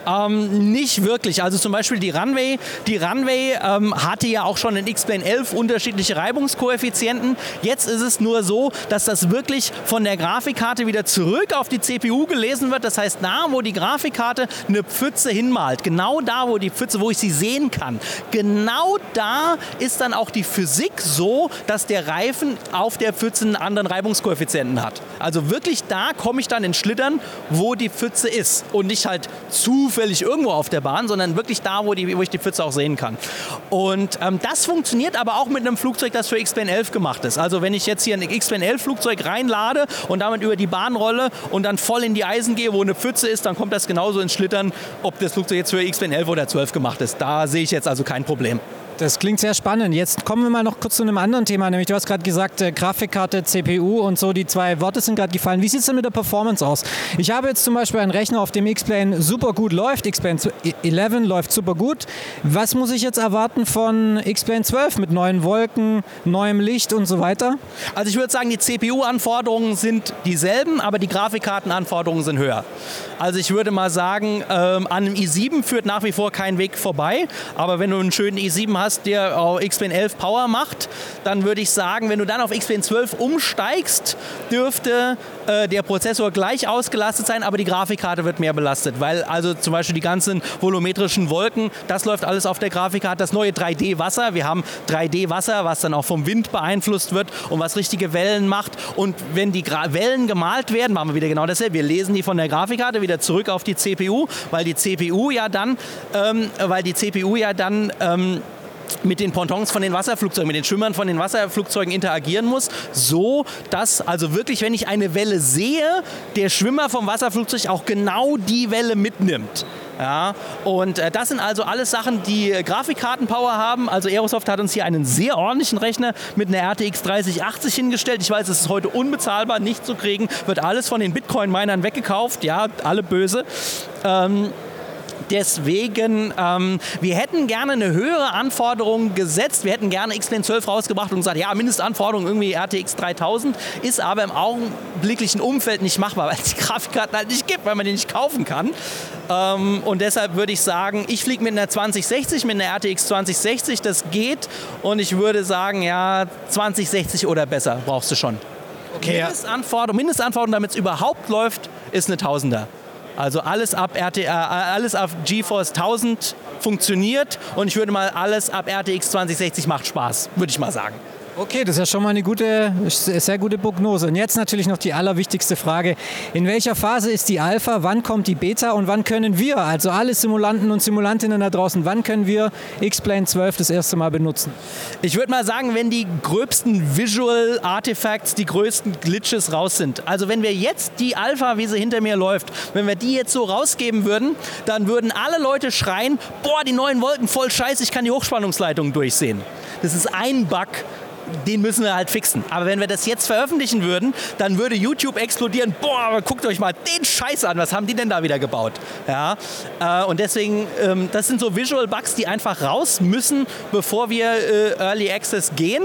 Ähm, nicht wirklich. Also zum Beispiel die Runway. Die Runway ähm, hatte ja auch schon in X-Plane 11 unterschiedliche Reibungskoeffizienten. Jetzt ist es nur so, dass das wirklich von der Grafikkarte wieder zurück auf die CPU gelesen wird. Das heißt, da, wo die Grafikkarte eine Pfütze hinmalt, genau da, wo die Pfütze, wo ich sie sehen kann, genau da ist dann auch die Physik so, dass der Reifen auf der Pfütze einen anderen Reibungskoeffizienten hat. Also wirklich da komme ich dann in Schlittern, wo die Pfütze ist und nicht halt zufällig irgendwo auf der Bahn, sondern wirklich da, wo, die, wo ich die Pfütze auch sehen kann. Und ähm, das funktioniert aber auch mit einem Flugzeug, das für X-Plane 11 gemacht ist. Also wenn ich jetzt hier ein X-Plane 11 Flugzeug reinlade und damit über die Bahn rolle und dann voll in die Eisen gehe, wo eine Pfütze ist, dann kommt das genauso ins Schlittern, ob das Flugzeug jetzt für X-Plane 11 oder 12 gemacht ist. Da sehe ich jetzt also kein Problem. Das klingt sehr spannend. Jetzt kommen wir mal noch kurz zu einem anderen Thema. Nämlich, du hast gerade gesagt, äh, Grafikkarte, CPU und so, die zwei Worte sind gerade gefallen. Wie sieht es denn mit der Performance aus? Ich habe jetzt zum Beispiel einen Rechner, auf dem X-Plane super gut läuft. X-Plane 11 läuft super gut. Was muss ich jetzt erwarten von X-Plane 12 mit neuen Wolken, neuem Licht und so weiter? Also ich würde sagen, die CPU-Anforderungen sind dieselben, aber die Grafikkartenanforderungen sind höher. Also ich würde mal sagen, ähm, an einem i7 führt nach wie vor kein Weg vorbei. Aber wenn du einen schönen i7 hast, der auf X-Plane 11 Power macht, dann würde ich sagen, wenn du dann auf X-Plane 12 umsteigst, dürfte äh, der Prozessor gleich ausgelastet sein, aber die Grafikkarte wird mehr belastet. Weil also zum Beispiel die ganzen volumetrischen Wolken, das läuft alles auf der Grafikkarte. Das neue 3D-Wasser, wir haben 3D-Wasser, was dann auch vom Wind beeinflusst wird und was richtige Wellen macht. Und wenn die Gra Wellen gemalt werden, machen wir wieder genau dasselbe. Wir lesen die von der Grafikkarte wieder zurück auf die CPU, weil die CPU ja dann, ähm, weil die CPU ja dann ähm, mit den Pontons von den Wasserflugzeugen, mit den Schwimmern von den Wasserflugzeugen interagieren muss, so dass also wirklich, wenn ich eine Welle sehe, der Schwimmer vom Wasserflugzeug auch genau die Welle mitnimmt. Ja, und äh, das sind also alles Sachen, die äh, Grafikkartenpower haben. Also Aerosoft hat uns hier einen sehr ordentlichen Rechner mit einer RTX 3080 hingestellt. Ich weiß, es ist heute unbezahlbar, nicht zu kriegen. Wird alles von den Bitcoin-Minern weggekauft. Ja, alle böse. Ähm, Deswegen, ähm, wir hätten gerne eine höhere Anforderung gesetzt. Wir hätten gerne X-Plane 12 rausgebracht und gesagt, ja, Mindestanforderung irgendwie RTX 3000, ist aber im augenblicklichen Umfeld nicht machbar, weil es die Grafikkarten halt nicht gibt, weil man die nicht kaufen kann. Ähm, und deshalb würde ich sagen, ich fliege mit einer 2060, mit einer RTX 2060, das geht. Und ich würde sagen, ja, 2060 oder besser brauchst du schon. Okay, Mindestanforderung, Mindestanforderung damit es überhaupt läuft, ist eine Tausender. Also alles ab, RT, äh, alles ab GeForce 1000 funktioniert und ich würde mal alles ab RTX 2060 macht Spaß, würde ich mal sagen. Okay, das ist ja schon mal eine gute, sehr gute Prognose. Und jetzt natürlich noch die allerwichtigste Frage. In welcher Phase ist die Alpha? Wann kommt die Beta? Und wann können wir, also alle Simulanten und Simulantinnen da draußen, wann können wir X-Plane 12 das erste Mal benutzen? Ich würde mal sagen, wenn die gröbsten Visual Artifacts, die größten Glitches raus sind. Also wenn wir jetzt die Alpha, wie sie hinter mir läuft, wenn wir die jetzt so rausgeben würden, dann würden alle Leute schreien, boah, die neuen Wolken voll scheiße, ich kann die Hochspannungsleitung durchsehen. Das ist ein Bug, den müssen wir halt fixen. Aber wenn wir das jetzt veröffentlichen würden, dann würde YouTube explodieren. Boah, guckt euch mal den Scheiß an. Was haben die denn da wieder gebaut? Ja, äh, und deswegen, ähm, das sind so Visual Bugs, die einfach raus müssen, bevor wir äh, Early Access gehen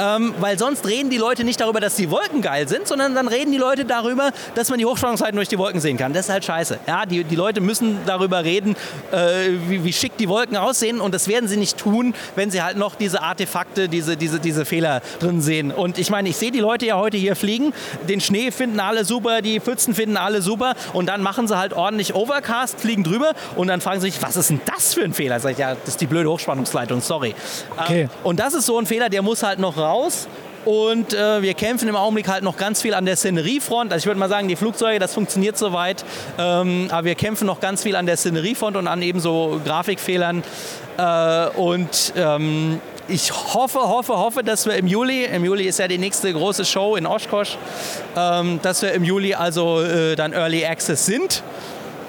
ähm, weil sonst reden die Leute nicht darüber, dass die Wolken geil sind, sondern dann reden die Leute darüber, dass man die Hochspannungszeiten durch die Wolken sehen kann. Das ist halt scheiße. Ja, die, die Leute müssen darüber reden, äh, wie, wie schick die Wolken aussehen und das werden sie nicht tun, wenn sie halt noch diese Artefakte, diese, diese, diese Fehler drin sehen. Und ich meine, ich sehe die Leute ja heute hier fliegen, den Schnee finden alle super, die Pfützen finden alle super und dann machen sie halt ordentlich Overcast, fliegen drüber und dann fragen sie sich, was ist denn das für ein Fehler? Sag ich, ja, das ist die blöde Hochspannungsleitung, sorry. Okay. Ähm, und das ist so ein Fehler, der muss halt noch raus raus. Und äh, wir kämpfen im Augenblick halt noch ganz viel an der Szeneriefront. Also ich würde mal sagen, die Flugzeuge, das funktioniert soweit. Ähm, aber wir kämpfen noch ganz viel an der Szeneriefront und an eben so Grafikfehlern. Äh, und ähm, ich hoffe, hoffe, hoffe, dass wir im Juli, im Juli ist ja die nächste große Show in Oshkosh, ähm, dass wir im Juli also äh, dann Early Access sind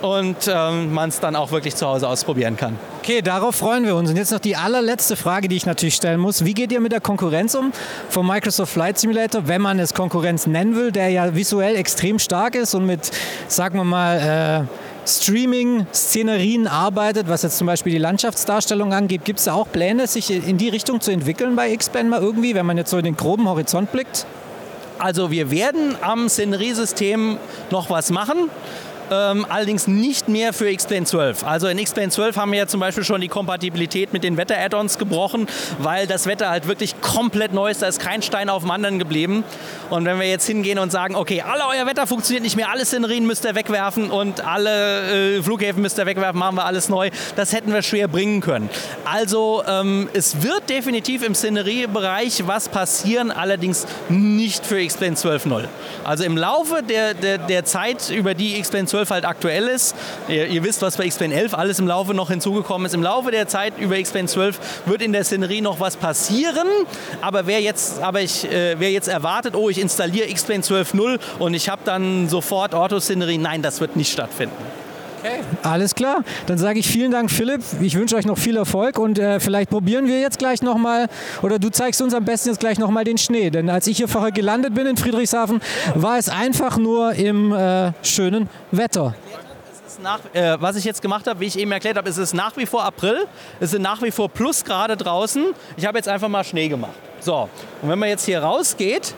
und ähm, man es dann auch wirklich zu Hause ausprobieren kann. Okay, darauf freuen wir uns. Und jetzt noch die allerletzte Frage, die ich natürlich stellen muss. Wie geht ihr mit der Konkurrenz um vom Microsoft Flight Simulator, wenn man es Konkurrenz nennen will, der ja visuell extrem stark ist und mit, sagen wir mal, äh, Streaming-Szenerien arbeitet, was jetzt zum Beispiel die Landschaftsdarstellung angeht. Gibt es da auch Pläne, sich in die Richtung zu entwickeln bei X-Band mal irgendwie, wenn man jetzt so in den groben Horizont blickt? Also wir werden am Szeneriesystem noch was machen ähm, allerdings nicht mehr für X-Plane 12. Also in X-Plane 12 haben wir ja zum Beispiel schon die Kompatibilität mit den Wetter-Add-ons gebrochen, weil das Wetter halt wirklich komplett neu ist. Da ist kein Stein auf dem anderen geblieben. Und wenn wir jetzt hingehen und sagen, okay, alle euer Wetter funktioniert nicht mehr, alle Szenerien müsst ihr wegwerfen und alle äh, Flughäfen müsst ihr wegwerfen, machen wir alles neu, das hätten wir schwer bringen können. Also ähm, es wird definitiv im Szeneriebereich was passieren, allerdings nicht für X-Plane 12.0. Also im Laufe der, der, der Zeit, über die X-Plane 12 halt aktuell ist, ihr, ihr, wisst, was bei X-Plane 11 alles im Laufe noch hinzugekommen ist, im Laufe der Zeit über X-Plane 12 wird in der Szenerie noch was passieren, aber wer jetzt, aber ich, äh, wer jetzt erwartet, oh, ich installiere X-Plane 12.0 und ich habe dann sofort Autoszenerie. Nein, das wird nicht stattfinden. Alles klar. Dann sage ich vielen Dank, Philipp. Ich wünsche euch noch viel Erfolg und äh, vielleicht probieren wir jetzt gleich nochmal oder du zeigst uns am besten jetzt gleich nochmal den Schnee. Denn als ich hier vorher gelandet bin in Friedrichshafen, war es einfach nur im äh, schönen Wetter. Nach, äh, was ich jetzt gemacht habe, wie ich eben erklärt habe, ist es nach wie vor April. Es sind nach wie vor Plusgrade draußen. Ich habe jetzt einfach mal Schnee gemacht. So, und wenn man jetzt hier rausgeht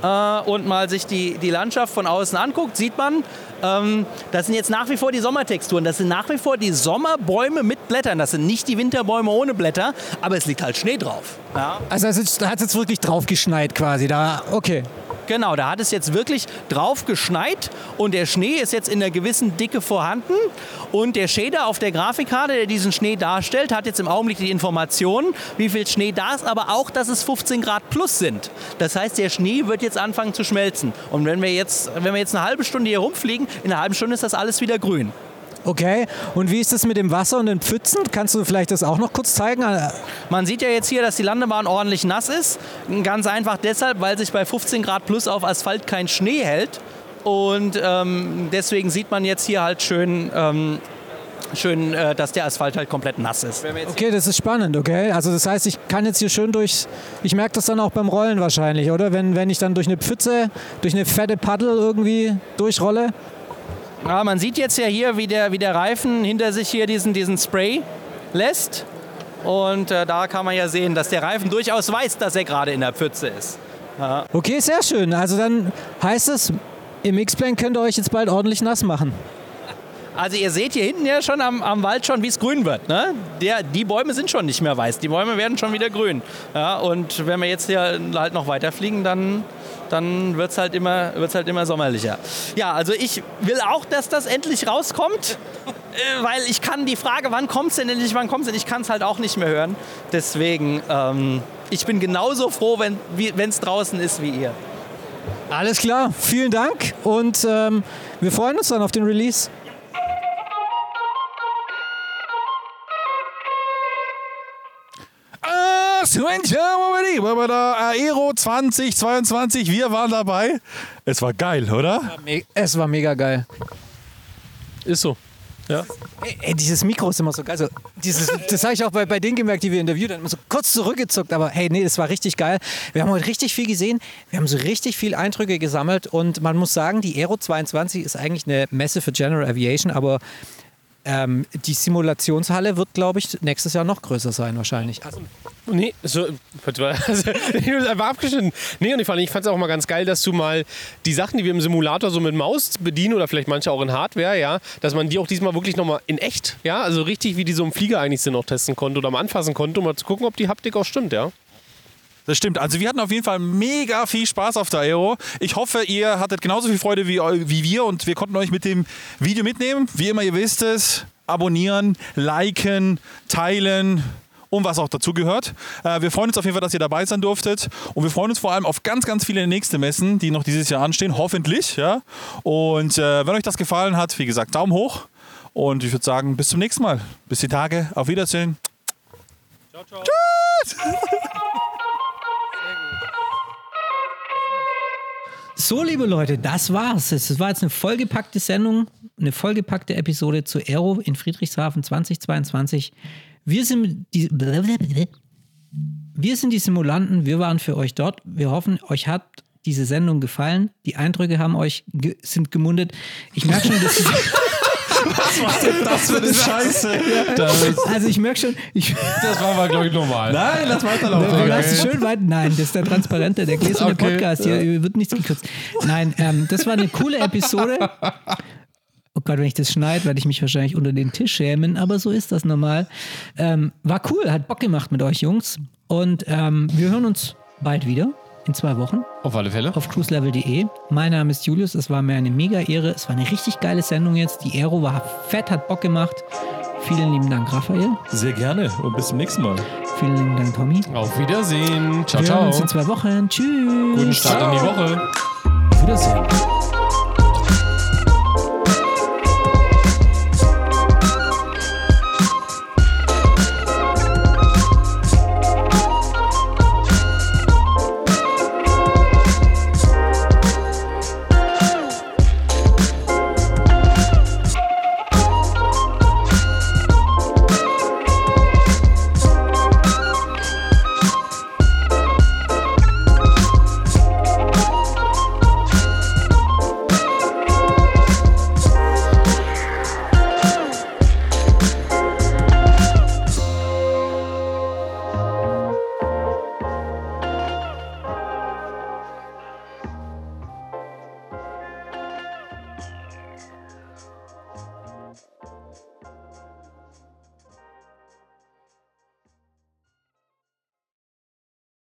äh, und mal sich die, die Landschaft von außen anguckt, sieht man, ähm, das sind jetzt nach wie vor die Sommertexturen. Das sind nach wie vor die Sommerbäume mit Blättern. Das sind nicht die Winterbäume ohne Blätter, aber es liegt halt Schnee drauf. Ja. Also da hat es jetzt wirklich drauf geschneit quasi. Da, okay. Genau, da hat es jetzt wirklich drauf geschneit und der Schnee ist jetzt in einer gewissen Dicke vorhanden. Und der Shader auf der Grafikkarte, der diesen Schnee darstellt, hat jetzt im Augenblick die Information, wie viel Schnee da ist, aber auch, dass es 15 Grad plus sind. Das heißt, der Schnee wird jetzt anfangen zu schmelzen. Und wenn wir jetzt, wenn wir jetzt eine halbe Stunde hier rumfliegen, in einer halben Stunde ist das alles wieder grün. Okay, und wie ist das mit dem Wasser und den Pfützen? Kannst du vielleicht das auch noch kurz zeigen? Man sieht ja jetzt hier, dass die Landebahn ordentlich nass ist. Ganz einfach deshalb, weil sich bei 15 Grad plus auf Asphalt kein Schnee hält. Und ähm, deswegen sieht man jetzt hier halt schön, ähm, schön äh, dass der Asphalt halt komplett nass ist. Okay, das ist spannend, okay? Also das heißt, ich kann jetzt hier schön durch, ich merke das dann auch beim Rollen wahrscheinlich, oder? Wenn, wenn ich dann durch eine Pfütze, durch eine fette Paddel irgendwie durchrolle. Ja, man sieht jetzt ja hier, wie der, wie der Reifen hinter sich hier diesen, diesen Spray lässt. Und äh, da kann man ja sehen, dass der Reifen durchaus weiß, dass er gerade in der Pfütze ist. Ja. Okay, sehr schön. Also dann heißt es, im X-Plane könnt ihr euch jetzt bald ordentlich nass machen. Also ihr seht hier hinten ja schon am, am Wald schon, wie es grün wird. Ne? Der, die Bäume sind schon nicht mehr weiß, die Bäume werden schon wieder grün. Ja, und wenn wir jetzt hier halt noch weiterfliegen, dann, dann wird es halt, immer- halt immer sommerlicher. Ja, also ich will auch, dass das endlich rauskommt, äh, weil ich kann die Frage, wann kommt es denn endlich, wann kommt es denn, ich kann es halt auch nicht mehr hören. Deswegen, ähm, ich bin genauso froh, wenn es draußen ist wie ihr. Alles klar, vielen Dank und ähm, wir freuen uns dann auf den Release. Aero 2022, wir waren dabei. Es war geil, oder? Es war mega geil. Ist so. Ja. Ey, ey, dieses Mikro ist immer so geil. So, dieses, das habe ich auch bei, bei denen gemerkt, die wir interviewt haben. So kurz zurückgezuckt. Aber hey, nee, das war richtig geil. Wir haben heute richtig viel gesehen. Wir haben so richtig viel Eindrücke gesammelt. Und man muss sagen, die Aero 22 ist eigentlich eine Messe für General Aviation. Aber ähm, die Simulationshalle wird, glaube ich, nächstes Jahr noch größer sein wahrscheinlich. Also, Nee, so, also, einfach abgeschnitten. Nee, und ich fand es auch mal ganz geil, dass du mal die Sachen, die wir im Simulator so mit Maus bedienen oder vielleicht manche auch in Hardware, ja, dass man die auch diesmal wirklich nochmal in echt, ja, also richtig wie die so im Flieger eigentlich sind, auch testen konnte oder mal anfassen konnte, um mal zu gucken, ob die Haptik auch stimmt, ja. Das stimmt. Also wir hatten auf jeden Fall mega viel Spaß auf der Aero. Ich hoffe, ihr hattet genauso viel Freude wie, wie wir und wir konnten euch mit dem Video mitnehmen. Wie immer, ihr wisst es, abonnieren, liken, teilen und was auch dazu gehört. Äh, wir freuen uns auf jeden Fall, dass ihr dabei sein durftet und wir freuen uns vor allem auf ganz, ganz viele nächste Messen, die noch dieses Jahr anstehen, hoffentlich. Ja? Und äh, wenn euch das gefallen hat, wie gesagt, Daumen hoch und ich würde sagen, bis zum nächsten Mal. Bis die Tage. Auf Wiedersehen. Ciao, ciao. Tschüss. So, liebe Leute, das war's. Es war jetzt eine vollgepackte Sendung, eine vollgepackte Episode zu Aero in Friedrichshafen 2022. Wir sind die, wir sind die Simulanten, wir waren für euch dort. Wir hoffen, euch hat diese Sendung gefallen. Die Eindrücke haben euch ge sind gemundet. Ich merke schon, dass Was war denn das für eine Scheiße? Ja. Also ich merke schon, ich Das war aber, glaube ich, normal. Nein, lass weiterlaufen. wir lassen schön weit. Nein, das ist der transparente, der gläserne Okay. Podcast. Hier wird nichts gekürzt. Nein, ähm, das war eine coole Episode. Oh Gott, wenn ich das schneide, werde ich mich wahrscheinlich unter den Tisch schämen, aber so ist das normal. Ähm, war cool, hat Bock gemacht mit euch Jungs. Und ähm, wir hören uns bald wieder, in zwei Wochen. Auf alle Fälle. Auf cruiselevel.de. Mein Name ist Julius, es war mir eine mega Ehre. Es war eine richtig geile Sendung jetzt. Die Aero war fett, hat Bock gemacht. Vielen lieben Dank, Raphael. Sehr gerne und bis zum nächsten Mal. Vielen lieben Dank, Tommy. Auf Wiedersehen. Ciao, wir ciao. uns in zwei Wochen. Tschüss. Guten Start in die Woche. Auf Wiedersehen.